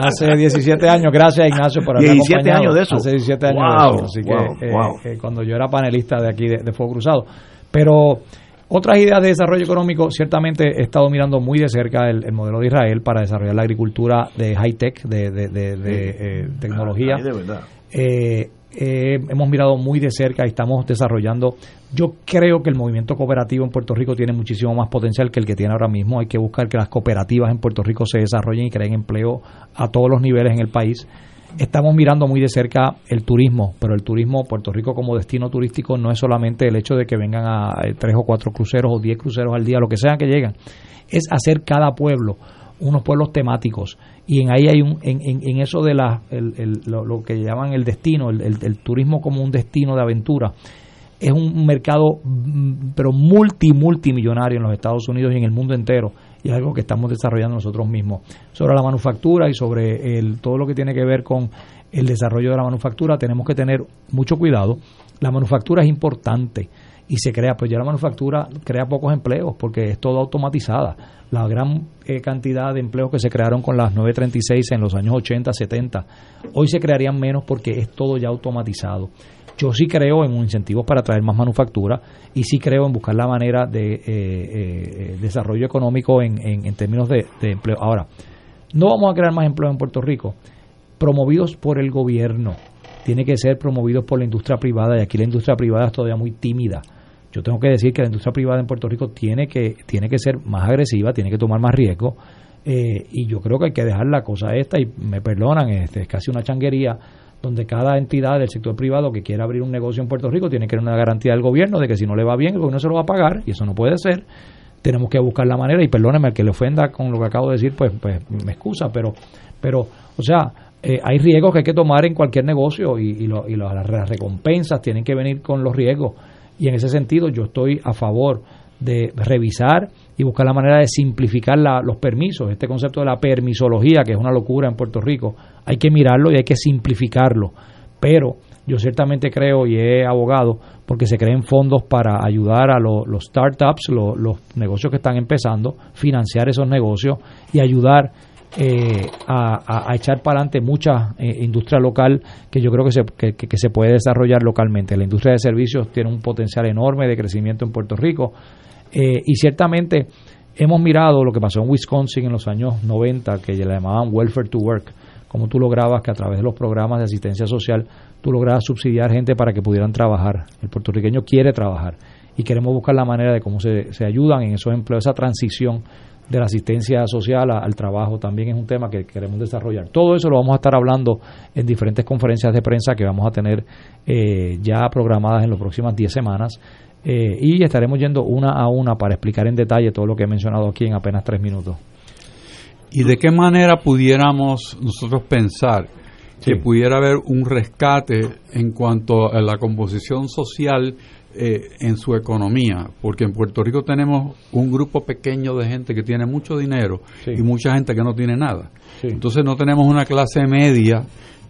Speaker 12: Hace 17 años, gracias Ignacio por haber
Speaker 1: 17
Speaker 12: acompañado.
Speaker 1: años de eso.
Speaker 12: Hace 17 años
Speaker 1: Wow,
Speaker 12: de eso. Así
Speaker 1: wow,
Speaker 12: que eh, eh, cuando yo era panelista de aquí de, de Fuego Cruzado. Pero otras ideas de desarrollo económico, ciertamente he estado mirando muy de cerca el, el modelo de Israel para desarrollar la agricultura de high-tech, de, de, de- de, eh, tecnología.
Speaker 1: De verdad.
Speaker 12: Eh, eh, hemos mirado muy de cerca y estamos desarrollando. Yo creo que el movimiento cooperativo en Puerto Rico tiene muchísimo más potencial que el que tiene ahora mismo. Hay que buscar que las cooperativas en Puerto Rico se desarrollen y creen empleo a todos los niveles en el país. Estamos mirando muy de cerca el turismo, pero el turismo, Puerto Rico como destino turístico, no es solamente el hecho de que vengan a eh, tres o cuatro cruceros o diez cruceros al día, lo que sea que lleguen, es hacer cada pueblo unos pueblos temáticos. Y en ahí hay un en, en, eso de la el- lo, que llaman el destino el, el- el turismo como un destino de aventura es un mercado mm, pero multi multimillonario en los Estados Unidos y en el mundo entero y algo que estamos desarrollando nosotros mismos sobre la manufactura y sobre el, todo lo que tiene que ver con el desarrollo de la manufactura tenemos que tener mucho cuidado la manufactura es importante y se crea, pues ya la manufactura crea pocos empleos porque es todo automatizada. La gran eh, cantidad de empleos que se crearon con las 936 en los años 80, 70, hoy se crearían menos porque es todo ya automatizado. Yo sí creo en incentivos para traer más manufactura y sí creo en buscar la manera de eh, eh, desarrollo económico en, en, términos de, de, empleo. Ahora, no vamos a crear más empleo en Puerto Rico promovidos por el gobierno. Tiene que ser promovidos por la industria privada y aquí la industria privada es todavía muy tímida. Yo tengo que decir que la industria privada en Puerto Rico tiene que, tiene que ser más agresiva, tiene que tomar más riesgo. Eh, y yo creo que hay que dejar la cosa esta, y me perdonan, este, es casi una changuería donde cada entidad del sector privado que quiera abrir un negocio en Puerto Rico tiene que tener una garantía del gobierno de que si no le va bien, el gobierno se lo va a pagar, y eso no puede ser. Tenemos que buscar la manera, y perdóneme al que le ofenda con lo que acabo de decir, pues, pues me excusa, pero, pero o sea, eh, hay riesgos que hay que tomar en cualquier negocio y, y, lo, y las recompensas tienen que venir con los riesgos. Y en ese sentido yo estoy a favor de revisar y buscar la manera de simplificar los permisos. Este concepto de la permisología, que es una locura en Puerto Rico, hay que mirarlo y hay que simplificarlo. Pero yo ciertamente creo y he abogado porque se creen fondos para ayudar a los, startups, los negocios que están empezando, financiar esos negocios y ayudar eh, a, echar para adelante mucha eh, industria local que yo creo que se, que, se puede desarrollar localmente. La industria de servicios tiene un potencial enorme de crecimiento en Puerto Rico eh, y ciertamente hemos mirado lo que pasó en Wisconsin en los años 90, que le llamaban welfare to work, como tú lograbas que a través de los programas de asistencia social tú lograbas subsidiar gente para que pudieran trabajar. El puertorriqueño quiere trabajar y queremos buscar la manera de cómo se, se ayudan en esos empleos, esa transición de la asistencia social al trabajo también es un tema que queremos desarrollar. Todo eso lo vamos a estar hablando en diferentes conferencias de prensa que vamos a tener eh, ya programadas en las próximas 10 semanas eh, y estaremos yendo una a una para explicar en detalle todo lo que he mencionado aquí en apenas tres minutos.
Speaker 2: ¿Y de qué manera pudiéramos nosotros pensar que pudiera haber un rescate en cuanto a la composición social eh, en su economía, porque en Puerto Rico tenemos un grupo pequeño de gente que tiene mucho dinero y mucha gente que no tiene nada. Entonces no tenemos una clase media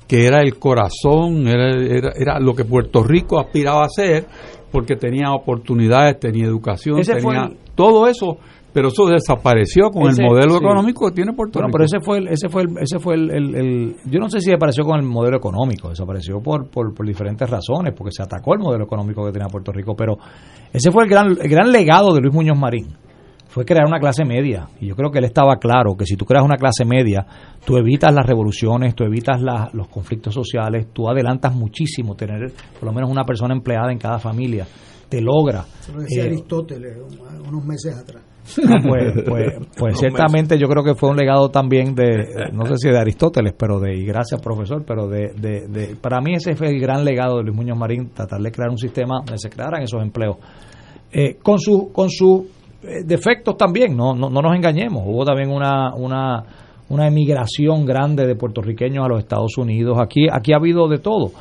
Speaker 2: que era el corazón, era, era, lo que Puerto Rico aspiraba a ser, porque tenía oportunidades, tenía educación, tenía todo eso pero eso desapareció con el modelo económico que tiene Puerto
Speaker 12: Rico. pero ese fue el, ese fue el, ese fue el, yo no sé si desapareció con el modelo económico, desapareció por, por, diferentes razones, porque se atacó el modelo económico que tenía Puerto Rico, pero ese fue el gran, el gran legado de Luis Muñoz Marín, fue crear una clase media, y yo creo que él estaba claro que si tú creas una clase media, tú evitas las revoluciones, tú evitas los conflictos sociales, tú adelantas muchísimo tener por lo menos una persona empleada en cada familia, te logra.
Speaker 7: Eso lo decía eh, Aristóteles unos meses atrás
Speaker 12: pues, pues, pues ciertamente yo creo que fue un legado también de, no sé si de Aristóteles, pero de, y gracias profesor, pero de, de, para mí ese fue el gran legado de Luis Muñoz Marín, tratar de crear un sistema donde se crearan esos empleos. Eh, con sus con su, eh, defectos también, no, no, no nos engañemos, hubo también una, una, una emigración grande de puertorriqueños a los Estados Unidos, aquí, aquí ha habido de todo.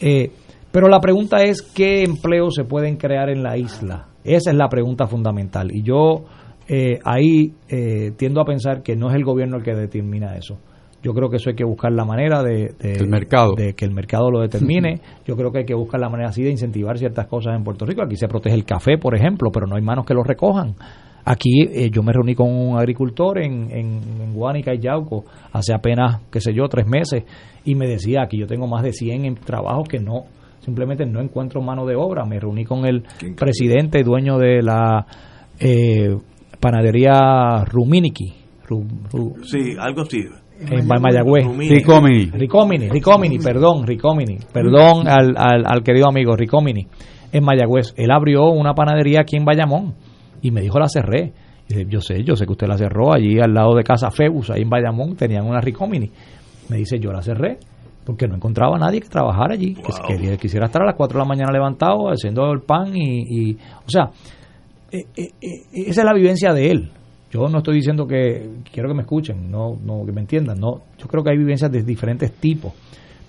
Speaker 12: Eh, pero la pregunta es, ¿qué empleos se pueden crear en la isla? Esa es la pregunta fundamental. Y yo eh, ahí eh, tiendo a pensar que no es el gobierno el que determina eso. Yo creo que eso hay que buscar la manera de,
Speaker 2: mercado.
Speaker 12: de que el mercado lo determine. (laughs) Yo creo que hay que buscar la manera así de incentivar ciertas cosas en Puerto Rico. Aquí se protege el café, por ejemplo, pero no hay manos que lo recojan. Aquí eh, yo me reuní con un agricultor en, en, en Guánica y Yauco hace apenas, qué sé yo, tres meses y me decía que yo tengo más de 100 trabajos que no, simplemente no encuentro mano de obra. Me reuní con el presidente, dueño de la eh, panadería Ruminiki.
Speaker 1: sí, algo así.
Speaker 12: En Mayagüez.
Speaker 2: Ricomini.
Speaker 12: Ricomini, Ricomini, perdón, Ricomini. Perdón al, al, querido amigo Ricomini. En Mayagüez. Él abrió una panadería aquí en Bayamón y me dijo la cerré. Y yo sé, yo sé que usted la cerró allí al lado de Casa Febus, ahí en Bayamón, tenían una Ricomini. Me dice, yo la cerré porque no encontraba a nadie que trabajara allí, que, quisiera estar a las 4 de la mañana levantado haciendo el pan y, y o sea, eh, eh, eh, esa es la vivencia de él. Yo no estoy diciendo que quiero que me escuchen, no, no que me entiendan, no. Yo creo que hay vivencias de diferentes tipos,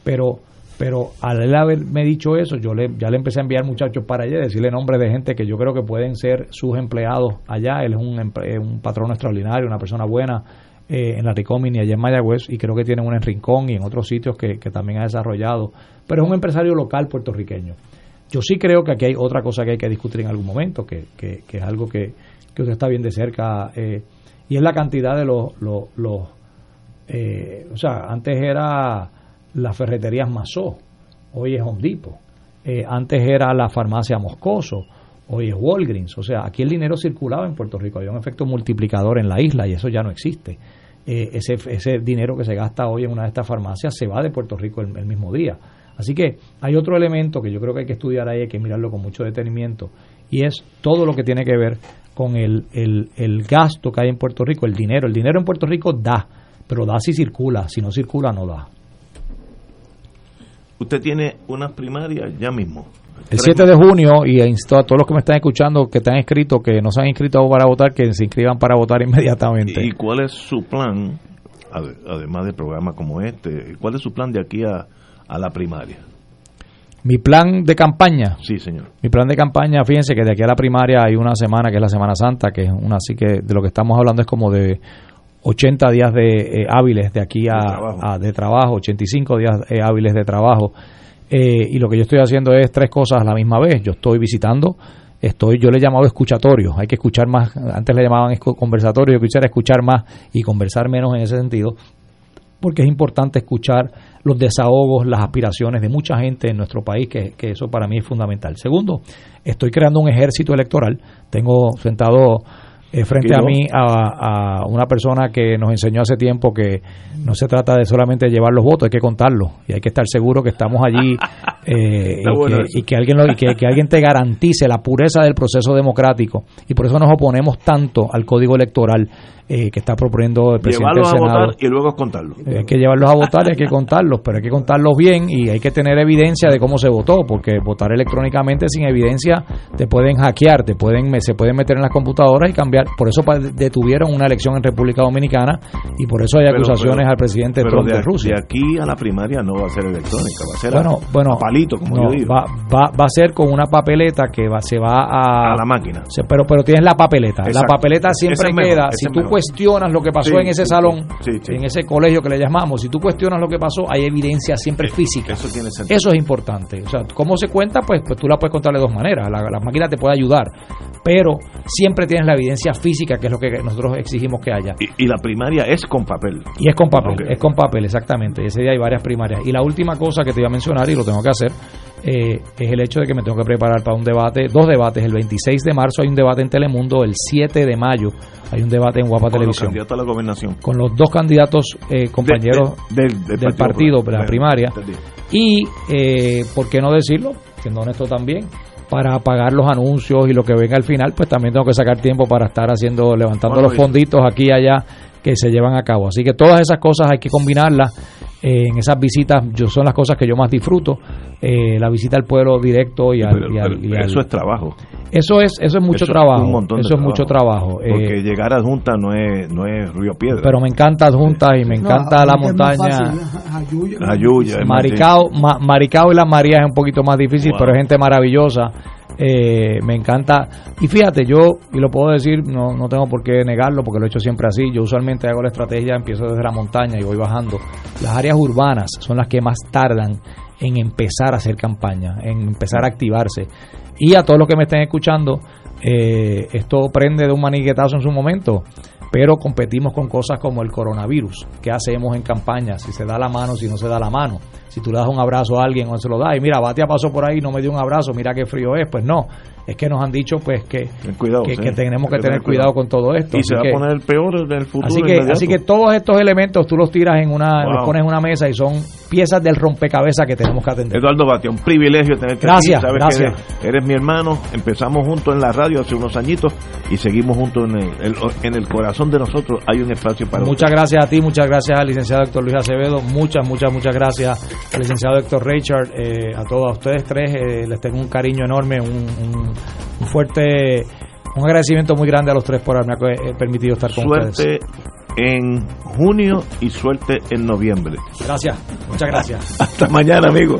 Speaker 12: pero pero al él haberme dicho eso, yo le, ya le empecé a enviar muchachos para allá, decirle nombres de gente que yo creo que pueden ser sus empleados allá. Él es un, un patrón extraordinario, una persona buena en la Ricomini allá en Mayagüez y creo que tiene un en Rincón y en otros sitios que, que también ha desarrollado. Pero es un empresario local puertorriqueño Yo sí creo que aquí hay otra cosa que hay que discutir en algún momento, que, que, es algo que, que, usted está bien de cerca, eh, y es la cantidad de los... los, eh, o sea, antes era las ferreterías Masó, hoy es Home Depot. Eh, antes era la farmacia Moscoso, hoy es Walgreens. O sea, aquí el dinero circulaba en Puerto Rico, había un efecto multiplicador en la isla y eso ya no existe. Ese, ese dinero que se gasta hoy en una de estas farmacias se va de Puerto Rico el mismo día. Así que hay otro elemento que yo creo que hay que estudiar ahí, hay que mirarlo con mucho detenimiento, y es todo lo que tiene que ver con el, el, gasto que hay en Puerto Rico, el dinero. El dinero en Puerto Rico da, pero da si circula, si no circula no da.
Speaker 1: Usted tiene unas primarias ya mismo.
Speaker 12: El 7 de junio, y insto a todos los que me están escuchando, que están inscritos, que no se han inscrito para votar, que se inscriban para votar (laughs) inmediatamente.
Speaker 1: ¿Y cuál es su plan, además de programas como este, cuál es su plan de aquí a, a la primaria.
Speaker 12: Mi plan de campaña.
Speaker 1: Sí, señor.
Speaker 12: Mi plan de campaña, fíjense que de aquí a la primaria hay una semana que es la Semana Santa, que es una así que de lo que estamos hablando es como de 80 días de eh, hábiles de aquí a de, trabajo. de trabajo, 85 días eh, hábiles de trabajo. Eh, y lo que yo estoy haciendo es tres cosas a la misma vez. Yo estoy visitando, estoy, yo le he llamado escuchatorio. Hay que escuchar más, antes le llamaban conversatorio, yo quisiera escuchar más y conversar menos en ese sentido, porque es importante escuchar los desahogos, las aspiraciones de mucha gente en nuestro país, que, eso para mí es fundamental. Segundo, estoy creando un ejército electoral. Tengo sentado eh, frente a mí a, una persona que nos enseñó hace tiempo que no se trata de solamente llevar los votos, hay que contarlos y hay que estar seguro que estamos allí (laughs) eh, y, que, alguien lo, que, que, alguien te garantice la pureza del proceso democrático. Y por eso nos oponemos tanto al código electoral eh, que está proponiendo el presidente
Speaker 1: del Senado. a votar y luego contarlos.
Speaker 12: hay que llevarlos a votar y hay que contarlos, pero hay que contarlos bien y hay que tener evidencia de cómo se votó, porque votar electrónicamente sin evidencia te pueden hackear, te pueden se pueden meter en las computadoras y cambiar. Por eso detuvieron una elección en República Dominicana y por eso hay acusaciones al presidente Trump de, Rusia.
Speaker 1: De aquí a la primaria no va a ser electrónica, va a ser
Speaker 12: bueno,
Speaker 1: a,
Speaker 12: bueno,
Speaker 1: palito, como yo digo.
Speaker 12: Va, va, va, a ser con una papeleta que va, se va a...
Speaker 1: A la máquina.
Speaker 12: pero, pero tienes la papeleta. La papeleta siempre queda. si tú cuestionas lo que pasó en ese salón, en ese colegio que le llamamos, si tú cuestionas lo que pasó, hay evidencia siempre física.
Speaker 1: Eso, tiene
Speaker 12: eso es importante. O sea, ¿cómo se cuenta? Pues, pues tú la puedes contar de dos maneras. La, la máquina te puede ayudar, pero siempre tienes la evidencia física, que es lo que nosotros exigimos que haya.
Speaker 1: Y, la primaria es con papel.
Speaker 12: Y es con papel, es con papel, exactamente. Ese día hay varias primarias. Y la última cosa que te voy a mencionar, y lo tengo que hacer, eh, es el hecho de que me tengo que preparar para un debate, dos debates. El 26 de marzo hay un debate en Telemundo, el 7 de mayo hay un debate en Guapa Televisión.
Speaker 1: a la gobernación.
Speaker 12: Con los dos candidatos eh, compañeros del, partido, de la primaria. Y, eh, ¿por qué no decirlo? Siendo honesto también, para pagar los anuncios y lo que venga al final, pues también tengo que sacar tiempo para estar haciendo, levantando los fonditos aquí y allá que se llevan a cabo. Así que todas esas cosas hay que combinarlas en esas visitas yo son las cosas que yo más disfruto eh, la visita al pueblo directo y al,
Speaker 1: eso es trabajo.
Speaker 12: Eso es eso es mucho trabajo eso es mucho trabajo
Speaker 1: porque eh, llegar a Junta no es no es río piedra.
Speaker 12: pero me encanta Junta y me encanta la montaña. Maricao Maricao y las Marías es un poquito más difícil pero es gente maravillosa eh, me encanta. Y fíjate, yo, y lo puedo decir, no, no tengo por qué negarlo porque lo he hecho siempre así. Yo usualmente hago la estrategia, empiezo desde la montaña y voy bajando. Las áreas urbanas son las que más tardan en empezar a hacer campaña, en empezar a activarse. Y a todos los que me estén escuchando, eh, esto prende de un maniquetazo en su momento pero competimos con cosas como el coronavirus. ¿Qué hacemos en campaña? Si se da la mano, si no se da la mano. Si tú le das un abrazo a alguien o se lo da y mira, Batia pasó por ahí y no me dio un abrazo, mira qué frío es. Pues no, es que nos han dicho pues que, que, tenemos que, tener cuidado. con todo esto.
Speaker 1: Y se va a poner el peor del futuro.
Speaker 12: Así que, así que todos estos elementos tú los tiras en una, los pones en una mesa y son piezas del rompecabezas que tenemos que atender.
Speaker 1: Eduardo Batia, un privilegio tenerte
Speaker 12: gracias, Gracias,
Speaker 1: eres, mi hermano, empezamos juntos en la radio hace unos añitos y seguimos juntos en el, en el corazón de nosotros hay un espacio para
Speaker 12: Muchas gracias a ti, muchas gracias al licenciado Héctor Luis Acevedo, muchas, muchas, muchas gracias licenciado Héctor Richard, eh, a todos ustedes tres, eh, les tengo un cariño enorme, un, fuerte, un agradecimiento muy grande a los tres por haberme eh, permitido estar con
Speaker 1: ustedes. Suerte en junio y suerte en noviembre.
Speaker 12: Gracias, muchas gracias. (laughs)
Speaker 1: Hasta mañana, amigo.